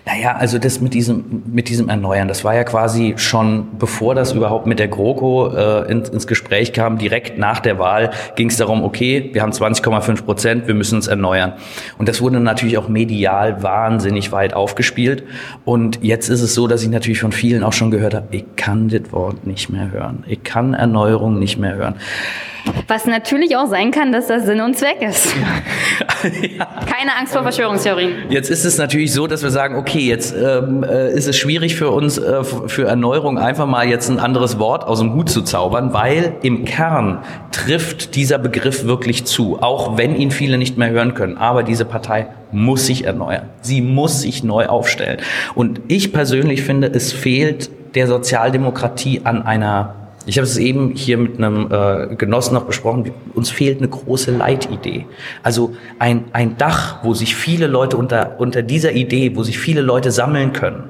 Naja, also das mit diesem, mit diesem Erneuern, das war ja quasi schon, bevor das überhaupt mit der GroKo äh, ins, ins Gespräch kam, direkt nach der Wahl ging es darum, okay, wir haben 20,5 Prozent, wir müssen uns erneuern. Und das wurde natürlich auch medial wahnsinnig weit aufgespielt. Und jetzt ist es so, dass ich natürlich von vielen auch schon gehört habe, ich kann das Wort nicht mehr hören. Ich kann Erneuerung nicht mehr hören. Was natürlich auch sein kann, dass das Sinn und Zweck ist. <laughs> ja. Keine Angst vor Verschwörungstheorien. Jetzt ist es natürlich so, dass wir sagen, okay, jetzt ähm, äh, ist es schwierig für uns, äh, für Erneuerung einfach mal jetzt ein anderes Wort aus dem Hut zu zaubern, weil im Kern trifft dieser Begriff wirklich zu, auch wenn ihn viele nicht mehr hören können. Aber diese Partei muss sich erneuern. Sie muss sich neu aufstellen. Und ich persönlich finde, es fehlt der Sozialdemokratie an einer ich habe es eben hier mit einem äh, Genossen noch besprochen. Uns fehlt eine große Leitidee. Also ein, ein Dach, wo sich viele Leute unter, unter dieser Idee, wo sich viele Leute sammeln können,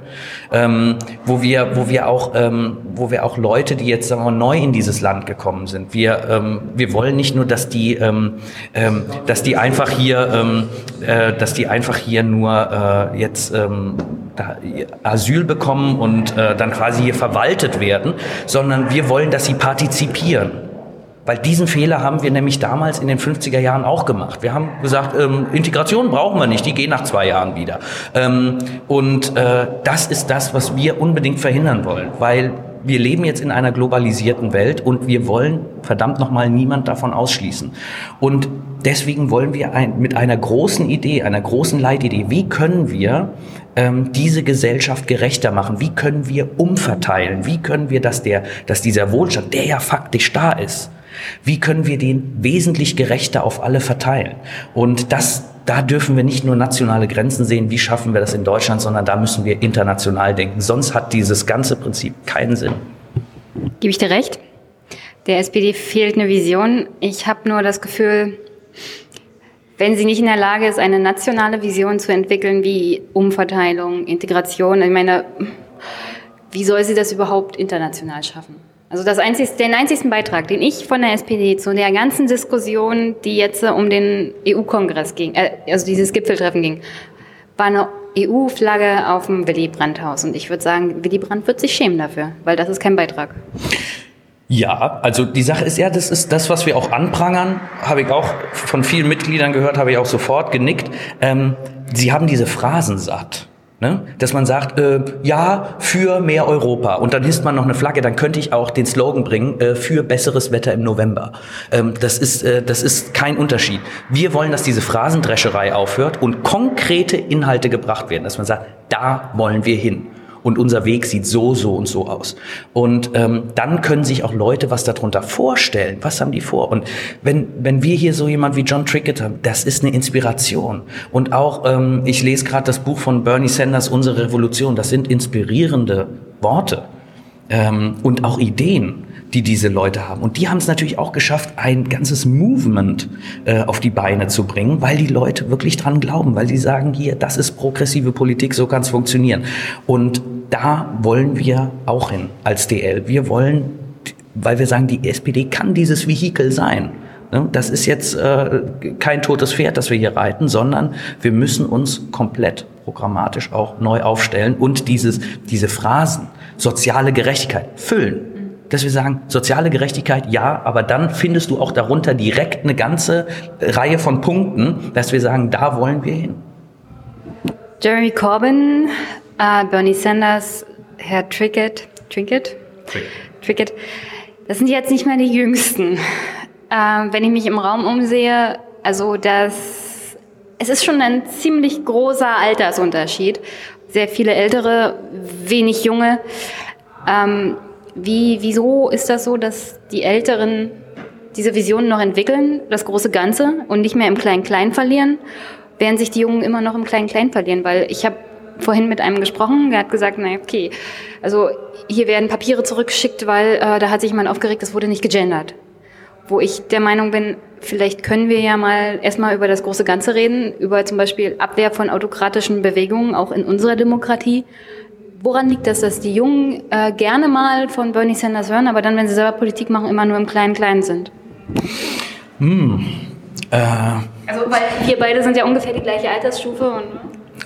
ähm, wo wir, wo wir auch, ähm, wo wir auch Leute, die jetzt sagen wir, neu in dieses Land gekommen sind. Wir, ähm, wir wollen nicht nur, dass die, ähm, ähm, dass die einfach hier, ähm, äh, dass die einfach hier nur äh, jetzt ähm, da Asyl bekommen und äh, dann quasi hier verwaltet werden, sondern wir wollen, dass sie partizipieren. Weil diesen Fehler haben wir nämlich damals in den 50er Jahren auch gemacht. Wir haben gesagt, ähm, Integration brauchen wir nicht, die gehen nach zwei Jahren wieder. Ähm, und äh, das ist das, was wir unbedingt verhindern wollen, weil wir leben jetzt in einer globalisierten Welt und wir wollen verdammt nochmal niemand davon ausschließen. Und deswegen wollen wir ein, mit einer großen Idee, einer großen Leitidee, wie können wir ähm, diese Gesellschaft gerechter machen? Wie können wir umverteilen? Wie können wir, dass, der, dass dieser Wohlstand, der ja faktisch da ist, wie können wir den wesentlich gerechter auf alle verteilen? Und das, da dürfen wir nicht nur nationale Grenzen sehen, wie schaffen wir das in Deutschland, sondern da müssen wir international denken. Sonst hat dieses ganze Prinzip keinen Sinn. Gebe ich dir recht? Der SPD fehlt eine Vision. Ich habe nur das Gefühl, wenn sie nicht in der Lage ist, eine nationale Vision zu entwickeln, wie Umverteilung, Integration, ich meine, wie soll sie das überhaupt international schaffen? Also das einzigste, den einzigsten Beitrag, den ich von der SPD zu der ganzen Diskussion, die jetzt um den EU-Kongress ging, äh, also dieses Gipfeltreffen ging, war eine EU-Flagge auf dem Willy Brandt-Haus. Und ich würde sagen, Willy Brandt wird sich schämen dafür, weil das ist kein Beitrag. Ja, also die Sache ist ja, das ist das, was wir auch anprangern, habe ich auch von vielen Mitgliedern gehört, habe ich auch sofort genickt. Ähm, sie haben diese Phrasen satt. Ne? Dass man sagt, äh, ja, für mehr Europa. Und dann hisst man noch eine Flagge, dann könnte ich auch den Slogan bringen, äh, für besseres Wetter im November. Ähm, das, ist, äh, das ist kein Unterschied. Wir wollen, dass diese Phrasendrescherei aufhört und konkrete Inhalte gebracht werden. Dass man sagt, da wollen wir hin und unser Weg sieht so, so und so aus. Und ähm, dann können sich auch Leute was darunter vorstellen. Was haben die vor? Und wenn, wenn wir hier so jemand wie John Trickett haben, das ist eine Inspiration. Und auch, ähm, ich lese gerade das Buch von Bernie Sanders, Unsere Revolution, das sind inspirierende Worte ähm, und auch Ideen die diese Leute haben. Und die haben es natürlich auch geschafft, ein ganzes Movement äh, auf die Beine zu bringen, weil die Leute wirklich dran glauben, weil sie sagen, hier, das ist progressive Politik, so kann es funktionieren. Und da wollen wir auch hin als DL. Wir wollen, weil wir sagen, die SPD kann dieses Vehikel sein. Ne? Das ist jetzt äh, kein totes Pferd, das wir hier reiten, sondern wir müssen uns komplett programmatisch auch neu aufstellen und dieses, diese Phrasen, soziale Gerechtigkeit, füllen. Dass wir sagen, soziale Gerechtigkeit, ja, aber dann findest du auch darunter direkt eine ganze Reihe von Punkten, dass wir sagen, da wollen wir hin. Jeremy Corbyn, äh, Bernie Sanders, Herr Trickett, Trickett? Trickett. Das sind jetzt nicht mehr die Jüngsten. Äh, wenn ich mich im Raum umsehe, also das, es ist schon ein ziemlich großer Altersunterschied. Sehr viele Ältere, wenig Junge. Ähm, wie, wieso ist das so, dass die Älteren diese Visionen noch entwickeln, das große Ganze und nicht mehr im Klein-Klein verlieren, während sich die Jungen immer noch im Klein-Klein verlieren? Weil ich habe vorhin mit einem gesprochen, der hat gesagt, na okay, also hier werden Papiere zurückgeschickt, weil äh, da hat sich jemand aufgeregt, es wurde nicht gegendert wo ich der Meinung bin, vielleicht können wir ja mal erstmal über das große Ganze reden, über zum Beispiel Abwehr von autokratischen Bewegungen, auch in unserer Demokratie. Woran liegt das, dass die Jungen äh, gerne mal von Bernie Sanders hören, aber dann, wenn sie selber Politik machen, immer nur im Kleinen-Kleinen sind? Hm. Äh. Also, weil wir beide sind ja ungefähr die gleiche Altersstufe und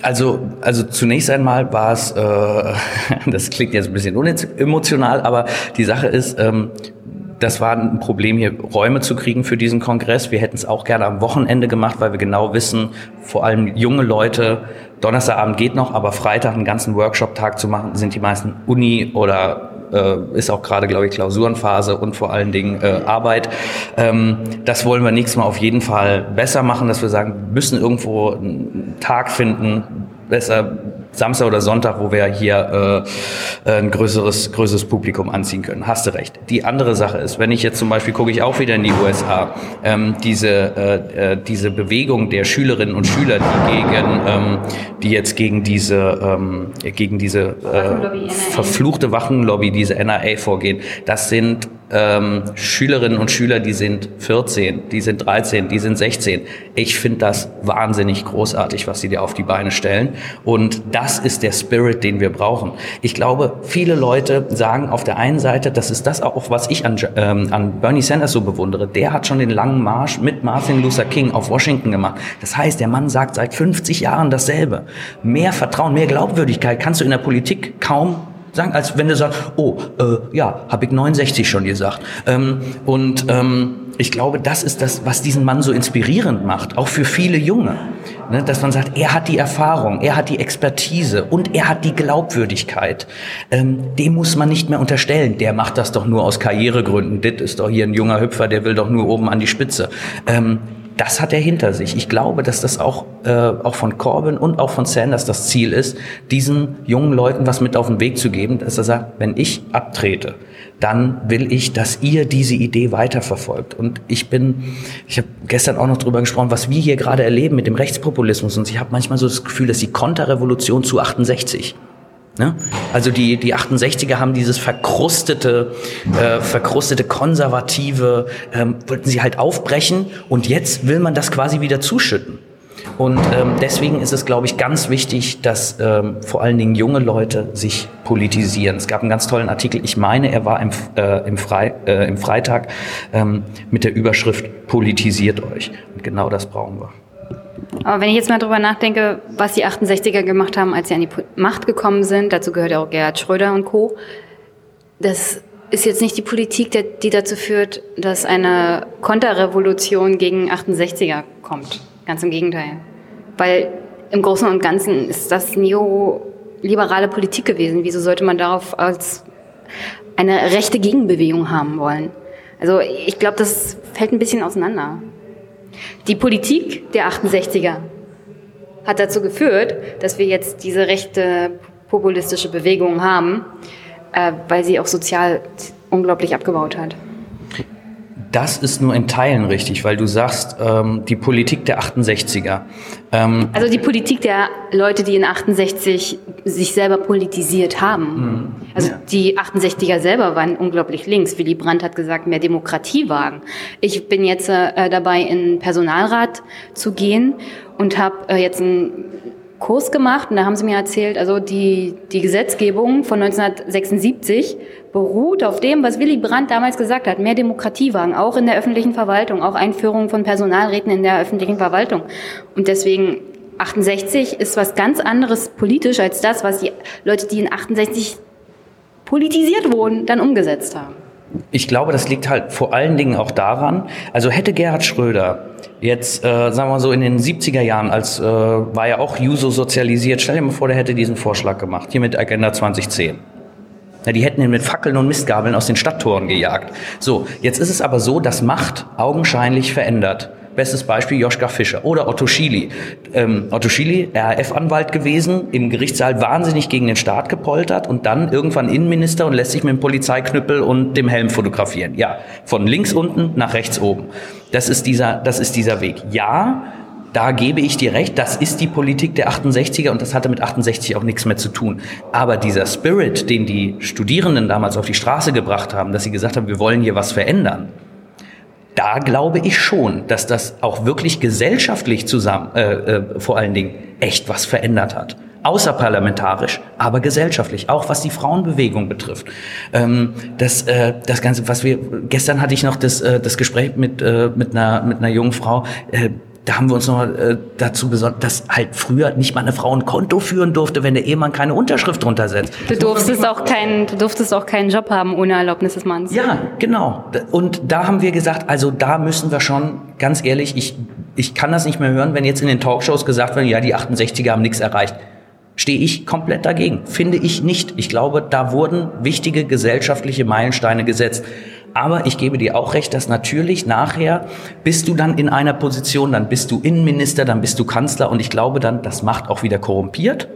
also, also zunächst einmal war es, äh, <laughs> das klingt jetzt ein bisschen unemotional, aber die Sache ist, ähm, das war ein Problem, hier Räume zu kriegen für diesen Kongress. Wir hätten es auch gerne am Wochenende gemacht, weil wir genau wissen, vor allem junge Leute, Donnerstagabend geht noch, aber Freitag einen ganzen Workshop-Tag zu machen, sind die meisten Uni oder äh, ist auch gerade, glaube ich, Klausurenphase und vor allen Dingen äh, Arbeit. Ähm, das wollen wir nächstes Mal auf jeden Fall besser machen, dass wir sagen, müssen irgendwo einen Tag finden, besser Samstag oder Sonntag, wo wir hier äh, ein größeres, größeres Publikum anziehen können. Hast du recht. Die andere Sache ist, wenn ich jetzt zum Beispiel gucke ich auch wieder in die USA, ähm, diese, äh, äh, diese Bewegung der Schülerinnen und Schüler, die gegen, ähm, die jetzt gegen diese, ähm, gegen diese äh, verfluchte Wachenlobby, diese NRA vorgehen, das sind ähm, Schülerinnen und Schüler, die sind 14, die sind 13, die sind 16. Ich finde das wahnsinnig großartig, was sie dir auf die Beine stellen. Und das ist der Spirit, den wir brauchen. Ich glaube, viele Leute sagen auf der einen Seite, das ist das auch, was ich an, ähm, an Bernie Sanders so bewundere. Der hat schon den langen Marsch mit Martin Luther King auf Washington gemacht. Das heißt, der Mann sagt seit 50 Jahren dasselbe. Mehr Vertrauen, mehr Glaubwürdigkeit kannst du in der Politik kaum sagen, als wenn du sagst, oh, äh, ja, habe ich 69 schon gesagt. Ähm, und ähm, ich glaube, das ist das, was diesen Mann so inspirierend macht, auch für viele Junge. Ne, dass man sagt, er hat die Erfahrung, er hat die Expertise und er hat die Glaubwürdigkeit. Ähm, dem muss man nicht mehr unterstellen, der macht das doch nur aus Karrieregründen. Dit ist doch hier ein junger Hüpfer, der will doch nur oben an die Spitze. Ähm, das hat er hinter sich. Ich glaube, dass das auch, äh, auch von Corbyn und auch von Sanders das Ziel ist, diesen jungen Leuten was mit auf den Weg zu geben, dass er sagt, wenn ich abtrete, dann will ich, dass ihr diese Idee weiterverfolgt. Und ich bin, ich habe gestern auch noch drüber gesprochen, was wir hier gerade erleben mit dem Rechtspopulismus. Und ich habe manchmal so das Gefühl, dass die Konterrevolution zu 68 Ne? Also die, die 68er haben dieses verkrustete, äh, verkrustete konservative, ähm, wollten sie halt aufbrechen und jetzt will man das quasi wieder zuschütten. Und ähm, deswegen ist es, glaube ich, ganz wichtig, dass ähm, vor allen Dingen junge Leute sich politisieren. Es gab einen ganz tollen Artikel, ich meine, er war im, äh, im, Frei, äh, im Freitag ähm, mit der Überschrift Politisiert euch. Und genau das brauchen wir. Aber wenn ich jetzt mal drüber nachdenke, was die 68er gemacht haben, als sie an die Macht gekommen sind, dazu gehört ja auch Gerhard Schröder und Co., das ist jetzt nicht die Politik, die dazu führt, dass eine Konterrevolution gegen 68er kommt. Ganz im Gegenteil. Weil im Großen und Ganzen ist das neoliberale Politik gewesen. Wieso sollte man darauf als eine rechte Gegenbewegung haben wollen? Also ich glaube, das fällt ein bisschen auseinander. Die Politik der 68er hat dazu geführt, dass wir jetzt diese rechte populistische Bewegung haben, äh, weil sie auch sozial unglaublich abgebaut hat. Das ist nur in Teilen richtig, weil du sagst, ähm, die Politik der 68er. Ähm, also die Politik der Leute, die in 68 sich selber politisiert haben. Mhm. Also ja. die 68er selber waren unglaublich links. Willy Brandt hat gesagt, mehr Demokratie wagen. Ich bin jetzt äh, dabei, in Personalrat zu gehen und habe äh, jetzt ein Kurs gemacht und da haben sie mir erzählt, also die, die Gesetzgebung von 1976 beruht auf dem, was Willy Brandt damals gesagt hat, mehr Demokratie wagen, auch in der öffentlichen Verwaltung, auch Einführung von Personalräten in der öffentlichen Verwaltung. Und deswegen 68 ist was ganz anderes politisch als das, was die Leute, die in 68 politisiert wurden, dann umgesetzt haben. Ich glaube, das liegt halt vor allen Dingen auch daran, also hätte Gerhard Schröder jetzt, äh, sagen wir mal so, in den 70er Jahren, als äh, war ja auch Juso sozialisiert, stell dir mal vor, der hätte diesen Vorschlag gemacht, hier mit Agenda 2010. Ja, die hätten ihn mit Fackeln und Mistgabeln aus den Stadttoren gejagt. So, jetzt ist es aber so, dass Macht augenscheinlich verändert. Bestes Beispiel Joschka Fischer oder Otto Schily. Ähm, Otto Schily, RAF-Anwalt gewesen, im Gerichtssaal wahnsinnig gegen den Staat gepoltert und dann irgendwann Innenminister und lässt sich mit dem Polizeiknüppel und dem Helm fotografieren. Ja, von links unten nach rechts oben. Das ist dieser, das ist dieser Weg. Ja, da gebe ich dir recht, das ist die Politik der 68er und das hatte mit 68 auch nichts mehr zu tun. Aber dieser Spirit, den die Studierenden damals auf die Straße gebracht haben, dass sie gesagt haben, wir wollen hier was verändern, da glaube ich schon, dass das auch wirklich gesellschaftlich zusammen, äh, äh, vor allen Dingen echt was verändert hat. Außerparlamentarisch, aber gesellschaftlich, auch was die Frauenbewegung betrifft. Ähm, das, äh, das Ganze, was wir, gestern hatte ich noch das, äh, das Gespräch mit, äh, mit, einer, mit einer jungen Frau, äh, da haben wir uns noch äh, dazu besorgt, dass halt früher nicht mal eine Frau ein Konto führen durfte, wenn der Ehemann keine Unterschrift drunter setzt. Du durftest auch keinen, du durftest auch keinen Job haben ohne Erlaubnis des Manns. Ja, genau. Und da haben wir gesagt, also da müssen wir schon, ganz ehrlich, ich, ich kann das nicht mehr hören, wenn jetzt in den Talkshows gesagt wird, ja, die 68er haben nichts erreicht. Stehe ich komplett dagegen. Finde ich nicht. Ich glaube, da wurden wichtige gesellschaftliche Meilensteine gesetzt. Aber ich gebe dir auch recht, dass natürlich nachher bist du dann in einer Position, dann bist du Innenminister, dann bist du Kanzler und ich glaube dann, das macht auch wieder korrumpiert.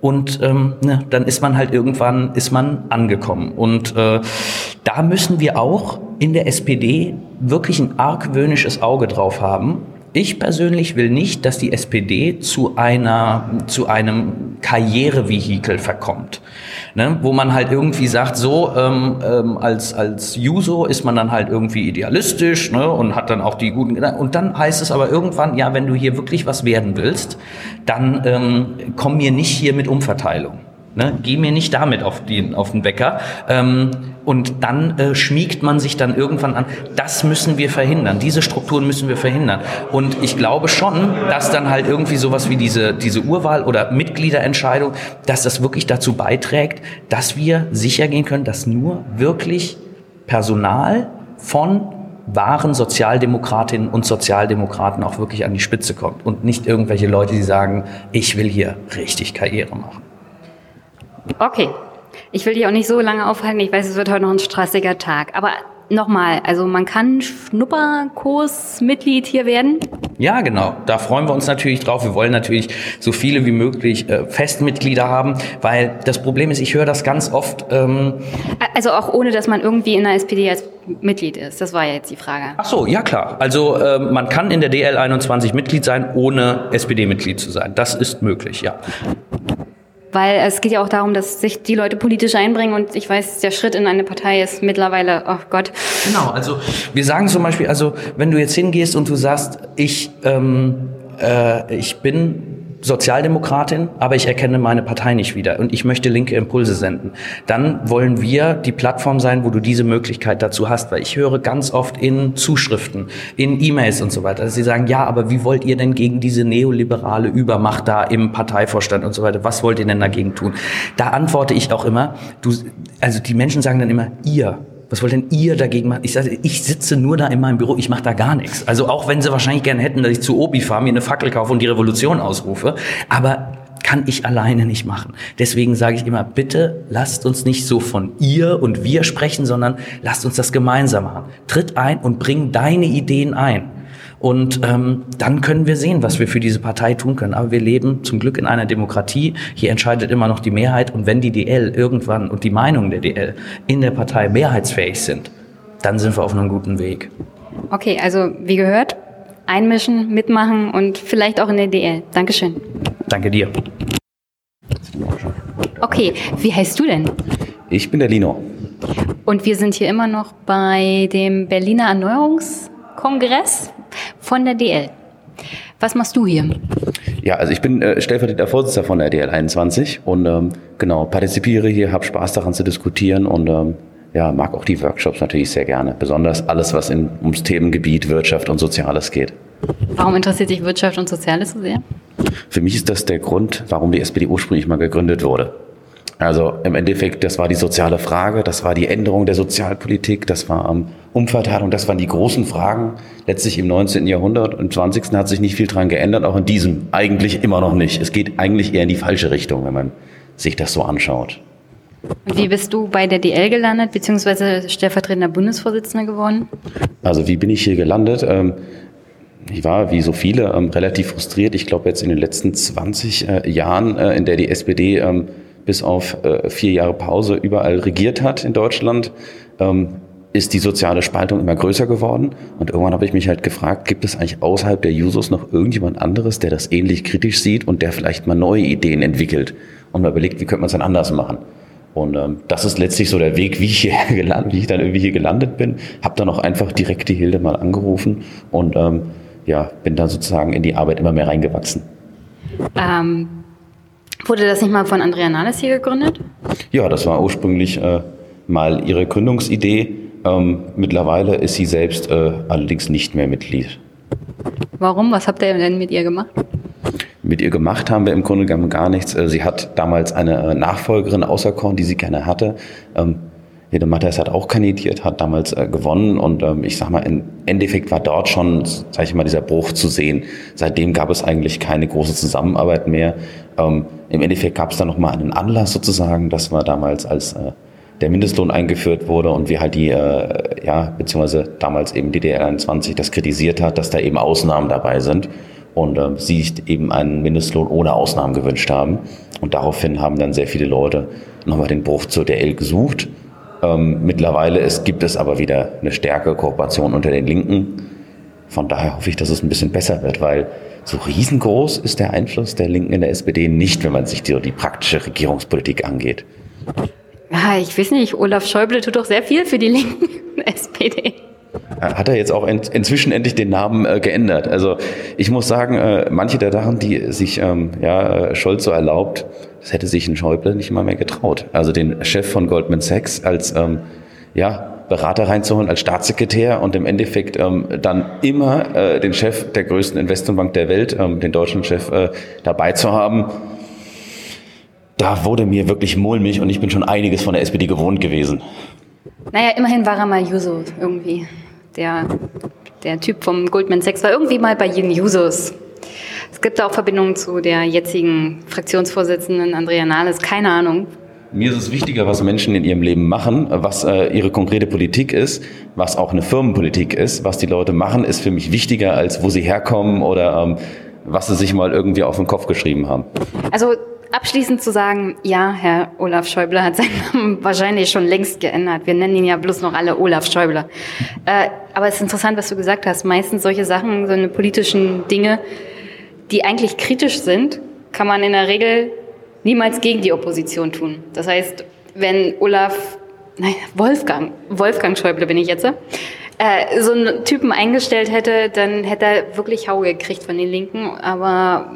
Und ähm, ne, dann ist man halt irgendwann, ist man angekommen. Und äh, da müssen wir auch in der SPD wirklich ein argwöhnisches Auge drauf haben, ich persönlich will nicht, dass die SPD zu einer, zu einem Karrierevehikel verkommt. Ne? Wo man halt irgendwie sagt, so ähm, ähm, als, als Juso ist man dann halt irgendwie idealistisch ne? und hat dann auch die guten. Und dann heißt es aber irgendwann, ja, wenn du hier wirklich was werden willst, dann ähm, komm mir nicht hier mit Umverteilung. Ne? Geh mir nicht damit auf, die, auf den Wecker. Ähm, und dann äh, schmiegt man sich dann irgendwann an. Das müssen wir verhindern. Diese Strukturen müssen wir verhindern. Und ich glaube schon, dass dann halt irgendwie sowas wie diese, diese Urwahl oder Mitgliederentscheidung, dass das wirklich dazu beiträgt, dass wir sicher gehen können, dass nur wirklich Personal von wahren Sozialdemokratinnen und Sozialdemokraten auch wirklich an die Spitze kommt und nicht irgendwelche Leute, die sagen, ich will hier richtig Karriere machen. Okay. Ich will dich auch nicht so lange aufhalten. Ich weiß, es wird heute noch ein stressiger Tag. Aber nochmal, also man kann Schnupperkursmitglied hier werden? Ja, genau. Da freuen wir uns natürlich drauf. Wir wollen natürlich so viele wie möglich äh, Festmitglieder haben, weil das Problem ist, ich höre das ganz oft. Ähm also auch ohne, dass man irgendwie in der SPD als Mitglied ist. Das war ja jetzt die Frage. Ach so, ja klar. Also äh, man kann in der DL 21 Mitglied sein, ohne SPD-Mitglied zu sein. Das ist möglich, ja. Weil es geht ja auch darum, dass sich die Leute politisch einbringen und ich weiß, der Schritt in eine Partei ist mittlerweile, oh Gott. Genau, also wir sagen zum Beispiel, also wenn du jetzt hingehst und du sagst, ich, ähm, äh, ich bin Sozialdemokratin, aber ich erkenne meine Partei nicht wieder und ich möchte linke Impulse senden. Dann wollen wir die Plattform sein, wo du diese Möglichkeit dazu hast, weil ich höre ganz oft in Zuschriften, in E-Mails und so weiter, dass sie sagen, ja, aber wie wollt ihr denn gegen diese neoliberale Übermacht da im Parteivorstand und so weiter, was wollt ihr denn dagegen tun? Da antworte ich auch immer, du, also die Menschen sagen dann immer, ihr, was wollt denn ihr dagegen machen? Ich sage, ich sitze nur da in meinem Büro, ich mache da gar nichts. Also auch wenn sie wahrscheinlich gerne hätten, dass ich zu Obi fahre, mir eine Fackel kaufe und die Revolution ausrufe, aber kann ich alleine nicht machen. Deswegen sage ich immer, bitte lasst uns nicht so von ihr und wir sprechen, sondern lasst uns das gemeinsam machen. Tritt ein und bring deine Ideen ein. Und ähm, dann können wir sehen, was wir für diese Partei tun können. Aber wir leben zum Glück in einer Demokratie. Hier entscheidet immer noch die Mehrheit. Und wenn die DL irgendwann und die Meinungen der DL in der Partei mehrheitsfähig sind, dann sind wir auf einem guten Weg. okay, also wie gehört, einmischen, mitmachen und vielleicht auch in der DL. Dankeschön. Danke dir. Okay, wie heißt du denn? Ich bin der Lino. Und wir sind hier immer noch bei dem Berliner Erneuerungskongress von der DL. Was machst du hier? Ja, also ich bin äh, stellvertretender Vorsitzender von der DL21 und ähm, genau, partizipiere hier, habe Spaß daran zu diskutieren und ähm, ja, mag auch die Workshops natürlich sehr gerne. Besonders alles, was in, ums Themengebiet Wirtschaft und Soziales geht. Warum interessiert dich Wirtschaft und Soziales so sehr? Für mich ist das der Grund, warum die SPD ursprünglich mal gegründet wurde. Also im Endeffekt, das war die soziale Frage, das war die Änderung der Sozialpolitik, das war ähm, Umverteilung, das waren die großen Fragen. Letztlich im 19. Jahrhundert und 20. hat sich nicht viel dran geändert, auch in diesem eigentlich immer noch nicht. Es geht eigentlich eher in die falsche Richtung, wenn man sich das so anschaut. Und wie bist du bei der DL gelandet, beziehungsweise stellvertretender Bundesvorsitzender geworden? Also wie bin ich hier gelandet? Ähm, ich war, wie so viele, ähm, relativ frustriert. Ich glaube, jetzt in den letzten 20 äh, Jahren, äh, in der die SPD ähm, bis auf äh, vier Jahre Pause überall regiert hat in Deutschland, ähm, ist die soziale Spaltung immer größer geworden. Und irgendwann habe ich mich halt gefragt, gibt es eigentlich außerhalb der Jusos noch irgendjemand anderes, der das ähnlich kritisch sieht und der vielleicht mal neue Ideen entwickelt und mal überlegt, wie könnte man es dann anders machen. Und ähm, das ist letztlich so der Weg, wie ich hier <laughs> gelandet, wie ich dann irgendwie hier gelandet bin. Habe dann auch einfach direkt die Hilde mal angerufen und ähm, ja, bin dann sozusagen in die Arbeit immer mehr reingewachsen. Ähm, Wurde das nicht mal von Andrea Nahles hier gegründet? Ja, das war ursprünglich äh, mal ihre Gründungsidee. Ähm, mittlerweile ist sie selbst äh, allerdings nicht mehr Mitglied. Warum? Was habt ihr denn mit ihr gemacht? Mit ihr gemacht haben wir im Grunde genommen gar nichts. Äh, sie hat damals eine äh, Nachfolgerin auserkoren, die sie gerne hatte. Ähm, Jede Matthias hat auch kandidiert, hat damals äh, gewonnen und ähm, ich sag mal, im Endeffekt war dort schon, sag ich mal, dieser Bruch zu sehen. Seitdem gab es eigentlich keine große Zusammenarbeit mehr. Ähm, Im Endeffekt gab es dann nochmal einen Anlass sozusagen, das war damals als äh, der Mindestlohn eingeführt wurde und wir halt die, äh, ja, beziehungsweise damals eben die DDR21 das kritisiert hat, dass da eben Ausnahmen dabei sind und äh, sie eben einen Mindestlohn ohne Ausnahmen gewünscht haben. Und daraufhin haben dann sehr viele Leute nochmal den Bruch zur DL gesucht ähm, mittlerweile ist, gibt es aber wieder eine stärkere Kooperation unter den Linken. Von daher hoffe ich, dass es ein bisschen besser wird, weil so riesengroß ist der Einfluss der Linken in der SPD nicht, wenn man sich die, die praktische Regierungspolitik angeht. Ja, ich weiß nicht, Olaf Schäuble tut doch sehr viel für die Linken in der SPD. Hat er jetzt auch in, inzwischen endlich den Namen äh, geändert. Also ich muss sagen, äh, manche der Sachen, die sich ähm, ja, Scholz so erlaubt, das hätte sich ein Schäuble nicht mal mehr getraut. Also den Chef von Goldman Sachs als ähm, ja, Berater reinzuholen, als Staatssekretär und im Endeffekt ähm, dann immer äh, den Chef der größten Investmentbank der Welt, ähm, den deutschen Chef, äh, dabei zu haben. Da wurde mir wirklich mulmig und ich bin schon einiges von der SPD gewohnt gewesen. Naja, immerhin war er mal Juso irgendwie. Der, der Typ vom Goldman Sachs war irgendwie mal bei jedem Jusos. Es gibt auch Verbindungen zu der jetzigen Fraktionsvorsitzenden Andrea Nahles, keine Ahnung. Mir ist es wichtiger, was Menschen in ihrem Leben machen, was äh, ihre konkrete Politik ist, was auch eine Firmenpolitik ist. Was die Leute machen, ist für mich wichtiger, als wo sie herkommen oder ähm, was sie sich mal irgendwie auf den Kopf geschrieben haben. Also abschließend zu sagen, ja, Herr Olaf Schäuble hat seinen Namen <laughs> wahrscheinlich schon längst geändert. Wir nennen ihn ja bloß noch alle Olaf Schäuble. Äh, aber es ist interessant, was du gesagt hast. Meistens solche Sachen, so eine politischen Dinge, die eigentlich kritisch sind, kann man in der Regel niemals gegen die Opposition tun. Das heißt, wenn Olaf, nein, Wolfgang, Wolfgang Schäuble bin ich jetzt, äh, so einen Typen eingestellt hätte, dann hätte er wirklich Hau gekriegt von den Linken. Aber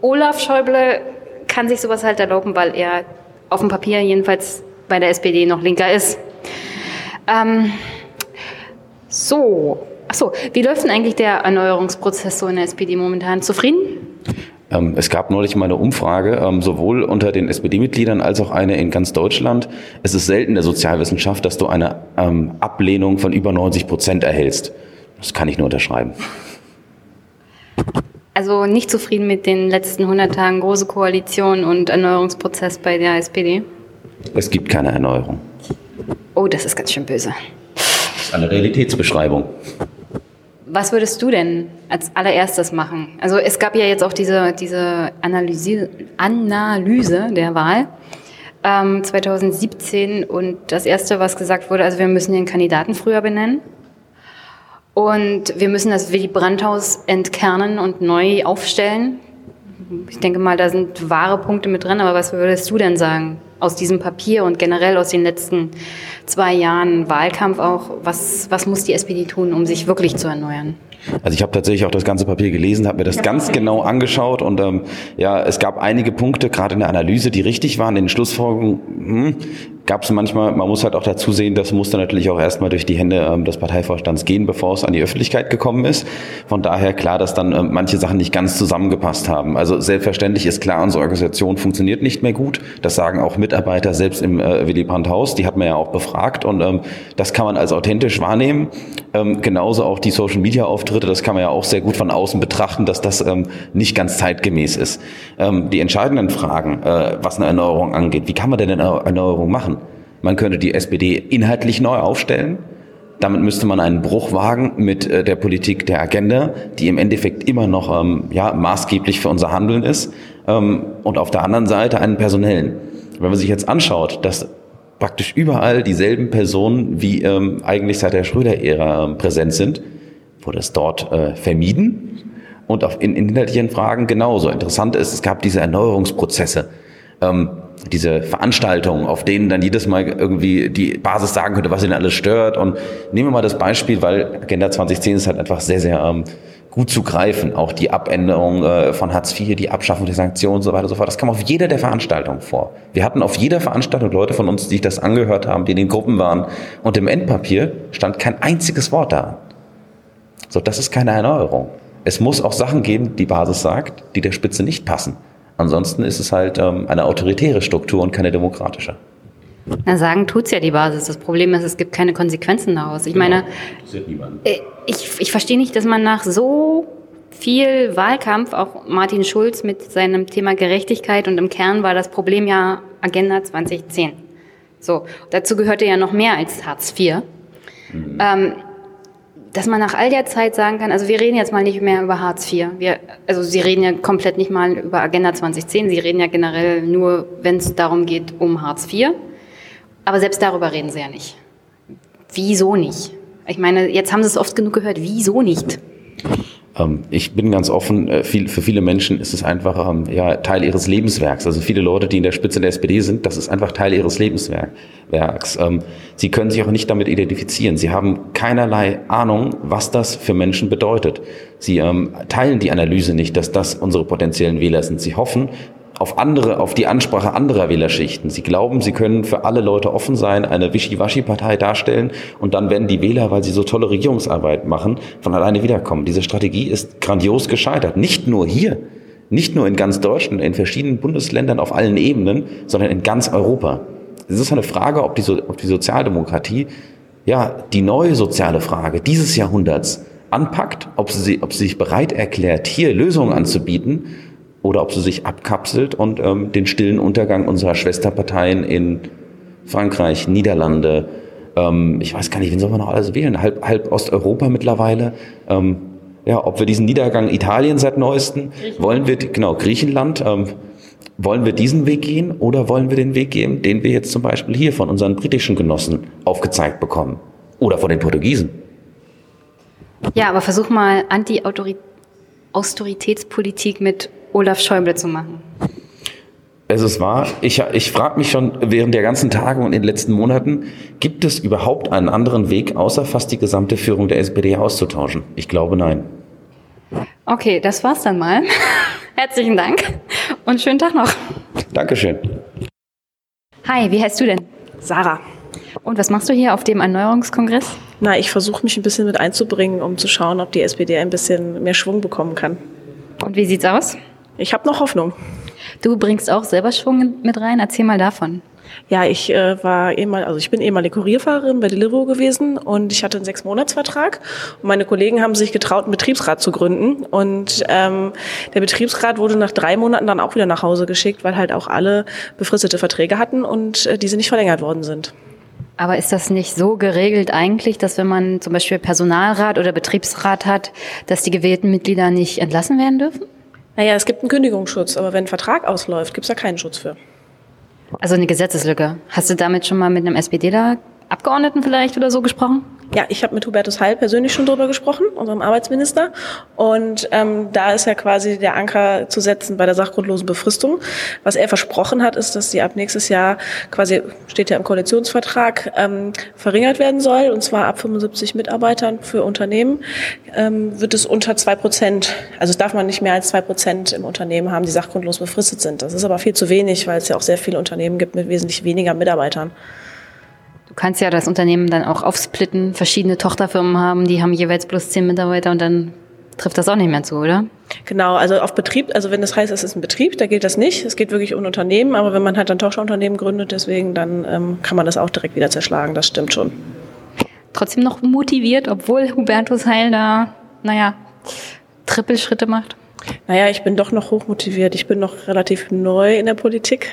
Olaf Schäuble kann sich sowas halt erlauben, weil er auf dem Papier jedenfalls bei der SPD noch linker ist. Ähm, so, Achso, wie läuft denn eigentlich der Erneuerungsprozess so in der SPD momentan? Zufrieden? Ähm, es gab neulich mal eine Umfrage, ähm, sowohl unter den SPD-Mitgliedern als auch eine in ganz Deutschland. Es ist selten in der Sozialwissenschaft, dass du eine ähm, Ablehnung von über 90 Prozent erhältst. Das kann ich nur unterschreiben. Also nicht zufrieden mit den letzten 100 Tagen Große Koalition und Erneuerungsprozess bei der SPD? Es gibt keine Erneuerung. Oh, das ist ganz schön böse. Das ist eine Realitätsbeschreibung. Was würdest du denn als allererstes machen? Also es gab ja jetzt auch diese, diese Analyse, Analyse der Wahl ähm, 2017 und das Erste, was gesagt wurde, also wir müssen den Kandidaten früher benennen. Und wir müssen das Willy Brandt-Haus entkernen und neu aufstellen. Ich denke mal, da sind wahre Punkte mit drin, aber was würdest du denn sagen aus diesem Papier und generell aus den letzten zwei Jahren Wahlkampf auch? Was, was muss die SPD tun, um sich wirklich zu erneuern? Also ich habe tatsächlich auch das ganze Papier gelesen, habe mir das ganz genau angeschaut und ähm, ja, es gab einige Punkte, gerade in der Analyse, die richtig waren. In den Schlussfolgerungen hm, gab es manchmal, man muss halt auch dazu sehen, das musste natürlich auch erstmal durch die Hände ähm, des Parteivorstands gehen, bevor es an die Öffentlichkeit gekommen ist. Von daher klar, dass dann ähm, manche Sachen nicht ganz zusammengepasst haben. Also selbstverständlich ist klar, unsere Organisation funktioniert nicht mehr gut. Das sagen auch Mitarbeiter selbst im äh, Willy Brandt Haus, die hat man ja auch befragt und ähm, das kann man als authentisch wahrnehmen. Ähm, genauso auch die Social Media Auftritte, das kann man ja auch sehr gut von außen betrachten, dass das ähm, nicht ganz zeitgemäß ist. Ähm, die entscheidenden Fragen, äh, was eine Erneuerung angeht, wie kann man denn eine Erneuerung machen? Man könnte die SPD inhaltlich neu aufstellen. Damit müsste man einen Bruch wagen mit äh, der Politik der Agenda, die im Endeffekt immer noch ähm, ja, maßgeblich für unser Handeln ist. Ähm, und auf der anderen Seite einen personellen. Wenn man sich jetzt anschaut, dass praktisch überall dieselben Personen wie ähm, eigentlich seit der Schröder-Ära ähm, präsent sind, wurde es dort äh, vermieden. Und auf, in, in inhaltlichen Fragen genauso. Interessant ist, es gab diese Erneuerungsprozesse. Ähm, diese Veranstaltungen, auf denen dann jedes Mal irgendwie die Basis sagen könnte, was ihnen alles stört. Und nehmen wir mal das Beispiel, weil Agenda 2010 ist halt einfach sehr, sehr ähm, gut zu greifen. Auch die Abänderung äh, von Hartz IV, die Abschaffung der Sanktionen und so weiter und so fort. Das kam auf jeder der Veranstaltungen vor. Wir hatten auf jeder Veranstaltung Leute von uns, die sich das angehört haben, die in den Gruppen waren. Und im Endpapier stand kein einziges Wort da. So, das ist keine Erneuerung. Es muss auch Sachen geben, die Basis sagt, die der Spitze nicht passen. Ansonsten ist es halt ähm, eine autoritäre Struktur und keine demokratische. Na, sagen tut's ja die Basis. Das Problem ist, es gibt keine Konsequenzen daraus. Ich genau. meine, äh, ich, ich verstehe nicht, dass man nach so viel Wahlkampf, auch Martin Schulz mit seinem Thema Gerechtigkeit und im Kern war das Problem ja Agenda 2010. So, dazu gehörte ja noch mehr als Hartz IV. Mhm. Ähm, dass man nach all der Zeit sagen kann, also wir reden jetzt mal nicht mehr über Hartz IV. Wir, also Sie reden ja komplett nicht mal über Agenda 2010. Sie reden ja generell nur, wenn es darum geht, um Hartz IV. Aber selbst darüber reden Sie ja nicht. Wieso nicht? Ich meine, jetzt haben Sie es oft genug gehört. Wieso nicht? Ähm, ich bin ganz offen, äh, für viele Menschen ist es einfach ähm, ja, Teil ihres Lebenswerks. Also viele Leute, die in der Spitze der SPD sind, das ist einfach Teil ihres Lebenswerks. Ähm, sie können sich auch nicht damit identifizieren. Sie haben keinerlei Ahnung, was das für Menschen bedeutet. Sie teilen die Analyse nicht, dass das unsere potenziellen Wähler sind. Sie hoffen, auf andere, auf die Ansprache anderer Wählerschichten. Sie glauben, sie können für alle Leute offen sein, eine Wischiwaschi-Partei darstellen und dann werden die Wähler, weil sie so tolle Regierungsarbeit machen, von alleine wiederkommen. Diese Strategie ist grandios gescheitert. Nicht nur hier, nicht nur in ganz Deutschland, in verschiedenen Bundesländern auf allen Ebenen, sondern in ganz Europa. Es ist eine Frage, ob die, ob die Sozialdemokratie, ja, die neue soziale Frage dieses Jahrhunderts anpackt, ob sie, ob sie sich bereit erklärt, hier Lösungen anzubieten oder ob sie sich abkapselt und ähm, den stillen Untergang unserer Schwesterparteien in Frankreich, Niederlande, ähm, ich weiß gar nicht, wen soll man noch alles wählen, halb, halb Osteuropa mittlerweile, ähm, ja, ob wir diesen Niedergang Italien seit neuesten, wollen wir, genau, Griechenland, ähm, wollen wir diesen Weg gehen oder wollen wir den Weg gehen, den wir jetzt zum Beispiel hier von unseren britischen Genossen aufgezeigt bekommen? Oder von den Portugiesen? Ja, aber versuch mal Anti-Austeritätspolitik mit Olaf Schäuble zu machen? Es ist wahr. Ich, ich frage mich schon während der ganzen Tage und in den letzten Monaten, gibt es überhaupt einen anderen Weg, außer fast die gesamte Führung der SPD auszutauschen? Ich glaube nein. Okay, das war's dann mal. <laughs> Herzlichen Dank und schönen Tag noch. Dankeschön. Hi, wie heißt du denn? Sarah. Und was machst du hier auf dem Erneuerungskongress? Na, ich versuche mich ein bisschen mit einzubringen, um zu schauen, ob die SPD ein bisschen mehr Schwung bekommen kann. Und wie sieht's aus? Ich habe noch Hoffnung. Du bringst auch selber Schwung mit rein. Erzähl mal davon. Ja, ich äh, war ehemal, also ich bin ehemalige Kurierfahrerin bei Deliveroo gewesen und ich hatte einen Sechsmonatsvertrag. Und meine Kollegen haben sich getraut, einen Betriebsrat zu gründen. Und ähm, der Betriebsrat wurde nach drei Monaten dann auch wieder nach Hause geschickt, weil halt auch alle befristete Verträge hatten und äh, diese nicht verlängert worden sind. Aber ist das nicht so geregelt eigentlich, dass wenn man zum Beispiel Personalrat oder Betriebsrat hat, dass die gewählten Mitglieder nicht entlassen werden dürfen? Naja, es gibt einen Kündigungsschutz, aber wenn ein Vertrag ausläuft, gibt es da keinen Schutz für. Also eine Gesetzeslücke. Hast du damit schon mal mit einem SPDler Abgeordneten vielleicht oder so gesprochen? Ja, ich habe mit Hubertus Heil persönlich schon drüber gesprochen, unserem Arbeitsminister. Und ähm, da ist ja quasi der Anker zu setzen bei der sachgrundlosen Befristung. Was er versprochen hat, ist, dass sie ab nächstes Jahr quasi, steht ja im Koalitionsvertrag, ähm, verringert werden soll. Und zwar ab 75 Mitarbeitern für Unternehmen ähm, wird es unter zwei Prozent, also darf man nicht mehr als zwei Prozent im Unternehmen haben, die sachgrundlos befristet sind. Das ist aber viel zu wenig, weil es ja auch sehr viele Unternehmen gibt mit wesentlich weniger Mitarbeitern. Du kannst ja das Unternehmen dann auch aufsplitten, verschiedene Tochterfirmen haben, die haben jeweils bloß zehn Mitarbeiter und dann trifft das auch nicht mehr zu, oder? Genau, also auf Betrieb, also wenn das heißt, es ist ein Betrieb, da gilt das nicht. Es geht wirklich um Unternehmen, aber wenn man halt ein Tochterunternehmen gründet, deswegen, dann ähm, kann man das auch direkt wieder zerschlagen, das stimmt schon. Trotzdem noch motiviert, obwohl Hubertus Heil da, naja, Trippelschritte macht? Naja, ich bin doch noch hochmotiviert. Ich bin noch relativ neu in der Politik.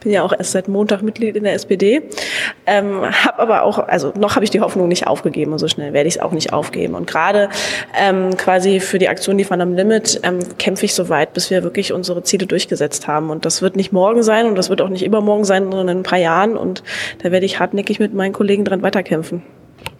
Bin ja auch erst seit Montag Mitglied in der SPD. Ähm, hab aber auch, also noch habe ich die Hoffnung nicht aufgegeben und so schnell werde ich es auch nicht aufgeben. Und gerade ähm, quasi für die Aktion Liefern am Limit ähm, kämpfe ich so weit, bis wir wirklich unsere Ziele durchgesetzt haben. Und das wird nicht morgen sein und das wird auch nicht übermorgen sein, sondern in ein paar Jahren. Und da werde ich hartnäckig mit meinen Kollegen dran weiterkämpfen.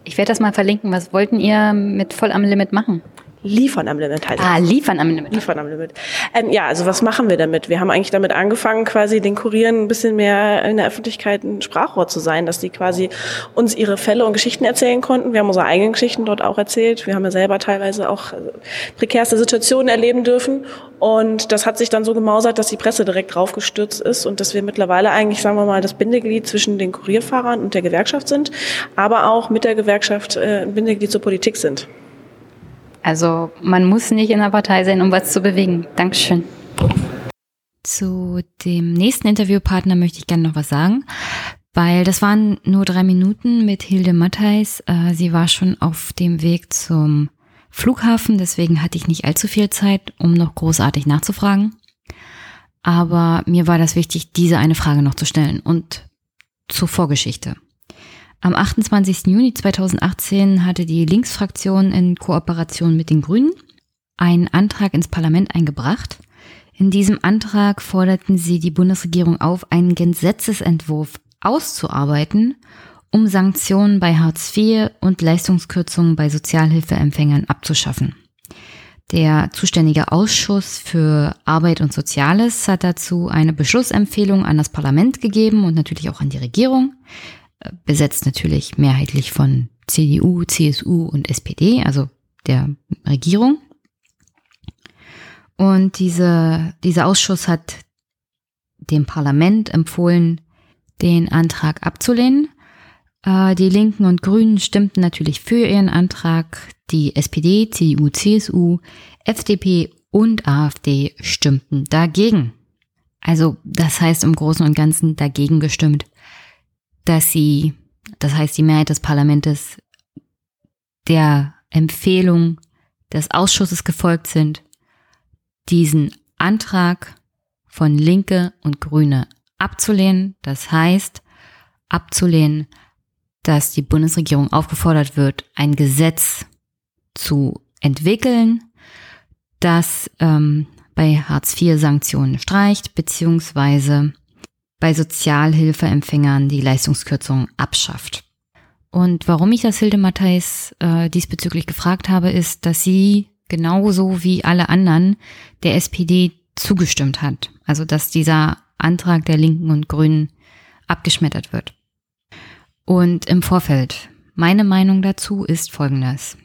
Ich werde das mal verlinken. Was wollten ihr mit voll am Limit machen? Liefern am Limit heißt Ah, liefern am Limit. Liefern am Limit. Ähm, ja, also was machen wir damit? Wir haben eigentlich damit angefangen, quasi den Kurieren ein bisschen mehr in der Öffentlichkeit ein Sprachrohr zu sein, dass die quasi uns ihre Fälle und Geschichten erzählen konnten. Wir haben unsere eigenen Geschichten dort auch erzählt. Wir haben ja selber teilweise auch äh, prekärste Situationen erleben dürfen. Und das hat sich dann so gemausert, dass die Presse direkt draufgestürzt ist und dass wir mittlerweile eigentlich, sagen wir mal, das Bindeglied zwischen den Kurierfahrern und der Gewerkschaft sind, aber auch mit der Gewerkschaft äh, ein Bindeglied zur Politik sind. Also man muss nicht in der Partei sein, um was zu bewegen. Dankeschön. Zu dem nächsten Interviewpartner möchte ich gerne noch was sagen, weil das waren nur drei Minuten mit Hilde Mattheis. Äh, sie war schon auf dem Weg zum Flughafen, deswegen hatte ich nicht allzu viel Zeit, um noch großartig nachzufragen. Aber mir war das wichtig, diese eine Frage noch zu stellen und zur Vorgeschichte. Am 28. Juni 2018 hatte die Linksfraktion in Kooperation mit den Grünen einen Antrag ins Parlament eingebracht. In diesem Antrag forderten sie die Bundesregierung auf, einen Gesetzesentwurf auszuarbeiten, um Sanktionen bei Hartz IV und Leistungskürzungen bei Sozialhilfeempfängern abzuschaffen. Der zuständige Ausschuss für Arbeit und Soziales hat dazu eine Beschlussempfehlung an das Parlament gegeben und natürlich auch an die Regierung besetzt natürlich mehrheitlich von CDU, CSU und SPD, also der Regierung. Und diese, dieser Ausschuss hat dem Parlament empfohlen, den Antrag abzulehnen. Äh, die Linken und Grünen stimmten natürlich für ihren Antrag. Die SPD, CDU, CSU, FDP und AfD stimmten dagegen. Also das heißt im Großen und Ganzen dagegen gestimmt dass sie, das heißt die Mehrheit des Parlaments, der Empfehlung des Ausschusses gefolgt sind, diesen Antrag von Linke und Grüne abzulehnen. Das heißt, abzulehnen, dass die Bundesregierung aufgefordert wird, ein Gesetz zu entwickeln, das ähm, bei Hartz IV Sanktionen streicht, beziehungsweise bei Sozialhilfeempfängern die Leistungskürzung abschafft. Und warum ich das Hilde Matthijs äh, diesbezüglich gefragt habe, ist, dass sie genauso wie alle anderen der SPD zugestimmt hat. Also dass dieser Antrag der Linken und Grünen abgeschmettert wird. Und im Vorfeld, meine Meinung dazu ist folgendes.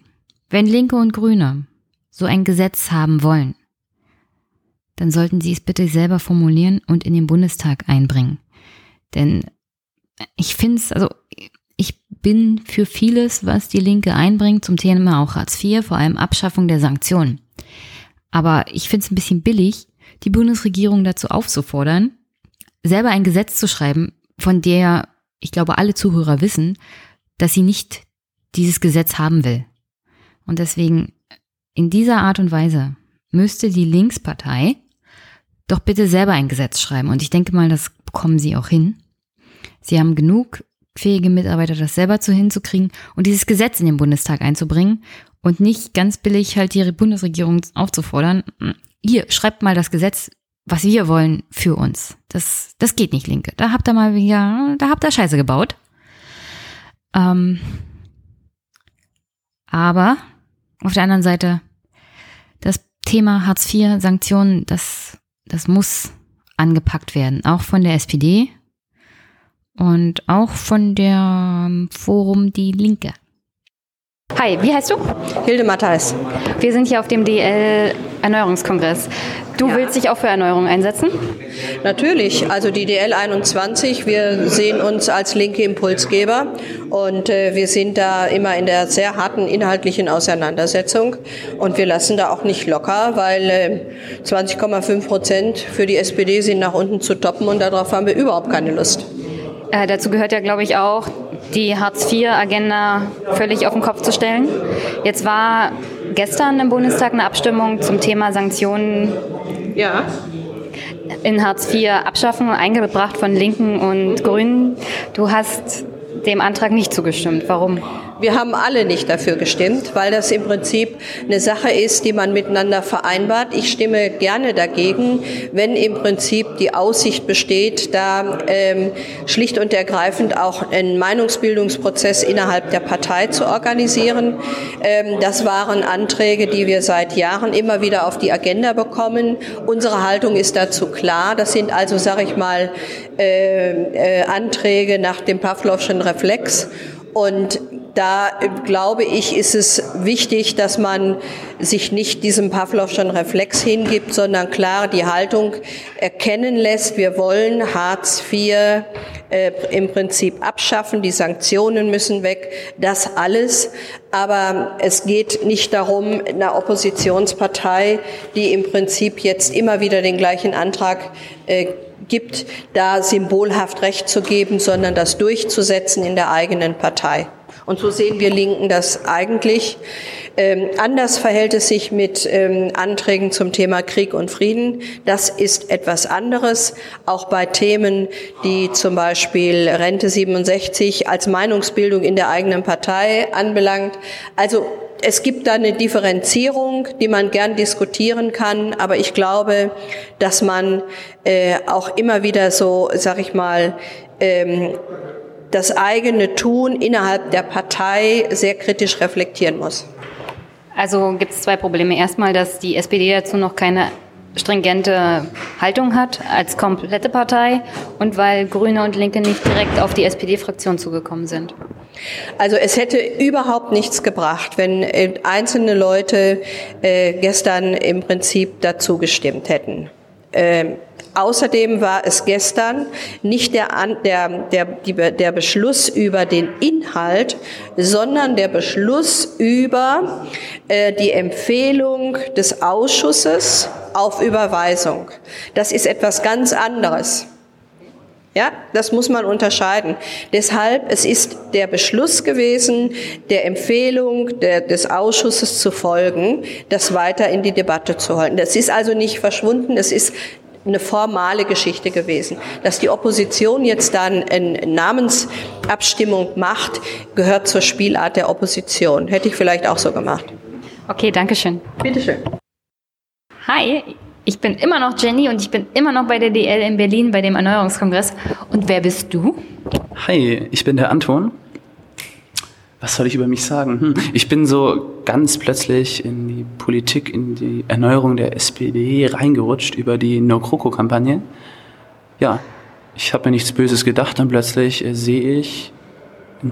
Wenn Linke und Grüne so ein Gesetz haben wollen, dann sollten Sie es bitte selber formulieren und in den Bundestag einbringen. Denn ich finde es, also ich bin für vieles, was die Linke einbringt, zum Thema auch Hartz IV, vor allem Abschaffung der Sanktionen. Aber ich finde es ein bisschen billig, die Bundesregierung dazu aufzufordern, selber ein Gesetz zu schreiben, von der ich glaube alle Zuhörer wissen, dass sie nicht dieses Gesetz haben will. Und deswegen in dieser Art und Weise müsste die Linkspartei doch bitte selber ein Gesetz schreiben. Und ich denke mal, das bekommen sie auch hin. Sie haben genug fähige Mitarbeiter, das selber zu hinzukriegen und dieses Gesetz in den Bundestag einzubringen und nicht ganz billig halt die Bundesregierung aufzufordern, ihr schreibt mal das Gesetz, was wir wollen für uns. Das, das geht nicht, Linke. Da habt ihr mal wieder, da habt ihr Scheiße gebaut. Ähm, Aber auf der anderen Seite, das Thema Hartz IV, Sanktionen, das, das muss angepackt werden. Auch von der SPD und auch von der ähm, Forum Die Linke. Hi, wie heißt du? Hilde Matthijs. Wir sind hier auf dem DL Erneuerungskongress. Du ja. willst dich auch für Erneuerung einsetzen? Natürlich. Also die DL 21, wir sehen uns als linke Impulsgeber und äh, wir sind da immer in der sehr harten inhaltlichen Auseinandersetzung und wir lassen da auch nicht locker, weil äh, 20,5 Prozent für die SPD sind nach unten zu toppen und darauf haben wir überhaupt keine Lust. Äh, dazu gehört ja, glaube ich, auch, die Hartz-IV-Agenda völlig auf den Kopf zu stellen. Jetzt war gestern im Bundestag eine Abstimmung zum Thema Sanktionen ja. in Hartz IV abschaffen, eingebracht von Linken und Grünen. Du hast dem Antrag nicht zugestimmt. Warum? Wir haben alle nicht dafür gestimmt, weil das im Prinzip eine Sache ist, die man miteinander vereinbart. Ich stimme gerne dagegen, wenn im Prinzip die Aussicht besteht, da ähm, schlicht und ergreifend auch einen Meinungsbildungsprozess innerhalb der Partei zu organisieren. Ähm, das waren Anträge, die wir seit Jahren immer wieder auf die Agenda bekommen. Unsere Haltung ist dazu klar. Das sind also, sage ich mal, äh, äh, Anträge nach dem Pavlovschen Reflex. Und da äh, glaube ich, ist es wichtig, dass man sich nicht diesem Pavlovschen Reflex hingibt, sondern klar die Haltung erkennen lässt. Wir wollen Hartz IV äh, im Prinzip abschaffen, die Sanktionen müssen weg, das alles. Aber es geht nicht darum, einer Oppositionspartei, die im Prinzip jetzt immer wieder den gleichen Antrag äh, gibt, da symbolhaft Recht zu geben, sondern das durchzusetzen in der eigenen Partei. Und so sehen wir Linken das eigentlich. Ähm, anders verhält es sich mit ähm, Anträgen zum Thema Krieg und Frieden. Das ist etwas anderes. Auch bei Themen, die zum Beispiel Rente 67 als Meinungsbildung in der eigenen Partei anbelangt. Also es gibt da eine Differenzierung, die man gern diskutieren kann, aber ich glaube, dass man äh, auch immer wieder so, sag ich mal, ähm, das eigene Tun innerhalb der Partei sehr kritisch reflektieren muss. Also gibt es zwei Probleme. Erstmal, dass die SPD dazu noch keine stringente Haltung hat als komplette Partei und weil Grüne und Linke nicht direkt auf die SPD-Fraktion zugekommen sind. Also es hätte überhaupt nichts gebracht, wenn äh, einzelne Leute äh, gestern im Prinzip dazu gestimmt hätten. Ähm, Außerdem war es gestern nicht der, der, der, der Beschluss über den Inhalt, sondern der Beschluss über äh, die Empfehlung des Ausschusses auf Überweisung. Das ist etwas ganz anderes. Ja, das muss man unterscheiden. Deshalb, es ist der Beschluss gewesen, der Empfehlung der, des Ausschusses zu folgen, das weiter in die Debatte zu halten. Das ist also nicht verschwunden, es ist eine formale Geschichte gewesen. Dass die Opposition jetzt dann eine Namensabstimmung macht, gehört zur Spielart der Opposition. Hätte ich vielleicht auch so gemacht. Okay, danke schön. Bitteschön. Hi, ich bin immer noch Jenny und ich bin immer noch bei der DL in Berlin bei dem Erneuerungskongress. Und wer bist du? Hi, ich bin der Anton was soll ich über mich sagen? Hm. Ich bin so ganz plötzlich in die Politik, in die Erneuerung der SPD reingerutscht über die No-Kroko-Kampagne. Ja, ich habe mir nichts Böses gedacht und plötzlich äh, sehe ich,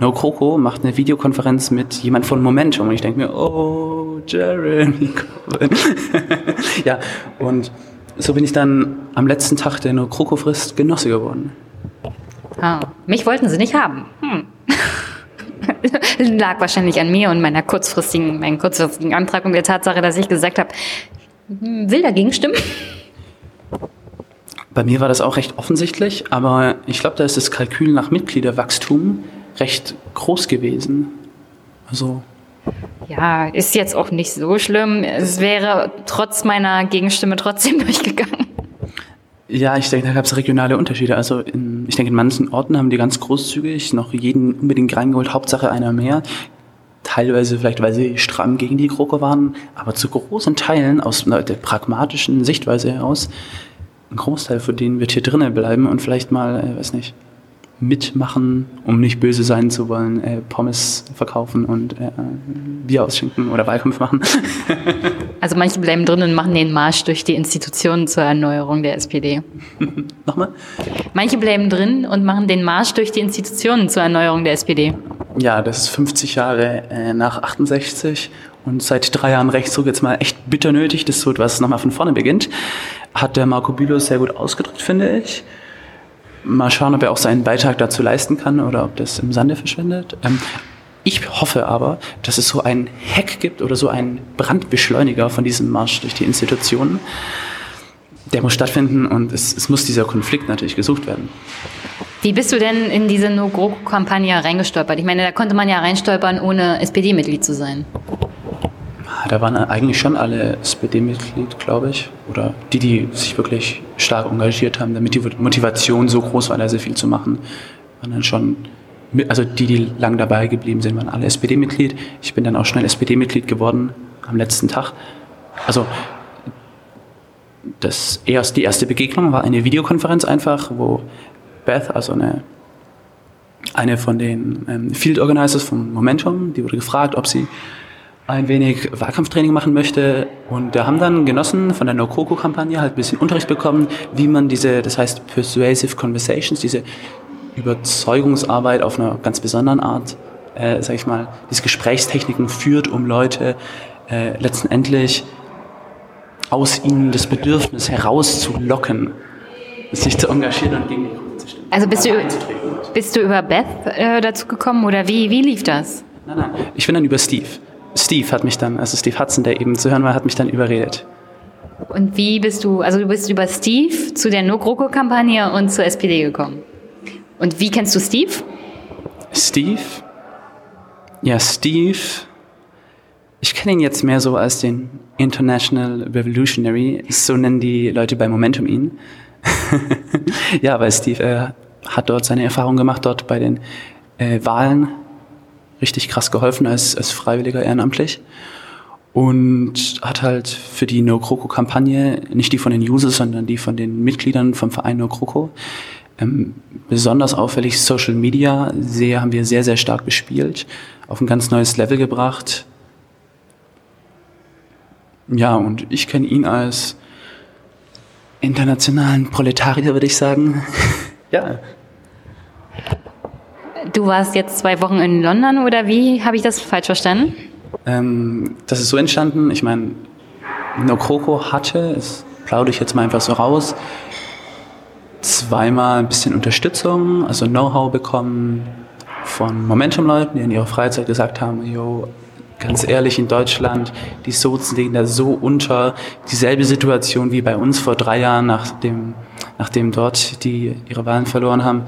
No Kroko macht eine Videokonferenz mit jemand von Momentum und ich denke mir, oh, Jeremy Corbyn. <laughs> ja, und so bin ich dann am letzten Tag der No Kroko-Frist Genosse geworden. Ah, mich wollten sie nicht haben. Hm. <laughs> lag wahrscheinlich an mir und meiner kurzfristigen, meinen kurzfristigen Antrag und der Tatsache, dass ich gesagt habe, hm, will dagegen stimmen. Bei mir war das auch recht offensichtlich, aber ich glaube, da ist das Kalkül nach Mitgliederwachstum recht groß gewesen. Also ja, ist jetzt auch nicht so schlimm. Es wäre trotz meiner Gegenstimme trotzdem <laughs> durchgegangen. Ja, ich denke, da gab es regionale Unterschiede. Also in, ich denke, in manchen Orten haben die ganz großzügig noch jeden unbedingt reingeholt, Hauptsache einer mehr. Teilweise vielleicht, weil sie stramm gegen die GroKo waren, aber zu großen Teilen aus der pragmatischen Sichtweise heraus, ein Großteil von denen wird hier drinnen bleiben und vielleicht mal, äh, weiß nicht, mitmachen, um nicht böse sein zu wollen, äh, Pommes verkaufen und äh, Bier ausschenken oder Wahlkampf machen. <laughs> also manche bleiben drin und machen den Marsch durch die Institutionen zur Erneuerung der SPD. <laughs> Nochmal? Manche bleiben drin und machen den Marsch durch die Institutionen zur Erneuerung der SPD. Ja, das ist 50 Jahre äh, nach 68 und seit drei Jahren Rechtsruck jetzt mal echt bitter nötig, dass so etwas nochmal von vorne beginnt. Hat der Marco Bülow sehr gut ausgedrückt, finde ich. Mal schauen, ob er auch seinen Beitrag dazu leisten kann oder ob das im Sande verschwindet. Ähm, ich hoffe aber, dass es so einen Hack gibt oder so einen Brandbeschleuniger von diesem Marsch durch die Institutionen. Der muss stattfinden und es, es muss dieser Konflikt natürlich gesucht werden. Wie bist du denn in diese No-GroKo-Kampagne reingestolpert? Ich meine, da konnte man ja reinstolpern, ohne SPD-Mitglied zu sein. Da waren eigentlich schon alle SPD-Mitglied, glaube ich. Oder die, die sich wirklich stark engagiert haben, damit die Motivation so groß war, da sehr viel zu machen. Waren dann schon, also die, die lang dabei geblieben sind, waren alle SPD-Mitglied. Ich bin dann auch schnell SPD-Mitglied geworden am letzten Tag. Also das erst, die erste Begegnung war eine Videokonferenz einfach, wo Beth, also eine, eine von den ähm, Field Organizers von Momentum, die wurde gefragt, ob sie ein wenig Wahlkampftraining machen möchte. Und wir haben dann Genossen von der No-Coco-Kampagne halt ein bisschen Unterricht bekommen, wie man diese, das heißt Persuasive Conversations, diese Überzeugungsarbeit auf einer ganz besonderen Art, äh, sag ich mal, diese Gesprächstechniken führt, um Leute äh, letztendlich aus ihnen das Bedürfnis herauszulocken, sich zu engagieren und gegen die Gruppe zu stimmen. Also bist du, bist du über Beth äh, dazu gekommen oder wie, wie lief das? Nein, nein, ich bin dann über Steve. Steve hat mich dann, also Steve Hudson, der eben zu hören war, hat mich dann überredet. Und wie bist du, also du bist über Steve zu der No-GroKo-Kampagne und zur SPD gekommen. Und wie kennst du Steve? Steve? Ja, Steve. Ich kenne ihn jetzt mehr so als den International Revolutionary, so nennen die Leute bei Momentum ihn. <laughs> ja, weil Steve äh, hat dort seine Erfahrung gemacht, dort bei den äh, Wahlen richtig krass geholfen als, als Freiwilliger ehrenamtlich und hat halt für die No Kroko Kampagne, nicht die von den Users, sondern die von den Mitgliedern vom Verein No Kroko, ähm, besonders auffällig Social Media sehr, haben wir sehr, sehr stark bespielt, auf ein ganz neues Level gebracht. Ja, und ich kenne ihn als internationalen Proletarier, würde ich sagen. ja. Du warst jetzt zwei Wochen in London oder wie habe ich das falsch verstanden? Ähm, das ist so entstanden. Ich meine, Nokoko hatte, das plaudere ich jetzt mal einfach so raus, zweimal ein bisschen Unterstützung, also Know-how bekommen von Momentum-Leuten, die in ihrer Freizeit gesagt haben, yo, ganz ehrlich, in Deutschland, die Sozen liegen da so unter. Dieselbe Situation wie bei uns vor drei Jahren, nachdem, nachdem dort die ihre Wahlen verloren haben.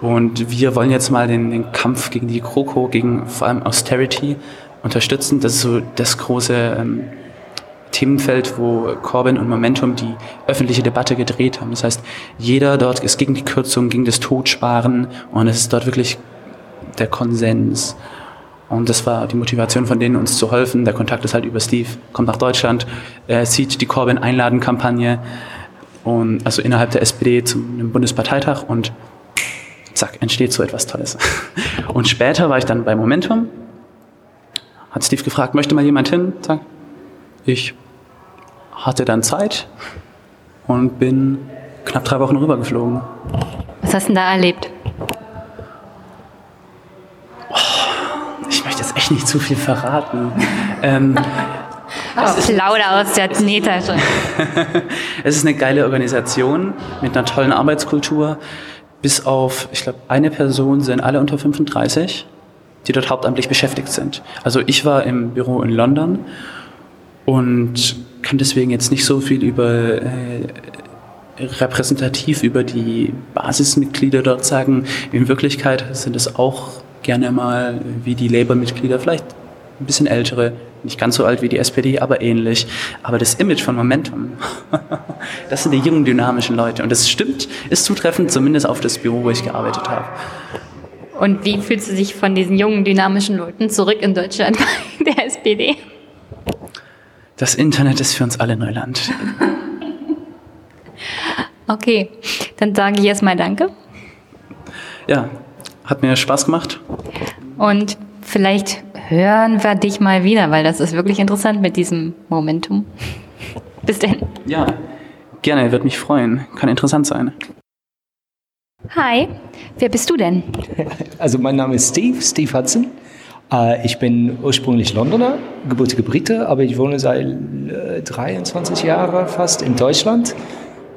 Und wir wollen jetzt mal den, den Kampf gegen die GroKo, gegen vor allem Austerity unterstützen. Das ist so das große ähm, Themenfeld, wo Corbyn und Momentum die öffentliche Debatte gedreht haben. Das heißt, jeder dort ist gegen die Kürzung, gegen das Totsparen und es ist dort wirklich der Konsens. Und das war die Motivation von denen, uns zu helfen. Der Kontakt ist halt über Steve, kommt nach Deutschland, äh, sieht die Corbyn-Einladen-Kampagne und also innerhalb der SPD zum Bundesparteitag und zack, entsteht so etwas Tolles. <laughs> Und später war ich dann bei Momentum, hat Steve gefragt, möchte mal jemand hin? Zack. Ich hatte dann Zeit und bin knapp drei Wochen rübergeflogen. Was hast du denn da erlebt? ich möchte jetzt echt nicht zu viel verraten. ähm, <laughs> oh, aus der Nähtasche. <laughs> es ist eine geile Organisation mit einer tollen Arbeitskultur bis auf, ich glaube, eine Person sind alle unter 35, die dort hauptamtlich beschäftigt sind. Also ich war im Büro in London und kann deswegen jetzt nicht so viel über äh, repräsentativ über die Basismitglieder dort sagen. In Wirklichkeit sind es auch gerne mal wie die Labour-Mitglieder, vielleicht ein bisschen ältere, nicht ganz so alt wie die SPD, aber ähnlich. Aber das Image von Momentum, <laughs> das sind die jungen, dynamischen Leute. Und das stimmt, ist zutreffend, zumindest auf das Büro, wo ich gearbeitet habe. Und wie fühlst du dich von diesen jungen, dynamischen Leuten zurück in Deutschland bei <laughs> der SPD? Das Internet ist für uns alle Neuland. <laughs> Okay, dann sage ich erstmal Danke. Ja, hat mir Spaß gemacht. Und vielleicht hören wir dich mal wieder, weil das ist wirklich interessant mit diesem Momentum. <laughs> Bis denn. Ja, gerne, wird mich freuen. Kann interessant sein. Hi, wer bist du denn? <laughs> Also mein Name ist Steve, Steve Hudson. Äh, ich bin ursprünglich Londoner, gebürtiger Brite, aber ich wohne seit 23 äh, Jahren fast in Deutschland,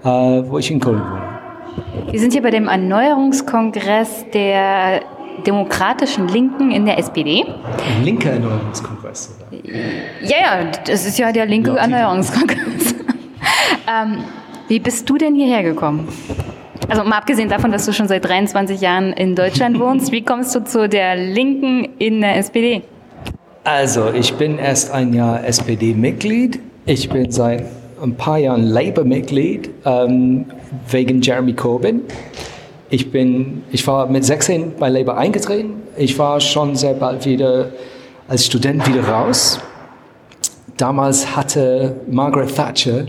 äh, wo ich in Köln wohne. Wir sind hier bei dem Erneuerungskongress der demokratischen Linken in der SPD. Ein linker Erneuerungskongress. Oder? Ja, ja, das ist ja der linke Erneuerungskongress. <laughs> ähm, wie bist du denn hierher gekommen? Also mal abgesehen davon, dass du schon seit 23 Jahren in Deutschland wohnst, wie kommst du zu der Linken in der SPD? Also ich bin erst ein Jahr SPD-Mitglied. Ich bin seit ein paar Jahren Labour-Mitglied ähm, wegen Jeremy Corbyn. Ich, bin, ich war mit 16 bei Labour eingetreten. Ich war schon sehr bald wieder als Student wieder raus. Damals hatte Margaret Thatcher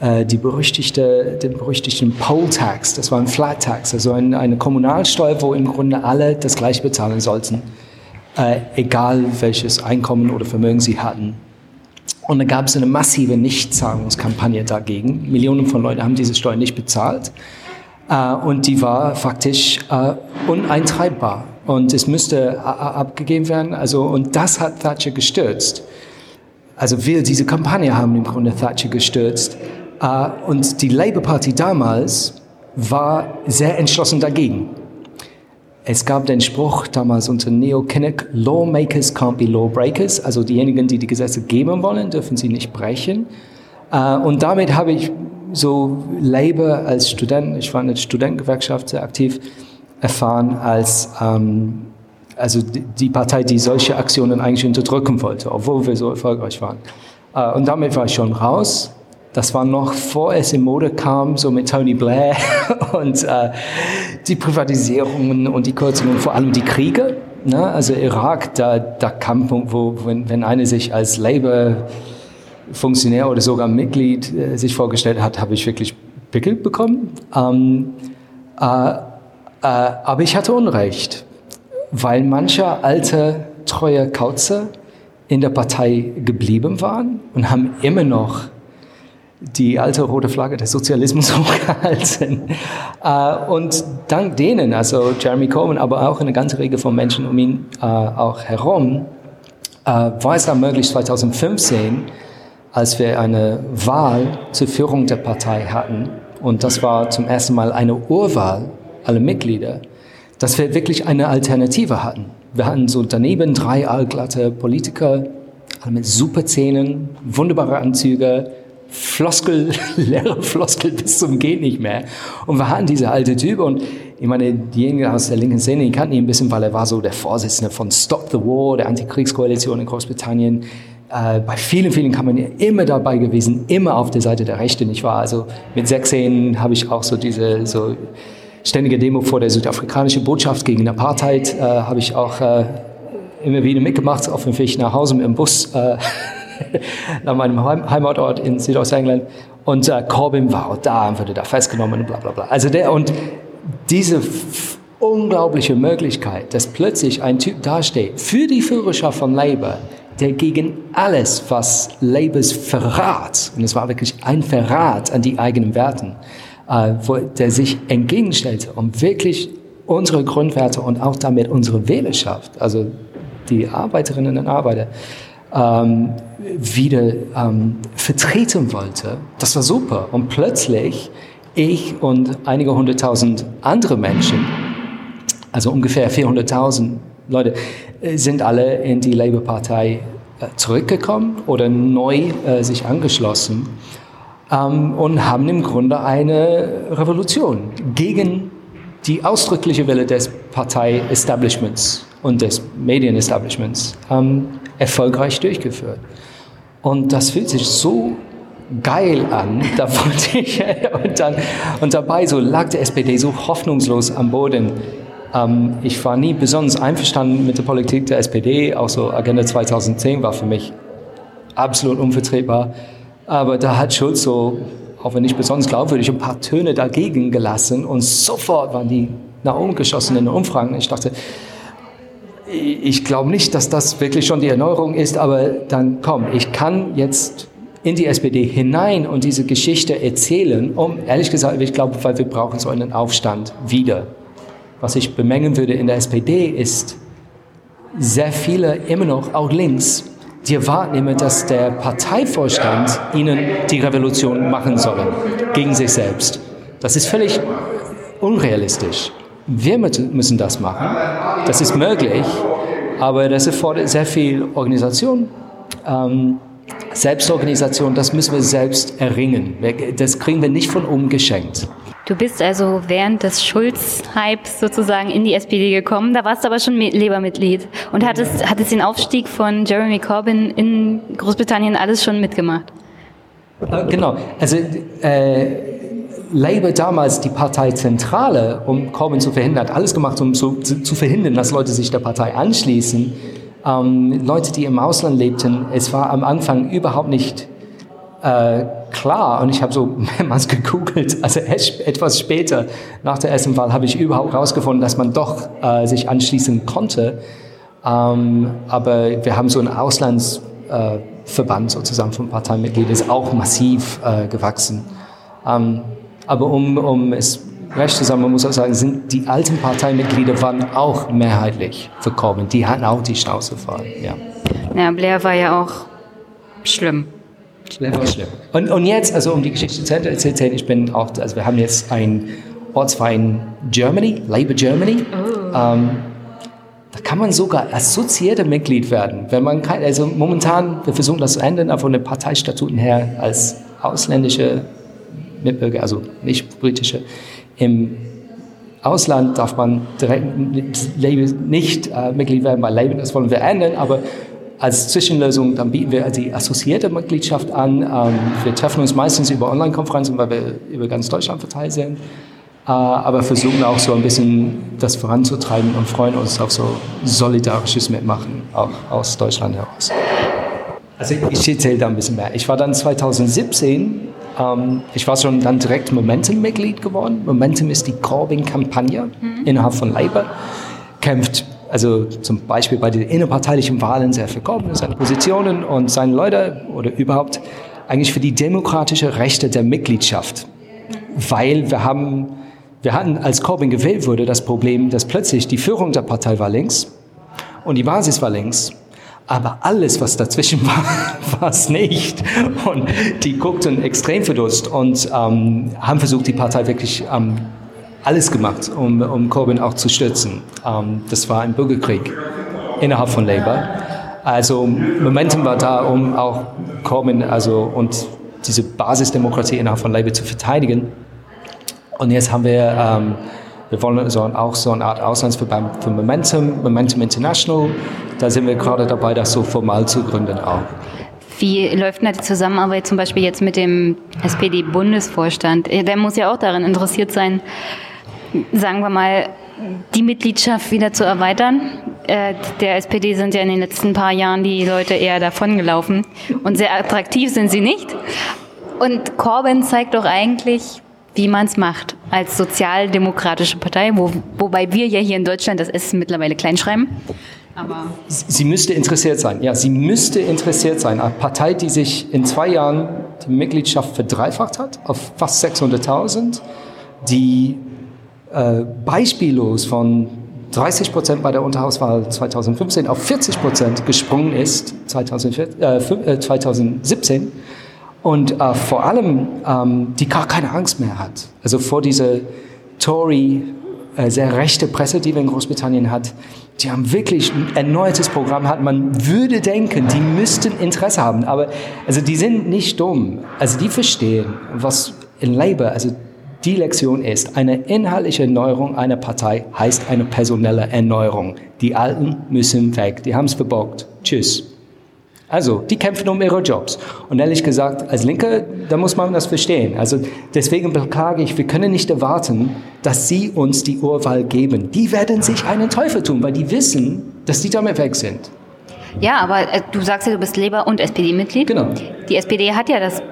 äh, die berüchtigte, den berüchtigten Poll Tax, das war ein Flat Tax, also ein, eine Kommunalsteuer, wo im Grunde alle das gleiche bezahlen sollten, äh, egal welches Einkommen oder Vermögen sie hatten. Und da gab es eine massive Nichtzahlungskampagne dagegen. Millionen von Leuten haben diese Steuer nicht bezahlt. Äh, und die war faktisch äh, uneintreibbar. Und es müsste abgegeben werden. Also, und das hat Thatcher gestürzt. Also wir, diese Kampagne haben im Grunde Thatcher gestürzt. Äh, und die Labour Party damals war sehr entschlossen dagegen. Es gab den Spruch damals unter Neo Kinnock, Lawmakers can't be lawbreakers, also diejenigen, die die Gesetze geben wollen, dürfen sie nicht brechen. Äh, und damit habe ich so Labour als Student, ich war in der Studentengewerkschaft sehr aktiv, erfahren als ähm, also die Partei, die solche Aktionen eigentlich unterdrücken wollte, obwohl wir so erfolgreich waren. Äh, und damit war ich schon raus. Das war noch vor es in Mode kam, so mit Tony Blair <laughs> und äh, die Privatisierungen und die Kürzungen, vor allem die Kriege. Ne? Also Irak, da, ein Punkt, wo, wenn, wenn einer sich als Labour-Funktionär oder sogar Mitglied äh, sich vorgestellt hat, habe ich wirklich Pickel bekommen. Ähm, äh, äh, aber ich hatte Unrecht, weil mancher alte, treue Kauze in der Partei geblieben waren und haben immer noch die alte rote Flagge des Sozialismus <laughs> hochgehalten. Äh, und dank denen, also Jeremy Corbyn, aber auch eine ganze Reihe von Menschen um ihn äh, auch herum, äh, war es dann möglich 2015, als wir eine Wahl zur Führung der Partei hatten, und das war zum ersten Mal eine Urwahl aller Mitglieder, dass wir wirklich eine Alternative hatten. Wir hatten so daneben drei allglatte Politiker, alle mit super Zähnen, wunderbare Anzüge, Floskel, <laughs> leere Floskel bis zum Geht nicht mehr. Und wir hatten diese alte Typ und ich meine, diejenigen aus der linken Szene, die kannten ihn ein bisschen, weil er war so der Vorsitzende von Stop the War, der Antikriegskoalition in Großbritannien. Äh, bei vielen, vielen Kampagnen immer dabei gewesen, immer auf der Seite der Rechten. Ich war also mit 16 habe ich auch so diese so ständige Demo vor der südafrikanischen Botschaft gegen Apartheid, äh, habe ich auch äh, immer wieder mitgemacht auf dem Weg nach Hause mit dem Bus. Äh, <laughs> nach meinem Heimatort in Südostengland. Und äh, Corbyn war auch da und wurde da festgenommen und bla bla bla. Also der und diese unglaubliche Möglichkeit, dass plötzlich ein Typ dasteht für die Führerschaft von Labour, der gegen alles, was Labours Verrat, und es war wirklich ein Verrat an die eigenen Werten, äh, wo, der sich entgegenstellte, um wirklich unsere Grundwerte und auch damit unsere Wählerschaft, also die Arbeiterinnen und Arbeiter, ähm, wieder ähm, vertreten wollte. Das war super. Und plötzlich ich und einige hunderttausend andere Menschen, also ungefähr 400.000 Leute, sind alle in die Labour-Partei äh, zurückgekommen oder neu äh, sich angeschlossen ähm, und haben im Grunde eine Revolution gegen die ausdrückliche Wille des Partei-Establishments und des Medien-Establishments ähm, erfolgreich durchgeführt. Und das fühlt sich so geil an. Da wollte ich, <laughs> und, dann, und dabei so lag die SPD so hoffnungslos am Boden. Ähm, ich war nie besonders einverstanden mit der Politik der SPD. Auch so Agenda 2010 war für mich absolut unvertretbar. Aber da hat Schulz so, auch wenn nicht besonders glaubwürdig, ein paar Töne dagegen gelassen und sofort waren die nach oben geschossen in den Umfragen. Ich dachte, ich glaube nicht, dass das wirklich schon die Erneuerung ist, aber dann komm, ich kann jetzt in die SPD hinein und diese Geschichte erzählen, um, ehrlich gesagt, ich glaube, weil wir brauchen so einen Aufstand wieder. Was ich bemängeln würde in der SPD ist, sehr viele immer noch, auch links, die immer, dass der Parteivorstand ihnen die Revolution machen soll, gegen sich selbst. Das ist völlig unrealistisch. Wir müssen das machen. Das ist möglich, aber das erfordert sehr viel Organisation, ähm, Selbstorganisation. Das müssen wir selbst erringen. Das kriegen wir nicht von oben geschenkt. Du bist also während des Schulz-Hypes sozusagen in die SPD gekommen. Da warst du aber schon Labour-Mitglied und hattest, hattest den Aufstieg von Jeremy Corbyn in Großbritannien alles schon mitgemacht. Genau. Also äh, Labour damals, die Parteizentrale, um Corbyn zu verhindern, hat alles gemacht, um zu, zu verhindern, dass Leute sich der Partei anschließen. Ähm, Leute, die im Ausland lebten, es war am Anfang überhaupt nicht äh, klar, und ich habe so <laughs> mehrmals gegoogelt, also etwas später nach der ersten Wahl habe ich überhaupt herausgefunden, dass man doch äh, sich anschließen konnte. Ähm, aber wir haben so einen Auslandsverband äh, sozusagen von Parteimitgliedern, ist auch massiv äh, gewachsen. Ähm, aber um, um es recht zu sagen, man muss auch sagen, sind die alten Parteimitglieder waren auch mehrheitlich Corbyn. Die hatten auch die Schnauze voll. Ja. ja, Blair war ja auch schlimm. War schlimm. Und, und jetzt, also um die Geschichte zu erzählen, ich bin auch, also wir haben jetzt ein Ortsverein Germany, Labour Germany. Oh. Ähm, da kann man sogar assoziierter Mitglied werden, wenn man kann, also momentan, wir versuchen das zu ändern, aber von den Parteistatuten her als ausländische Mitbürger, also nicht britische, im Ausland darf man direkt nicht äh, Mitglied werden bei Labour, das wollen wir ändern, aber als Zwischenlösung, dann bieten wir die assoziierte Mitgliedschaft an. Ähm, wir treffen uns meistens über Online-Konferenzen, weil wir über ganz Deutschland verteilt sind. Äh, aber versuchen auch so ein bisschen das voranzutreiben und freuen uns auf so solidarisches Mitmachen, auch aus Deutschland heraus. Also ich erzähle da ein bisschen mehr. Ich war dann 2017, ähm, ich war schon dann direkt Momentum-Mitglied geworden. Momentum ist die Corbyn-Kampagne mhm. innerhalb von Labour. Kämpft also zum Beispiel bei den innerparteilichen Wahlen sehr Corbyn, seine Positionen und seine Leute oder überhaupt eigentlich für die demokratische Rechte der Mitgliedschaft. Weil wir haben, wir hatten, als Corbyn gewählt wurde, das Problem, dass plötzlich die Führung der Partei war links und die Basis war links. Aber alles, was dazwischen <laughs> war, war es nicht. Und die guckten extrem verdutzt und ähm, haben versucht, die Partei wirklich ähm, alles gemacht, um, um Corbyn auch zu stürzen. Ähm, das war ein Bürgerkrieg innerhalb von Labour. Also Momentum war da, um auch Corbyn also, und diese Basisdemokratie innerhalb von Labour zu verteidigen. Und jetzt haben wir, ähm, wir wollen so, auch so eine Art Auslandsverband für Momentum, Momentum International. Da sind wir gerade dabei, das so formal zu gründen auch. Wie läuft denn die Zusammenarbeit zum Beispiel jetzt mit dem SPD-Bundesvorstand? Der muss ja auch daran interessiert sein, sagen wir mal, die Mitgliedschaft wieder zu erweitern. Äh, der SPD sind ja in den letzten paar Jahren die Leute eher davongelaufen und sehr attraktiv sind sie nicht. Und Corbyn zeigt doch eigentlich, wie man es macht als sozialdemokratische Partei, wo, wobei wir ja hier in Deutschland das S mittlerweile kleinschreiben. Aber sie müsste interessiert sein. Ja, sie müsste interessiert sein. Eine Partei, die sich in zwei Jahren die Mitgliedschaft verdreifacht hat auf fast 600.000, die äh, beispiellos von 30 Prozent bei der Unterhauswahl 2015 auf 40 Prozent gesprungen ist 2014, äh, 2017 äh, und äh, vor allem ähm, die gar keine Angst mehr hat. Also vor dieser Tory, äh, sehr rechte Presse, die wir in Großbritannien hat, die haben wirklich ein erneutes Programm hat. Man würde denken, die müssten Interesse haben, aber also die sind nicht dumm. Also die verstehen, was in Labour, also die Lektion ist, eine inhaltliche Erneuerung einer Partei heißt eine personelle Erneuerung. Die Alten müssen weg, die haben es verbockt. Tschüss. Also, die kämpfen um ihre Jobs. Und ehrlich gesagt, als Linke, da muss man das verstehen. Also, deswegen beklage ich, wir können nicht erwarten, dass sie uns die Urwahl geben. Die werden sich einen Teufel tun, weil die wissen, dass die damit weg sind. Ja, aber äh, du sagst ja, du bist Labour- und SPD-Mitglied. Genau. Die SPD hat ja das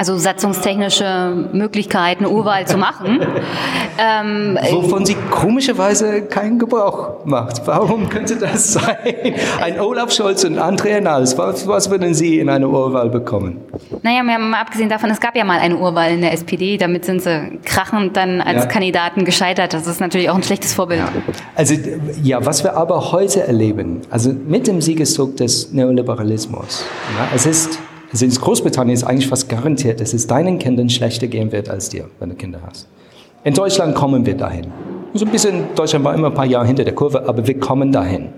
also satzungstechnische Möglichkeiten, Urwahl zu machen. <laughs> ähm, Wovon sie komischerweise keinen Gebrauch macht. Warum könnte das sein? Ein Olaf Scholz und Andrea Nahles, was, was würden Sie in einer Urwahl bekommen? Naja, mal abgesehen davon, es gab ja mal eine Urwahl in der SPD, damit sind sie krachend dann als ja. Kandidaten gescheitert. Das ist natürlich auch ein schlechtes Vorbild. Also ja, was wir aber heute erleben, also mit dem Siegeszug des Neoliberalismus, ja, es ist also in Großbritannien ist eigentlich fast garantiert, dass es deinen Kindern schlechter gehen wird als dir, wenn du Kinder hast. In Deutschland kommen wir dahin. So ein bisschen, Deutschland war immer ein paar Jahre hinter der Kurve, aber wir kommen dahin.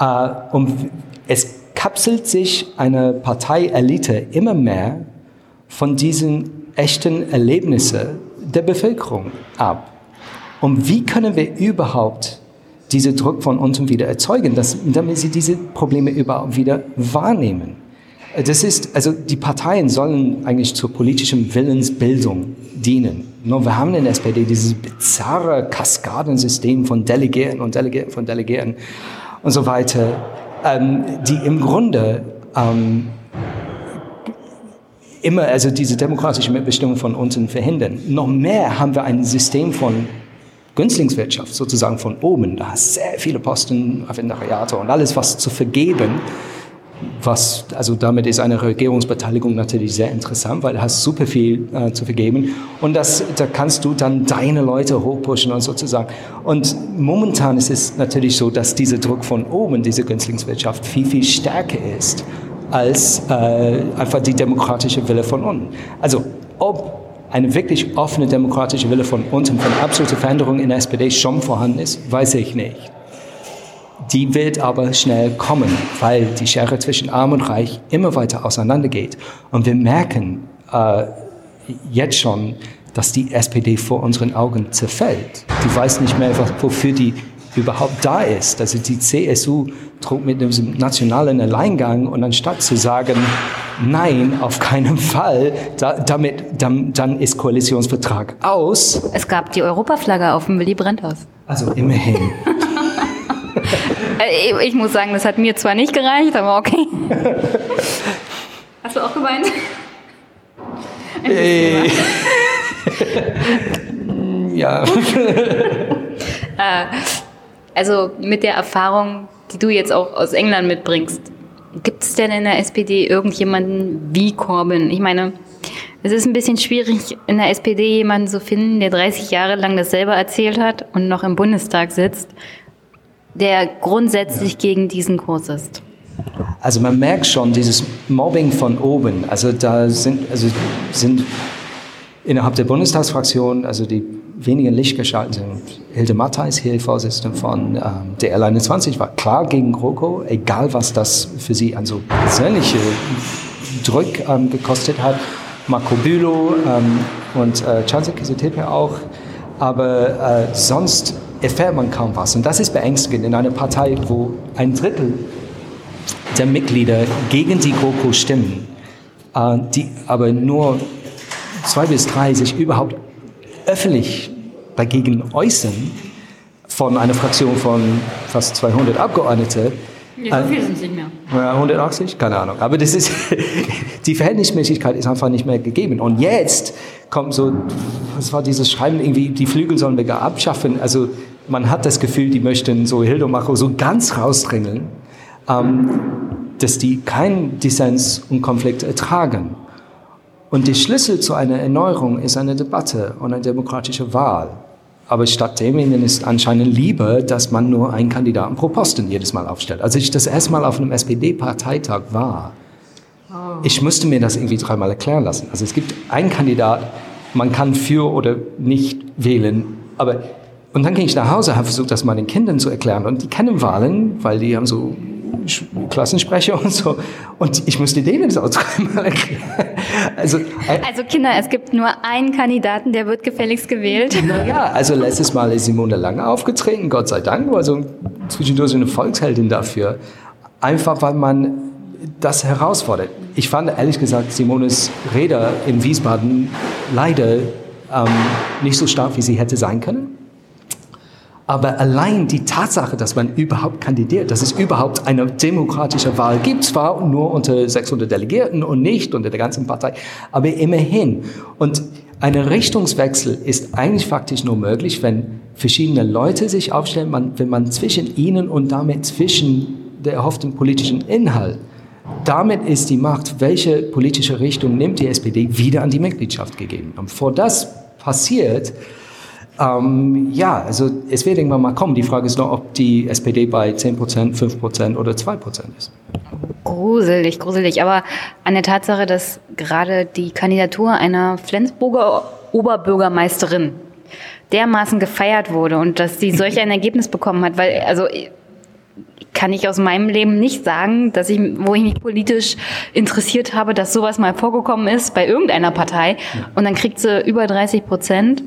Äh, und es kapselt sich eine Parteielite immer mehr von diesen echten Erlebnissen der Bevölkerung ab. Und wie können wir überhaupt diesen Druck von unten wieder erzeugen, dass, damit sie diese Probleme überhaupt wieder wahrnehmen? Das ist, also die Parteien sollen eigentlich zur politischen Willensbildung dienen. Nur wir haben in der SPD dieses bizarre Kaskadensystem von Delegierten und Delegierten von Delegierten und so weiter, ähm, die im Grunde ähm, immer also diese demokratische Mitbestimmung von unten verhindern. Noch mehr haben wir ein System von Günstlingswirtschaft, sozusagen von oben. Da hast sehr viele Posten, Referendariate und alles, was zu vergeben was, also damit ist eine Regierungsbeteiligung natürlich sehr interessant, weil du hast super viel äh, zu vergeben und das, da kannst du dann deine Leute hochpushen und sozusagen. Und momentan ist es natürlich so, dass dieser Druck von oben, diese Günstlingswirtschaft viel, viel stärker ist als äh, einfach die demokratische Wille von unten. Also ob eine wirklich offene demokratische Wille von unten, von absoluter Veränderung in der SPD schon vorhanden ist, weiß ich nicht. Die wird aber schnell kommen, weil die Schere zwischen Arm und Reich immer weiter auseinandergeht. Und wir merken äh, jetzt schon, dass die SPD vor unseren Augen zerfällt. Die weiß nicht mehr, wofür die überhaupt da ist. Also die CSU droht mit einem nationalen Alleingang und anstatt zu sagen, nein, auf keinen Fall, da, damit, dann, dann ist Koalitionsvertrag aus. Es gab die Europaflagge auf dem Willy Brandt-Haus. Also immerhin. <laughs> Äh, ich muss sagen, das hat mir zwar nicht gereicht, aber okay. Hast du auch geweint? Äh, <laughs> ja. <laughs> Äh, also mit der Erfahrung, die du jetzt auch aus England mitbringst, gibt es denn in der SPD irgendjemanden wie Corbyn? Ich meine, es ist ein bisschen schwierig, in der SPD jemanden zu finden, der 30 Jahre lang das selber erzählt hat und noch im Bundestag sitzt der grundsätzlich ja. gegen diesen Kurs ist? Also man merkt schon dieses Mobbing von oben. Also da sind, also sind innerhalb der Bundestagsfraktion, also die wenigen Lichtgestalten sind. Hilde Mattheis, hier Vorsitzende von ähm, der R21, war klar gegen GroKo, egal was das für sie an so persönliche Druck ähm, gekostet hat. Marco Bülow ähm, und äh, Chance Kisetepe auch. Aber äh, sonst erfährt man kaum was. Und das ist beängstigend in einer Partei, wo ein Drittel der Mitglieder gegen die GroKo stimmen, äh, die aber nur zwei bis drei sich überhaupt öffentlich dagegen äußern, von einer Fraktion von fast 200 Abgeordneten. Nee, so äh, viele sind es nicht mehr. 180? Keine Ahnung. Aber das ist, <laughs> die Verhältnismäßigkeit ist einfach nicht mehr gegeben. Und jetzt kommt so, was war dieses Schreiben, irgendwie, die Flügel sollen wir gar abschaffen. Also man hat das Gefühl, die möchten so Hildomacher so ganz rausdrängeln, ähm, dass die keinen Dissens und Konflikt ertragen. Und der Schlüssel zu einer Erneuerung ist eine Debatte und eine demokratische Wahl. Aber stattdem ihnen ist anscheinend lieber, dass man nur einen Kandidaten pro Posten jedes Mal aufstellt. Als ich das erste Mal auf einem SPD-Parteitag war. Ich musste mir das irgendwie dreimal erklären lassen. Also es gibt einen Kandidat, man kann für oder nicht wählen, aber und dann ging ich nach Hause, habe versucht, das meinen Kindern zu erklären. Und die kennen Wahlen, weil die haben so Klassensprecher <laughs> und so. Und ich musste denen das auch <laughs> dreimal erklären. Also, äh, also Kinder, es gibt nur einen Kandidaten, der wird gefälligst gewählt. Ja, also letztes Mal ist Simone Lange aufgetreten, Gott sei Dank, war so zwischendurch so eine Volksheldin dafür. Einfach, weil man das herausfordert. Ich fand ehrlich gesagt Simones Rede in Wiesbaden leider ähm, nicht so stark, wie sie hätte sein können. Aber allein die Tatsache, dass man überhaupt kandidiert, dass es überhaupt eine demokratische Wahl gibt, zwar nur unter 600 Delegierten und nicht unter der ganzen Partei, aber immerhin. Und ein Richtungswechsel ist eigentlich faktisch nur möglich, wenn verschiedene Leute sich aufstellen, wenn man zwischen ihnen und damit zwischen der erhofften politischen Inhalt damit ist die Macht, welche politische Richtung nimmt die SPD, wieder an die Mitgliedschaft gegeben. Und bevor das passiert, ähm, ja, also es wird irgendwann mal kommen. Die Frage ist nur, ob die SPD bei 10%, 5% oder 2% ist. Gruselig, gruselig. Aber an der Tatsache, dass gerade die Kandidatur einer Flensburger Oberbürgermeisterin dermaßen gefeiert wurde und dass sie solch ein Ergebnis bekommen hat, weil, also kann ich aus meinem Leben nicht sagen, dass ich, wo ich mich politisch interessiert habe, dass sowas mal vorgekommen ist bei irgendeiner Partei. Und dann kriegt sie über 30 Prozent.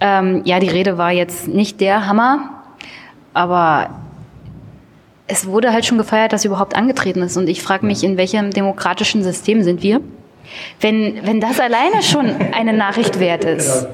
Ähm, ja, die Rede war jetzt nicht der Hammer, aber es wurde halt schon gefeiert, dass sie überhaupt angetreten ist. Und ich frage mich, in welchem demokratischen System sind wir? Wenn, wenn das alleine schon eine Nachricht wert ist.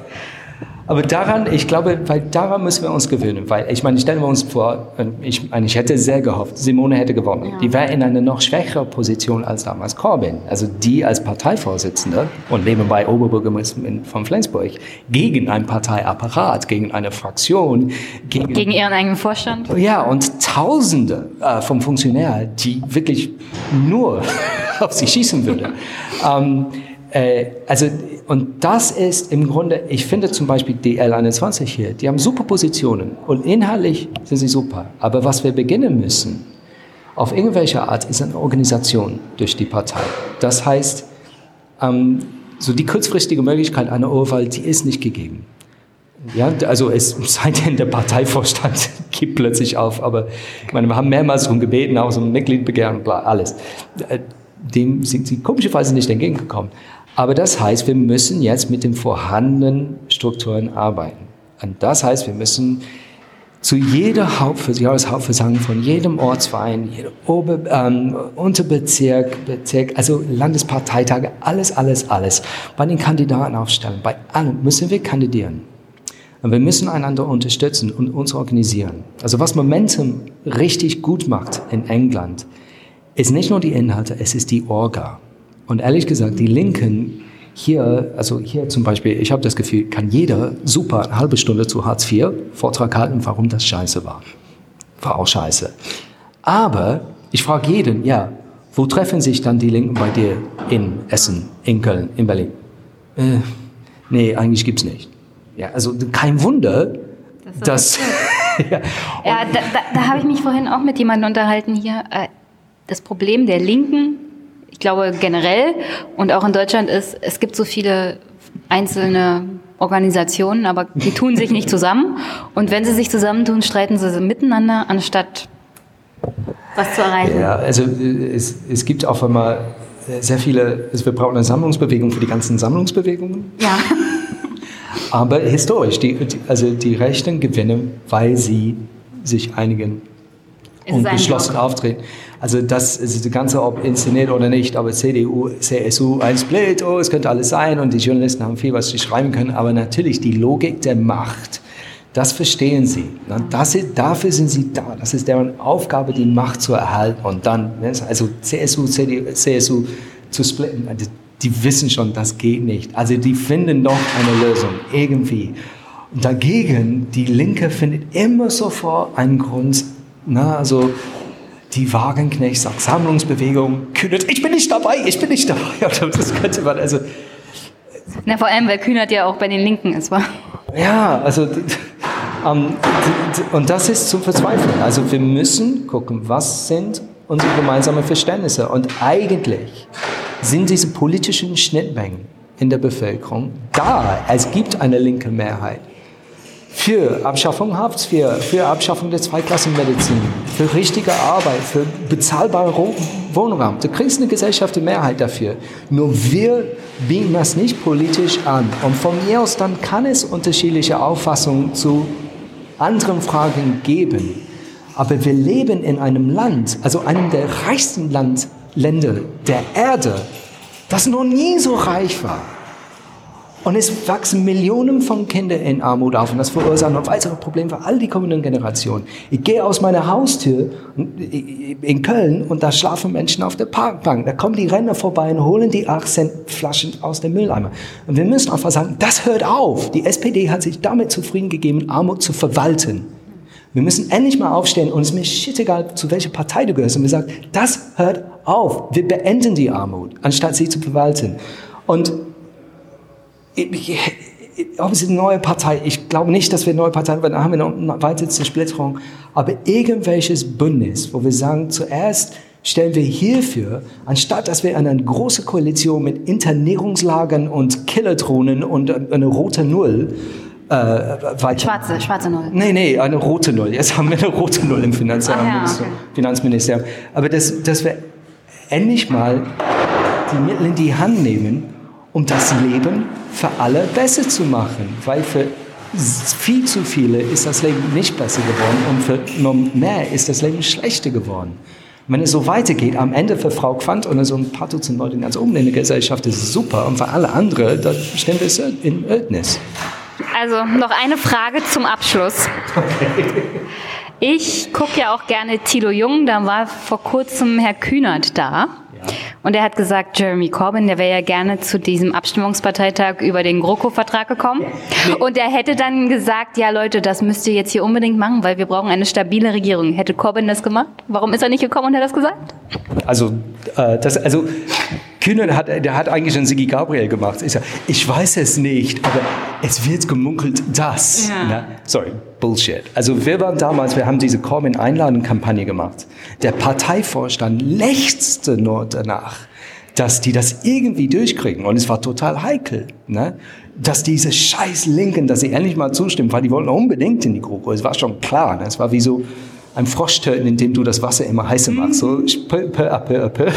Aber daran, ich glaube, weil daran müssen wir uns gewöhnen. Weil ich meine, stellen wir uns vor, ich, meine, ich hätte sehr gehofft, Simone hätte gewonnen. Ja. Die wäre in einer noch schwächeren Position als damals Corbyn. Also die als Parteivorsitzende und nebenbei Oberbürgermeisterin von Flensburg gegen einen Parteiapparat, gegen eine Fraktion, gegen, gegen ihren eigenen Vorstand. Ja, und Tausende äh, von Funktionären, die wirklich nur <laughs> auf sie schießen würden. ähm, äh, also und das ist im Grunde, ich finde zum Beispiel DL21 hier, die haben super Positionen und inhaltlich sind sie super. Aber was wir beginnen müssen, auf irgendwelche Art, ist eine Organisation durch die Partei. Das heißt, ähm, so die kurzfristige Möglichkeit einer Urwahl, die ist nicht gegeben. Ja, also es <laughs> sei denn, der Parteivorstand <laughs> gibt plötzlich auf, aber ich meine, wir haben mehrmals darum gebeten, auch so ein Mitgliedbegehren, bla, alles. Äh, dem sind sie komischerweise nicht entgegengekommen. Aber das heißt, wir müssen jetzt mit den vorhandenen Strukturen arbeiten. Und das heißt, wir müssen zu jeder Hauptversammlung von jedem Ortsverein, jedem Ober, ähm, Unterbezirk, Bezirk, also Landesparteitage, alles, alles, alles, bei den Kandidaten aufstellen, bei allen müssen wir kandidieren. Und wir müssen einander unterstützen und uns organisieren. Also was Momentum richtig gut macht in England, ist nicht nur die Inhalte, es ist die Orga. Und ehrlich gesagt, die Linken hier, also hier zum Beispiel, ich habe das Gefühl, kann jeder super eine halbe Stunde zu Hartz IV Vortrag halten, warum das scheiße war. War auch scheiße. Aber ich frage jeden, ja, wo treffen sich dann die Linken bei dir in Essen, in Köln, in Berlin? Äh, nee, eigentlich gibt's nicht. Ja, also kein Wunder, das dass... <laughs> ja, ja da, da, da habe ich mich vorhin auch mit jemandem unterhalten hier. Äh, das Problem der Linken glaube generell und auch in Deutschland ist, es gibt so viele einzelne Organisationen, aber die tun sich nicht zusammen. Und wenn sie sich zusammentun, streiten sie miteinander, anstatt was zu erreichen. Ja, also es, es gibt auch einmal sehr viele, also wir brauchen eine Sammlungsbewegung für die ganzen Sammlungsbewegungen. Ja. <laughs> Aber historisch, die, also die Rechten gewinnen, weil sie sich einigen und geschlossen auftreten. Also das ist das Ganze, ob inszeniert oder nicht, aber CDU, CSU, ein Split, oh, es könnte alles sein und die Journalisten haben viel, was sie schreiben können, aber natürlich die Logik der Macht, das verstehen sie. Das ist, dafür sind sie da. Das ist deren Aufgabe, die Macht zu erhalten und dann, also CSU, CDU, CSU zu splitten, die wissen schon, das geht nicht. Also die finden doch eine Lösung, irgendwie. Und dagegen, die Linke findet immer sofort einen Grund, na, also die Wagenknecht sagt Sammlungsbewegung, Kühnert, ich bin nicht dabei, ich bin nicht dabei. <laughs> Das könnte man also. Na, vor allem, weil Kühnert ja auch bei den Linken ist, war. Ja, also ähm, und das ist zum Verzweifeln. Also wir müssen gucken, was sind unsere gemeinsamen Verständnisse. Und eigentlich sind diese politischen Schnittmengen in der Bevölkerung da. Es gibt eine linke Mehrheit für Abschaffung Hartz IV, für Abschaffung der Zweiklassenmedizin, für richtige Arbeit, für bezahlbare Wohnraum. Du kriegst eine gesellschaftliche Mehrheit dafür. Nur wir bieten das nicht politisch an. Und von mir aus dann kann es unterschiedliche Auffassungen zu anderen Fragen geben. Aber wir leben in einem Land, also einem der reichsten Land, Länder der Erde, das noch nie so reich war. Und es wachsen Millionen von Kindern in Armut auf und das verursacht noch weitere Probleme für all die kommenden Generationen. Ich gehe aus meiner Haustür in Köln und da schlafen Menschen auf der Parkbank. Da kommen die Renner vorbei und holen die 8 Cent Flaschen aus dem Mülleimer. Und wir müssen einfach sagen, das hört auf. Die SPD hat sich damit zufrieden gegeben, Armut zu verwalten. Wir müssen endlich mal aufstehen und es ist mir shit egal, zu welcher Partei du gehörst. Und wir sagen, das hört auf. Wir beenden die Armut, anstatt sie zu verwalten. Und ob es eine neue Partei, ich glaube nicht, dass wir eine neue Partei haben, dann haben wir noch eine weitere Zersplitterung, aber irgendwelches Bündnis, wo wir sagen, zuerst stellen wir hierfür, anstatt dass wir eine große Koalition mit Internierungslagern und Killerdrohnen und eine rote Null äh, weiter. Schwarze, schwarze Null. Nee, nee, eine rote Null. Jetzt haben wir eine rote Null im Ah, ja, okay. Finanzministerium. Aber dass, dass wir endlich mal die Mittel in die Hand nehmen, um das Leben für alle besser zu machen. Weil für viel zu viele ist das Leben nicht besser geworden und für noch mehr ist das Leben schlechter geworden. Wenn es so weitergeht, am Ende für Frau Quandt und so ein paar Dutzend Leute ganz oben in der Gesellschaft ist es super und für alle anderen, da stehen wir in Ödnis. Also noch eine Frage zum Abschluss. Ich gucke ja auch gerne Thilo Jung, da war vor kurzem Herr Kühnert da. Und er hat gesagt, Jeremy Corbyn, der wäre ja gerne zu diesem Abstimmungsparteitag über den GroKo-Vertrag gekommen. Und er hätte dann gesagt, ja Leute, das müsst ihr jetzt hier unbedingt machen, weil wir brauchen eine stabile Regierung. Hätte Corbyn das gemacht? Warum ist er nicht gekommen und hat das gesagt? Also, äh, das, also Kühnen hat, der hat eigentlich einen Sigi Gabriel gemacht. Ich, sag, ich weiß es nicht, aber es wird gemunkelt, dass. Ja. Ne? Sorry, Bullshit. Also wir waren damals, wir haben diese Corbyn-Einladung-Kampagne gemacht. Der Parteivorstand lechzte nur danach, dass die das irgendwie durchkriegen. Und es war total heikel. Ne? Dass diese scheiß Linken, dass sie endlich mal zustimmen, weil die wollten unbedingt in die GroKo. Es war schon klar. Ne? Es war wie so ein Frosch töten, indem du das Wasser immer heißer machst. So peu, peu, peu, peu.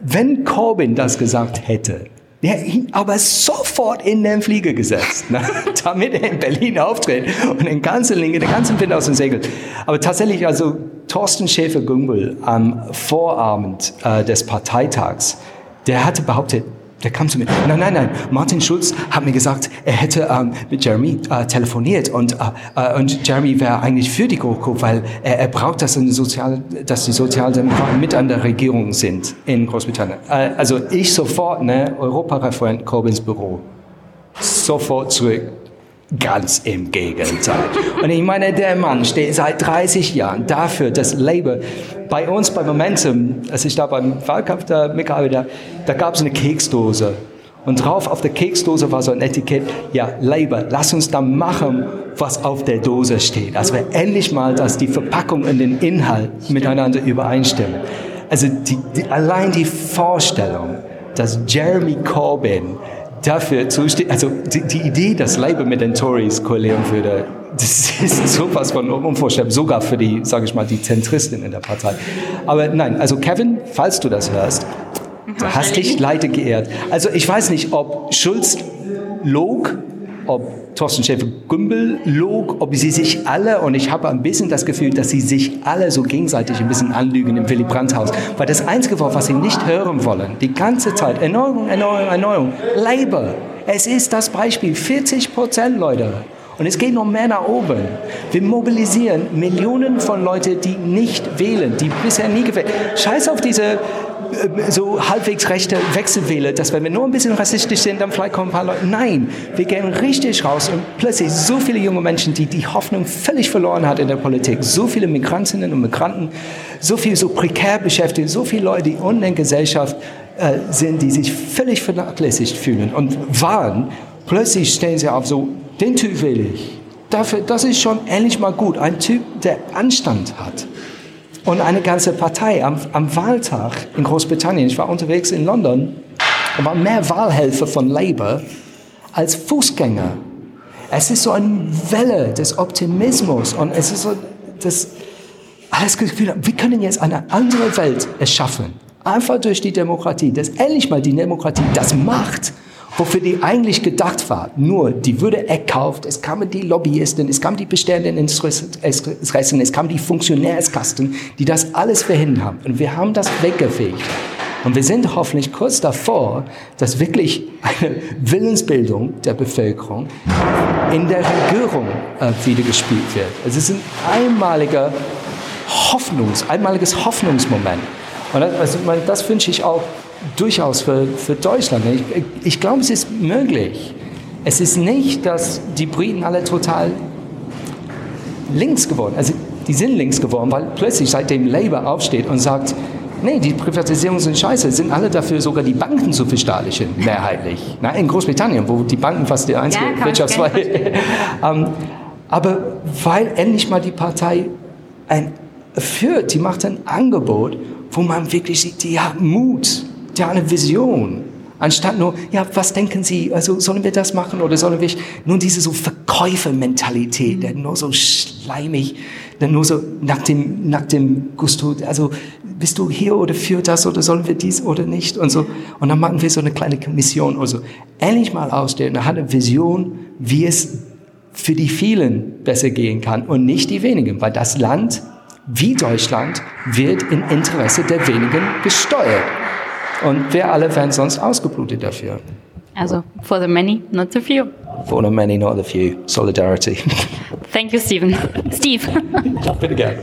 Wenn Corbyn das gesagt hätte, der hat ihn aber sofort in den Flieger gesetzt, ne? <laughs> damit er in Berlin auftritt und den ganzen Linke, den ganzen Wind aus den Segeln. Aber tatsächlich, also Thorsten Schäfer-Gümbel am Vorabend äh, des Parteitags, der hatte behauptet, der kam zu mir. Nein, nein, nein. Martin Schulz hat mir gesagt, er hätte ähm, mit Jeremy äh, telefoniert und, äh, und Jeremy wäre eigentlich für die GroKo, weil er, er braucht, dass, Sozial, dass die Sozialdemokraten mit an der Regierung sind in Großbritannien. Äh, also ich sofort, ne, Europareferent Corbyns Büro, sofort zurück. Ganz im Gegenteil. Und ich meine, der Mann steht seit 30 Jahren dafür, dass Labour bei uns bei Momentum, als ich da beim Wahlkampf da mitgearbeitet habe, da gab es eine Keksdose. Und drauf auf der Keksdose war so ein Etikett, ja, Labour, lass uns da machen, was auf der Dose steht. Also wir endlich mal, dass die Verpackung und den Inhalt miteinander übereinstimmen. Also die, die, allein die Vorstellung, dass Jeremy Corbyn dafür zusteht, also die, die Idee, dass Labour mit den Tories koalieren würde, das <laughs> ist sowas von unvorstellbar, sogar für die, sage ich mal, die Zentristen in der Partei. Aber nein, also Kevin, falls du das hörst, du hast dich leider geehrt. Also ich weiß nicht, ob Schulz log, ob Thorsten Schäfer-Gümbel log, ob sie sich alle, und ich habe ein bisschen das Gefühl, dass sie sich alle so gegenseitig ein bisschen anlügen im Willy Brandt-Haus. Weil das einzige was sie nicht hören wollen, die ganze Zeit, Erneuerung, Erneuerung, Erneuerung, Labour. Es ist das Beispiel, 40 Prozent, Leute. Und es geht noch mehr nach oben. Wir mobilisieren Millionen von Leuten, die nicht wählen, die bisher nie gewählt Scheiß auf diese so halbwegs rechte Wechselwähler, dass wenn wir nur ein bisschen rassistisch sind, dann vielleicht kommen ein paar Leute. Nein, wir gehen richtig raus und plötzlich so viele junge Menschen, die die Hoffnung völlig verloren hat in der Politik, so viele Migrantinnen und Migranten, so viele so prekär beschäftigt, so viele Leute, die unten in der Gesellschaft äh, sind, die sich völlig vernachlässigt fühlen und waren, plötzlich stehen sie auf so, den Typ will ich. Dafür, das ist schon endlich mal gut. Ein Typ, der Anstand hat. Und eine ganze Partei am, am Wahltag in Großbritannien, ich war unterwegs in London, da waren mehr Wahlhelfer von Labour als Fußgänger. Es ist so eine Welle des Optimismus und es ist so das alles Gefühl, wir können jetzt eine andere Welt erschaffen. Einfach durch die Demokratie, dass endlich mal die Demokratie das macht, wofür die eigentlich gedacht war. Nur, die würde erkauft, es kamen die Lobbyisten, es kamen die bestehenden Interessen, es kamen die Funktionärskasten, die das alles verhindert haben. Und wir haben das weggefegt. Und wir sind hoffentlich kurz davor, dass wirklich eine Willensbildung der Bevölkerung in der Regierung äh, wieder gespielt wird. Es ist ein einmaliger Hoffnungs, einmaliges Hoffnungsmoment. Und das, also, das wünsche ich auch durchaus für, für Deutschland. Ich, ich glaube, es ist möglich. Es ist nicht, dass die Briten alle total links geworden, also die sind links geworden, weil plötzlich seitdem Labour aufsteht und sagt, nee, die Privatisierungen sind scheiße, sind alle dafür, sogar die Banken zu verstaatlichen, mehrheitlich. Na, in Großbritannien, wo die Banken fast der einzige ja, Wirtschaftszweig um, <laughs> Aber weil endlich mal die Partei ein, führt, die macht ein Angebot, wo man wirklich sieht, die hat Mut, hat eine Vision. Anstatt nur, ja, was denken Sie, also sollen wir das machen oder sollen wir nur diese so Verkäufermentalität, der nur so schleimig, der nur so nach dem, nach dem Gusto, also bist du hier oder für das oder sollen wir dies oder nicht und so. Und dann machen wir so eine kleine Mission also endlich mal ausstellen, er hat eine Vision, wie es für die vielen besser gehen kann und nicht die wenigen, weil das Land wie Deutschland wird im Interesse der wenigen gesteuert. Und wir alle werden sonst ausgeblutet dafür. Also, for the many, not the few. For the many, not the few. Solidarity. Thank you, Stephen. <laughs> Steve. Bitte gerne.